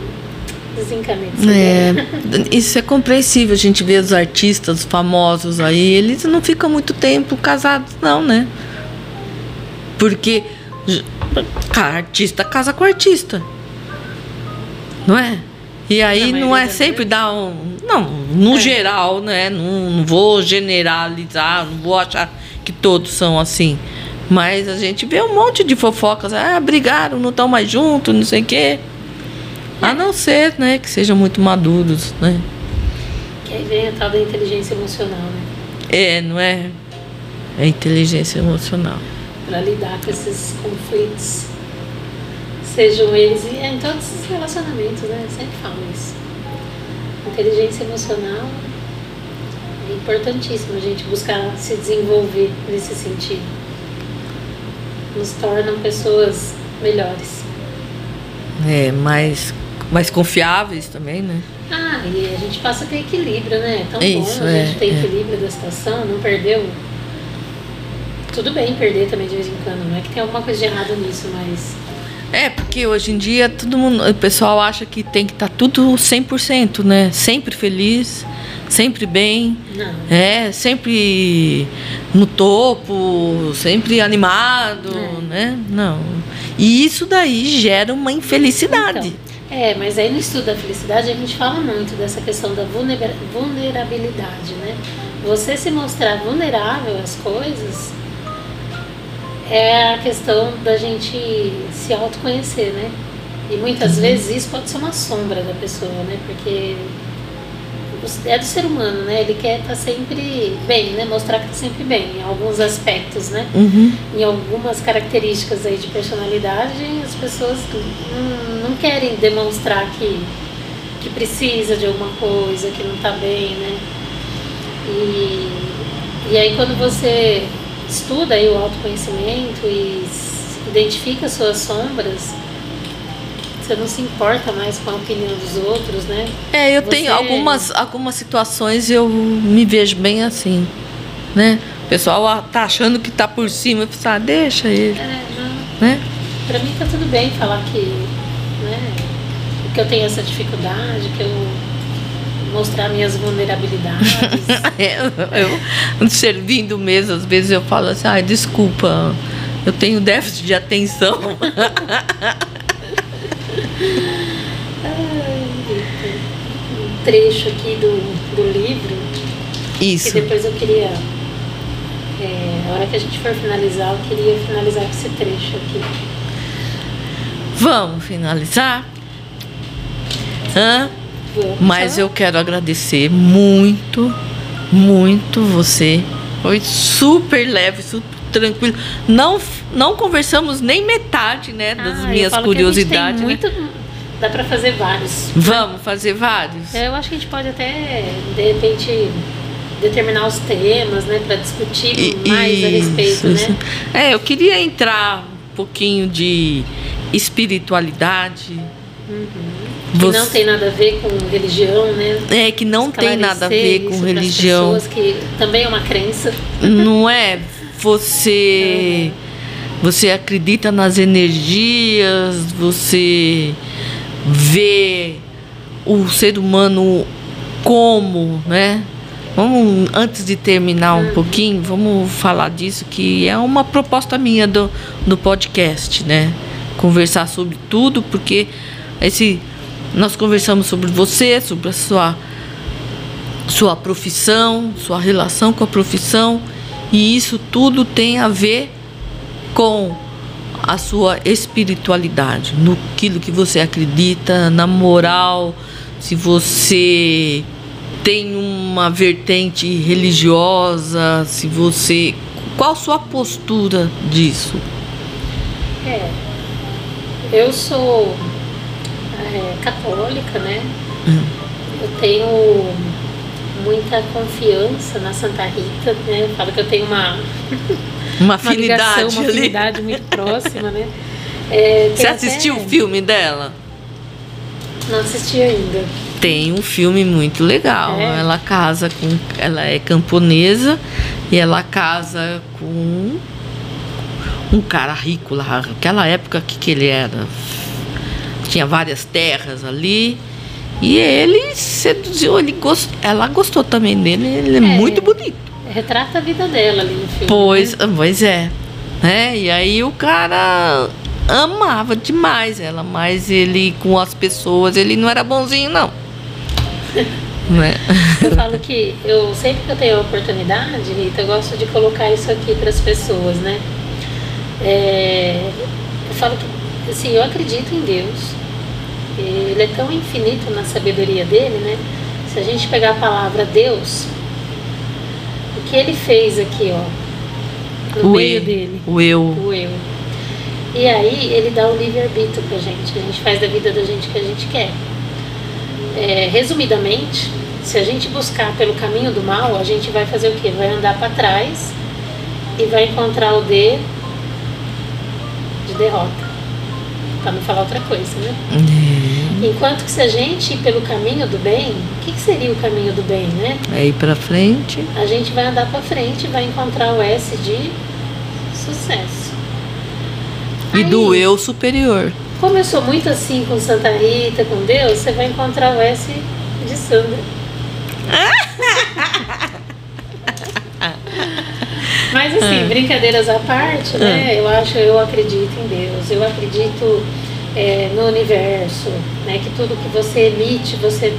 desencanei. É, [LAUGHS] isso é compreensível. A gente vê os artistas famosos aí, eles não ficam muito tempo casados, não, né? Porque a artista casa com artista não é? E aí não é sempre dar um. Não, no é. geral, né? Não, não vou generalizar, não vou achar que todos são assim. Mas a gente vê um monte de fofocas. Ah, brigaram, não estão mais juntos, não sei o quê. A não ser, né, que sejam muito maduros, né? Que aí vem a tal da inteligência emocional, né? É, não é? É inteligência emocional. Para lidar com esses conflitos sejam eles e em todos os relacionamentos, né? Eu sempre falo isso. Inteligência emocional é importantíssimo a gente buscar se desenvolver nesse sentido. Nos tornam pessoas melhores. É, mais, mais confiáveis também, né? Ah, e a gente passa a ter equilíbrio, né? É tão Isso, bom a gente é, ter é. equilíbrio da situação, não perdeu. Tudo bem perder também de vez em quando, não é que tem alguma coisa de errado nisso, mas é, porque hoje em dia todo mundo, o pessoal acha que tem que estar tá tudo 100%, né? Sempre feliz, sempre bem, Não. é, sempre no topo, sempre animado, é. né? Não. E isso daí gera uma infelicidade. Então, é, mas aí no estudo da felicidade a gente fala muito dessa questão da vulnerabilidade, né? Você se mostrar vulnerável às coisas é a questão da gente se autoconhecer, né? E muitas uhum. vezes isso pode ser uma sombra da pessoa, né? Porque é do ser humano, né? Ele quer estar tá sempre bem, né? Mostrar que está sempre bem em alguns aspectos, né? Uhum. Em algumas características aí de personalidade, as pessoas não, não querem demonstrar que, que precisa de alguma coisa, que não está bem, né? E, e aí quando você estuda aí o autoconhecimento e identifica suas sombras, você não se importa mais com a opinião dos outros, né? É, eu Você- tenho algumas, algumas situações eu me vejo bem assim, né? O pessoal ah, tá achando que tá por cima, eu falo, ah, deixa ele, É, não, né? pra mim tá tudo bem falar que, né, que eu tenho essa dificuldade, que eu mostrar minhas vulnerabilidades. [LAUGHS] É, eu, eu servindo mesmo, às vezes eu falo assim, ai, desculpa, eu tenho déficit de atenção. [LAUGHS] Um trecho aqui do, do livro que Isso. depois eu queria. é, a hora que a gente for finalizar, eu queria finalizar com esse trecho aqui. Vamos finalizar? Hã? Mas eu quero agradecer muito, muito você. Foi super leve, super tranquilo. Não, não conversamos nem metade, né, das Ah, minhas curiosidades. né? muito, Dá pra fazer vários. Vamos fazer vários? Eu acho que a gente pode até, de repente, determinar os temas, né? Pra discutir I- mais a respeito, isso. né? É, eu queria entrar um pouquinho de espiritualidade. Que Você- não tem nada a ver com religião, né? É, que não tem nada a ver com religião. pessoas, que também é uma crença. [LAUGHS] Não é? Você você acredita nas energias, você vê o ser humano como, né? Vamos antes de terminar um pouquinho, vamos falar disso que é uma proposta minha do, do podcast, né? Conversar sobre tudo, porque esse nós conversamos sobre você, sobre a sua sua profissão, sua relação com a profissão, e isso tudo tem a ver com a sua espiritualidade, no aquilo que você acredita, na moral, se você tem uma vertente religiosa, se você qual sua postura disso? É. Eu sou é, católica, né? Hum. Eu tenho muita confiança na Santa Rita, né? Eu falo que eu tenho uma, [LAUGHS] Uma uma afinidade ligação, uma afinidade muito [LAUGHS] próxima, né? É, Você assistiu até- o filme dela? Não assisti ainda. Tem um filme muito legal. É? Ela casa com. Ela é camponesa e ela casa com um cara rico lá. Naquela época que, que ele era. Tinha várias terras ali. E ele seduziu, ele gost, ela gostou também dele, ele é, É. muito bonito. Retrata a vida dela ali no filme. Pois, né? pois é. é. E aí o cara amava demais ela, mas ele com as pessoas, ele não era bonzinho, não. [LAUGHS] né? Eu falo que eu sempre que eu tenho a oportunidade, Rita, eu gosto de colocar isso aqui para as pessoas, né? É, eu falo que, assim, eu acredito em Deus. Ele é tão infinito na sabedoria dele, né? Se a gente pegar a palavra Deus, o que ele fez aqui, ó, no o meio eu, dele, o eu. o eu. E aí ele dá o livre-arbítrio pra gente. A gente faz da vida da gente o que a gente quer. É, resumidamente, se a gente buscar pelo caminho do mal, a gente vai fazer o quê? Vai andar para trás e vai encontrar o D de derrota. Para não falar outra coisa, né? Enquanto que se a gente ir pelo caminho do bem, o que, que seria o caminho do bem, né? É ir pra frente. A gente vai andar para frente e vai encontrar o S de sucesso. E Aí, do eu superior. Como eu sou muito assim com Santa Rita, com Deus, você vai encontrar o S de Sandra. [LAUGHS] Mas assim, Ah. brincadeiras à parte, né? Eu acho, eu acredito em Deus, eu acredito é, no universo, né? Que tudo que você emite, você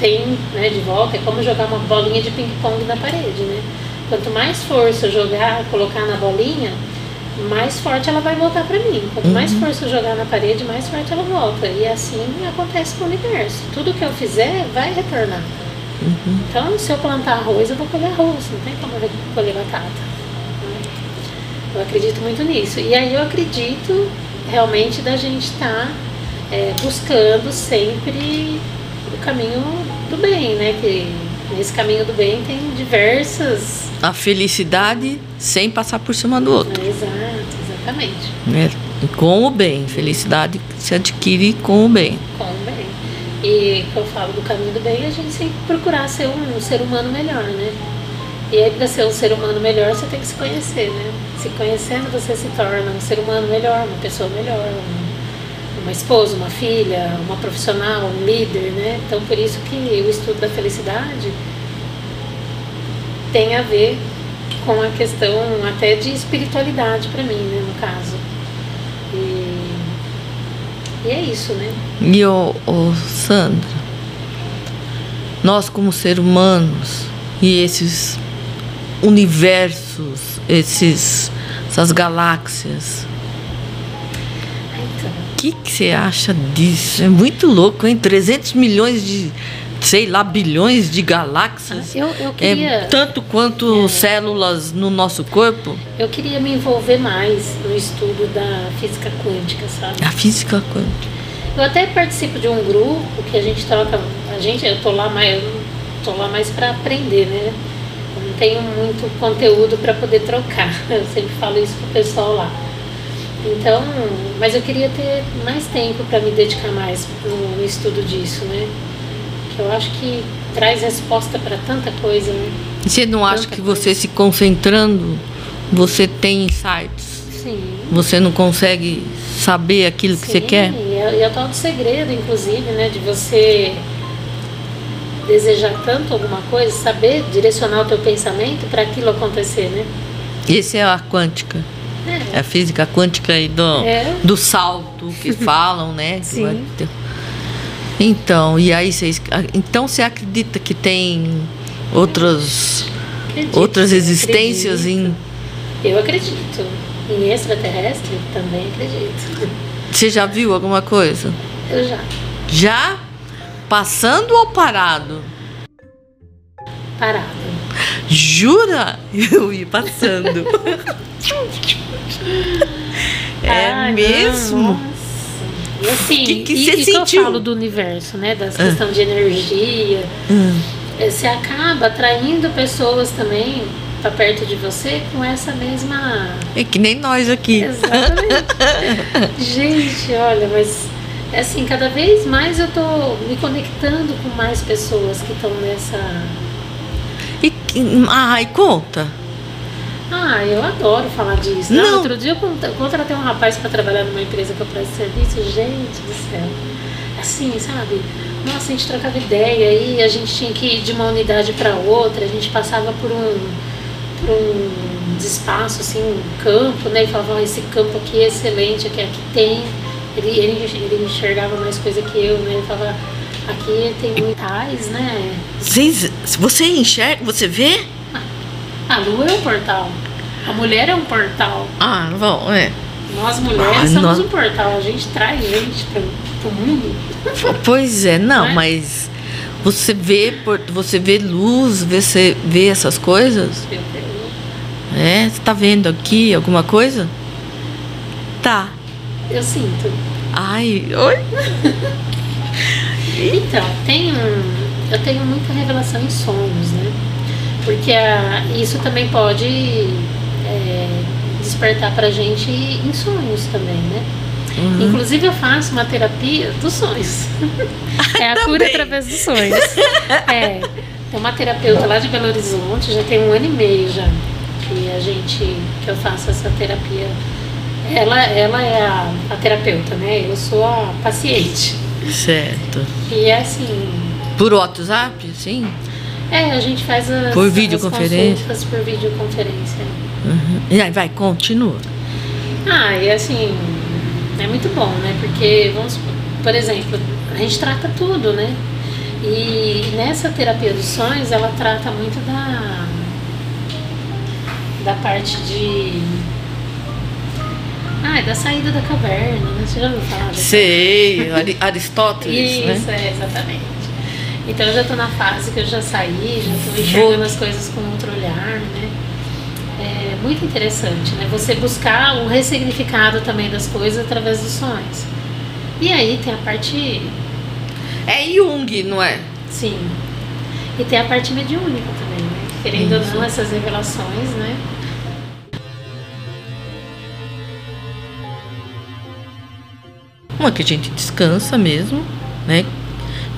tem né, de volta. É como jogar uma bolinha de ping-pong na parede, né? Quanto mais força eu jogar, colocar na bolinha, mais forte ela vai voltar para mim. Quanto mais força eu jogar na parede, mais forte ela volta. E assim acontece com o universo. Tudo que eu fizer vai retornar. Então, se eu plantar arroz, eu vou colher arroz. Não tem como eu colher batata. Eu acredito muito nisso. E aí eu acredito realmente da gente estar buscando sempre o caminho do bem, né? Que Nesse caminho do bem tem diversas. A felicidade sem passar por cima do outro. Exato, exatamente. Né? Com o bem. Felicidade se adquire com o bem. Com o bem. E quando eu falo do caminho do bem, a gente tem que procurar ser um, um ser humano melhor, né? E aí, para ser um ser humano melhor, você tem que se conhecer, né? Se conhecendo, você se torna um ser humano melhor, uma pessoa melhor, um, uma esposa, uma filha, uma profissional, um líder, né? Então, por isso que o estudo da felicidade tem a ver com a questão até de espiritualidade para mim, né, no caso. E, e é isso, né? E o, o Sandra, nós como seres humanos e esses universos, esses, essas galáxias, o que que você acha disso? É muito louco, hein? 300 milhões de, sei lá, bilhões de galáxias. eu, eu É queria. tanto quanto células no nosso corpo. Eu queria me envolver mais no estudo da física quântica, sabe? A física quântica. Eu até participo de um grupo que a gente troca, a gente, eu tô lá mais, tô lá mais para aprender, né? Não tenho muito conteúdo para poder trocar. [LAUGHS] Eu sempre falo isso pro pessoal lá. Então, mas eu queria ter mais tempo para me dedicar mais no, estudo disso, né? Que eu acho que traz resposta para tanta coisa, né? Você não acha Tanta que você se concentrando, você tem insights? Sim. Você não consegue saber aquilo que você Sim, quer? E é, e é o tal do segredo, inclusive, né? De você desejar tanto alguma coisa, saber direcionar o teu pensamento para aquilo acontecer, né? Esse é a quântica. É É. a física quântica e do, É. do salto que [LAUGHS] falam, né? Sim. Então, e aí vocês. Então você acredita que tem outras, Acredito, outras existências acredito. em. Eu acredito. Em extraterrestre também acredito. Você já viu alguma coisa? Eu já. Já? Passando ou parado? Parado. Jura? [LAUGHS] Eu ia passando. é não, mesmo? nossa. E assim, Que que e, você e que eu falo do universo, né? Das Ah. questão de energia. Hum. Eh, Você acaba atraindo pessoas também para perto de você com essa mesma. É que nem nós aqui. Exatamente. [LAUGHS] Gente, olha, mas é assim, cada vez mais eu tô me conectando com mais pessoas que estão nessa. E, ai, conta. Ah, eu adoro falar disso. Não. Não, outro dia eu cont- eu contratei um rapaz para trabalhar numa empresa que eu presto serviço. Gente do céu. Assim, sabe? Nossa, a gente trocava ideia aí, a gente tinha que ir de uma unidade para outra, a gente passava por um, por um espaço, assim, um campo, né? E falava, "Ó, esse campo aqui é excelente, aqui, aqui tem. Ele, ele, ele enxergava mais coisa que eu, né? Ele falava, aqui tem muitas, né? Vocês, você enxerga, você vê? A lua é um portal. A mulher é um portal. Ah, bom, é. Nós mulheres Ah, somos nós- um portal, a gente traz gente para o mundo. [LAUGHS] Pois é, não, Não é? mas você vê, você vê luz, você vê essas coisas? Eu, É, você tá vendo aqui alguma coisa? Tá. Eu sinto. Ai, oi. [LAUGHS] Então, tem um, eu tenho muita revelação em sonhos, né? Porque a, isso também pode é, despertar pra gente em sonhos também, né? Uhum. Inclusive eu faço uma terapia dos sonhos. [LAUGHS] É a cura através dos sonhos. É. Tem uma terapeuta lá de Belo Horizonte, já tem um ano e meio já que a gente que eu faço essa terapia. Ela, ela é a, a terapeuta, né? Eu sou a paciente. Certo. E é assim, Por WhatsApp, sim? é, a gente faz as, Por as videoconferência? consultas por videoconferência. Uhum. E aí, vai, continua. Ah, e assim, é muito bom, né? Porque, vamos por exemplo, a gente trata tudo, né? E nessa terapia dos sonhos, ela trata muito da, da parte de. Ah, da saída da caverna, né? Você já ouviu falar? Sei, [LAUGHS] Ari- Aristóteles, Isso, né? é, exatamente. Então eu já tô na fase que eu já saí, já tô enxergando as coisas com outro olhar, né? É muito interessante, né? Você buscar o ressignificado também das coisas através dos sonhos. E aí tem a parte, É Jung, não é? sim. E tem a parte mediúnica também, né? Querendo ou não, essas revelações, né? Uma que a gente descansa mesmo, né?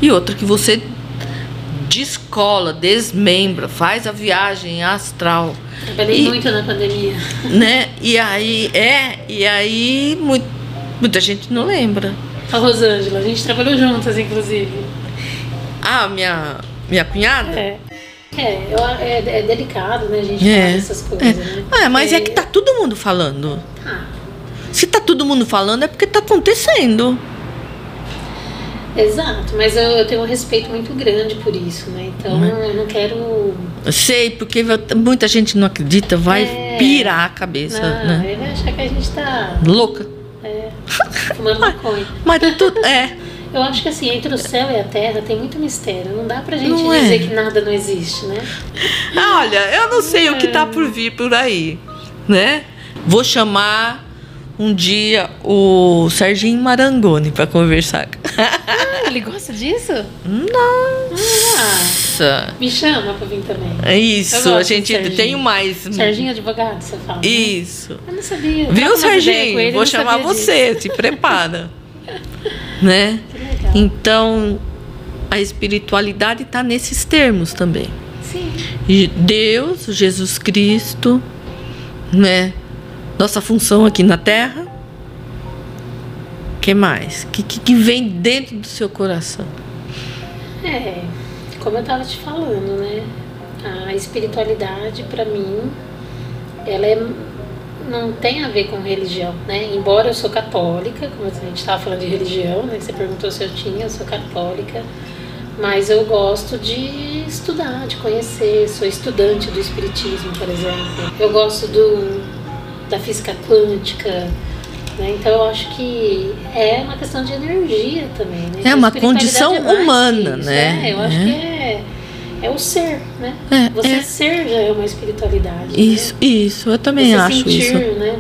E outra que você descola, desmembra, faz a viagem astral, Trabalhei E- muito na pandemia. né? E aí é, e aí mu- muita gente não lembra. A Rosângela, a gente trabalhou juntas, inclusive. Ah, minha minha cunhada? É. É, é, é delicado, né, a gente É. dessas coisas, né? É, mas é que tá todo mundo falando. Tá. Se tá todo mundo falando é porque tá acontecendo. Exato, mas eu, eu tenho um respeito muito grande por isso, né? Então eu não quero. Eu sei, porque muita gente não acredita, vai É. pirar a cabeça, Não, né? ele vai achar que a gente tá Louca. é, fumando [LAUGHS] maconha. Mas tudo é. Eu acho que assim, entre o céu e a terra tem muito mistério. Não dá pra gente Não é. dizer que nada não existe, né? Olha, eu não sei o que tá por vir por aí, né? Vou chamar um dia o Serginho Marangoni para conversar. Ah, ele gosta disso? Nossa! Ah, me chama pra vir também. É isso, a gente tem mais. Serginho advogado, você fala? né? Isso. Eu não sabia. Viu, Serginho? ele, Vou chamar você, se [LAUGHS] prepara. né? disso. Que legal. Então, a espiritualidade está nesses termos também. Sim. Deus, Jesus Cristo, né? Nossa função aqui na Terra. que mais? Que, que, que vem dentro do seu coração? É, como eu tava te falando, né? A espiritualidade, pra mim, ela é, não tem a ver com religião, né? Embora eu sou católica, como a gente tava falando de religião, né? Você perguntou se eu tinha, eu sou católica. Mas eu gosto de estudar, de conhecer. Sou estudante do espiritismo, por exemplo. Eu gosto do, da física quântica. Né? Então eu acho que é uma questão de energia também. Né? É uma condição é humana, isso, né? É, eu acho É. que é, é o ser, né? É, Você é. ser já é uma espiritualidade. né? Isso, isso, eu também Você acho sentir, isso. né?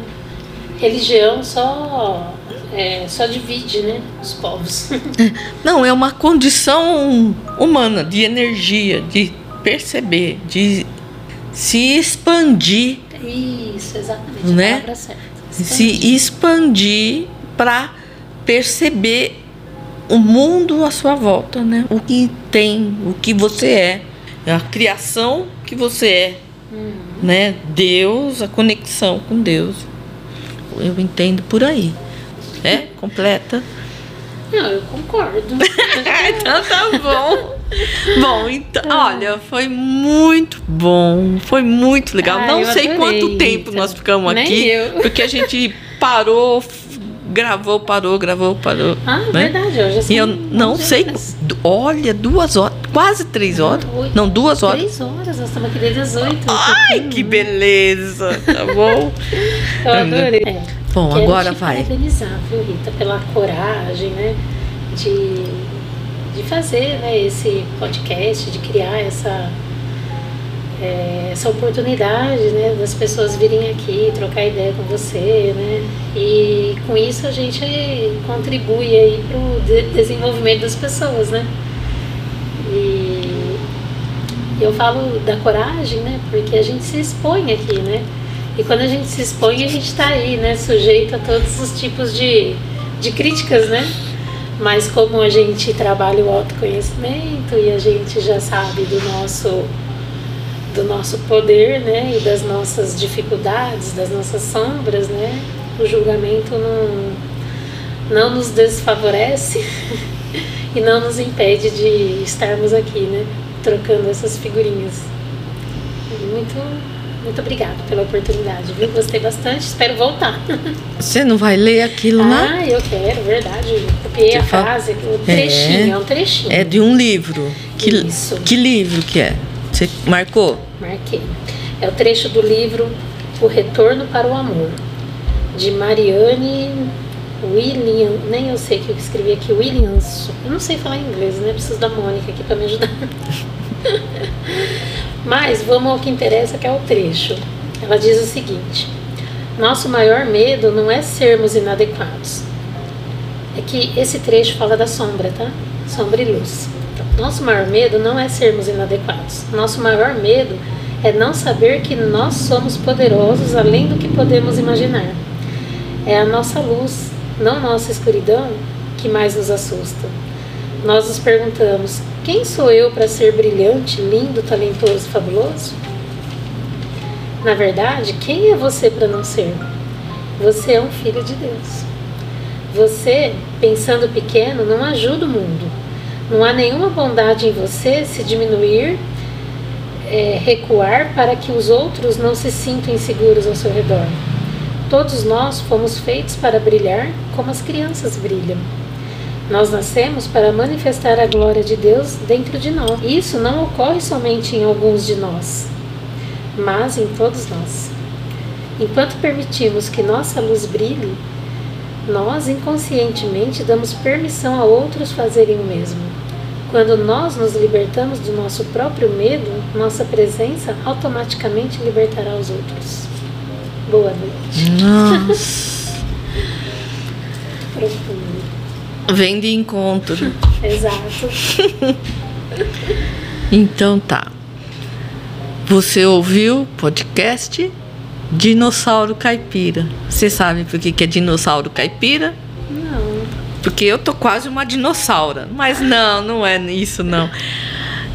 Religião só, é, só divide, né? Os povos. Não, é uma condição humana de energia, de perceber, de se expandir, Isso, exatamente. Né? A palavra certa. se expandir para perceber o mundo à sua volta, né? O que tem, o que você é, a criação que você é, Hum. né? Deus, a conexão com Deus. Eu entendo por aí. É completa. Não, eu concordo. [LAUGHS] então tá bom. Bom, então, olha, foi muito bom, foi muito legal. Ah, Não sei adorei, quanto tempo Rita. nós ficamos Nem aqui, eu. porque a gente parou, gravou, parou, gravou, parou. Ah, né? verdade, hoje E eu não 11 sei, horas. olha, duas horas, quase três horas. Oito. Não, duas horas. Três horas, nós estamos aqui desde as oito. Ai, pouquinho, que beleza, tá bom? [LAUGHS] Eu adorei. É. Bom, Quero agora te vai. parabenizar, viu, Rita, pela coragem, né? De, de fazer né, esse podcast, de criar essa, é, essa oportunidade né, das pessoas virem aqui, trocar ideia com você, né? E com isso a gente contribui aí para o desenvolvimento das pessoas, né? E eu falo da coragem, né? Porque a gente se expõe aqui, né? E quando a gente se expõe, a gente está aí, né? Sujeito a todos os tipos de, de críticas, né? Mas como a gente trabalha o autoconhecimento e a gente já sabe do nosso do nosso poder, né, e das nossas dificuldades, das nossas sombras, né, o julgamento não não nos desfavorece [LAUGHS] e não nos impede de estarmos aqui, né, trocando essas figurinhas. Muito muito obrigada pela oportunidade, viu? Gostei bastante, espero voltar. [LAUGHS] Você não vai ler aquilo lá? Ah, eu quero, verdade. Eu copiei a Você fala- frase, o trechinho, é, um trechinho. É de um livro. Que, Isso. que livro que é? Você marcou? Marquei. É o trecho do livro O Retorno para o Amor, de Marianne William, nem eu sei o que eu escrevi aqui, Williams. Eu não sei falar inglês, né? Preciso da Mônica aqui para me ajudar. [LAUGHS] Mas vamos ao que interessa, que é o trecho. Ela diz o seguinte: Nosso maior medo não é sermos inadequados. É que esse trecho fala da sombra, tá? Sombra e luz. Então, Nosso maior medo não é sermos inadequados. Nosso maior medo é não saber que nós somos poderosos além do que podemos imaginar. É a nossa luz, não nossa escuridão, que mais nos assusta. Nós nos perguntamos: quem sou eu para ser brilhante, lindo, talentoso, fabuloso? Na verdade, quem é você para não ser? Você é um filho de Deus. Você, pensando pequeno, não ajuda o mundo. Não há nenhuma bondade em você se diminuir, é, recuar para que os outros não se sintam inseguros ao seu redor. Todos nós fomos feitos para brilhar como as crianças brilham. Nós nascemos para manifestar a glória de Deus dentro de nós. Isso não ocorre somente em alguns de nós, mas em todos nós. Enquanto permitimos que nossa luz brilhe, nós inconscientemente damos permissão a outros fazerem o mesmo. Quando nós nos libertamos do nosso próprio medo, nossa presença automaticamente libertará os outros. Boa noite. Nossa. Vem de encontro. Exato. Então tá. Você ouviu o podcast Dinossauro Caipira. Você sabe por que, que é dinossauro caipira? Não. Porque eu tô quase uma dinossauro. Mas não, não é isso não.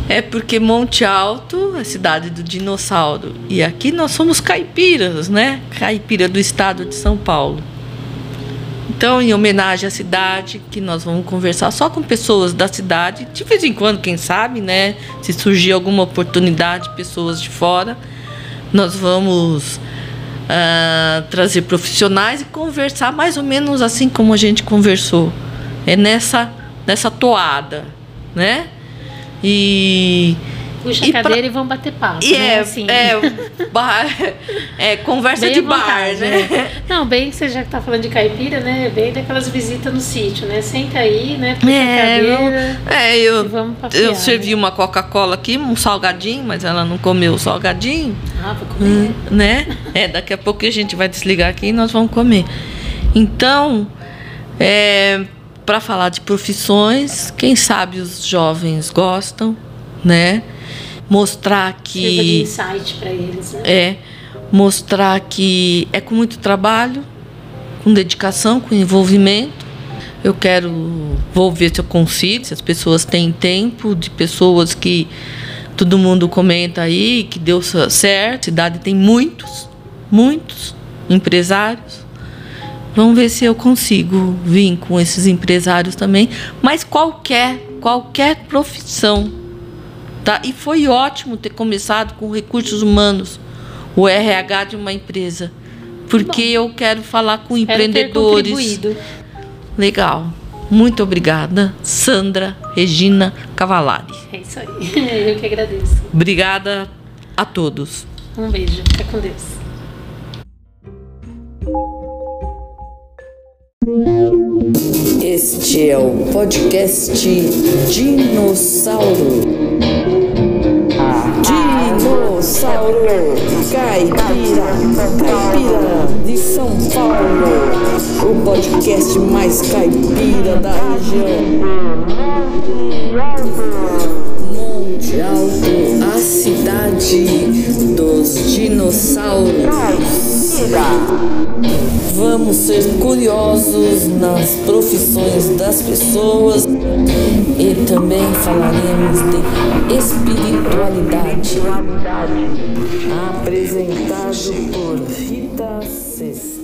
É porque Monte Alto, a cidade do dinossauro. E aqui nós somos caipiras, né? Caipira do estado de São Paulo. Então, em homenagem à cidade, que nós vamos conversar só com pessoas da cidade, de vez em quando, quem sabe, né? Se surgir alguma oportunidade, pessoas de fora, nós vamos ah, trazer profissionais e conversar mais ou menos assim como a gente conversou. É nessa, nessa toada, né? E Puxa E a pra- cadeira e vamos bater papo. e né? é, assim. é, bar- é conversa Bem de bar, vontade, né? Não, bem que você já tá falando de caipira, né? Bem daquelas visitas no sítio, né? Senta aí, né? Puxa a É, cadeira É, e eu, vamos papear, eu servi né? uma Coca-Cola aqui, um salgadinho, mas ela não comeu o salgadinho, Ah, vou comer. né? É, daqui a pouco a gente vai desligar aqui e nós vamos comer. Então, é, para falar de profissões, quem sabe os jovens gostam, né? Mostrar Sirva de que insight para eles, né? é mostrar que é com muito trabalho, com dedicação, com envolvimento. Eu quero, vou ver se eu consigo, se as pessoas têm tempo, de pessoas que todo mundo comenta aí, que deu certo. A cidade tem muitos, muitos empresários. Vamos ver se eu consigo vir com esses empresários também. Mas qualquer, qualquer profissão. Tá? E foi ótimo ter começado com recursos humanos, o RH de uma empresa. Porque eu quero falar com empreendedores. Legal. Muito obrigada, Sandra Regina Cavalari. É isso aí. [LAUGHS] Eu que agradeço. Obrigada a todos. Um beijo. Fica com Deus. Este é o podcast Dinossauro. Dinossauro Caipira, Caipira de São Paulo. O podcast mais caipira da região. Monte Alto, a cidade dos dinossauros. Vamos ser curiosos nas profissões das pessoas e também falaremos de espiritualidade. Apresentado por Rita Sexta.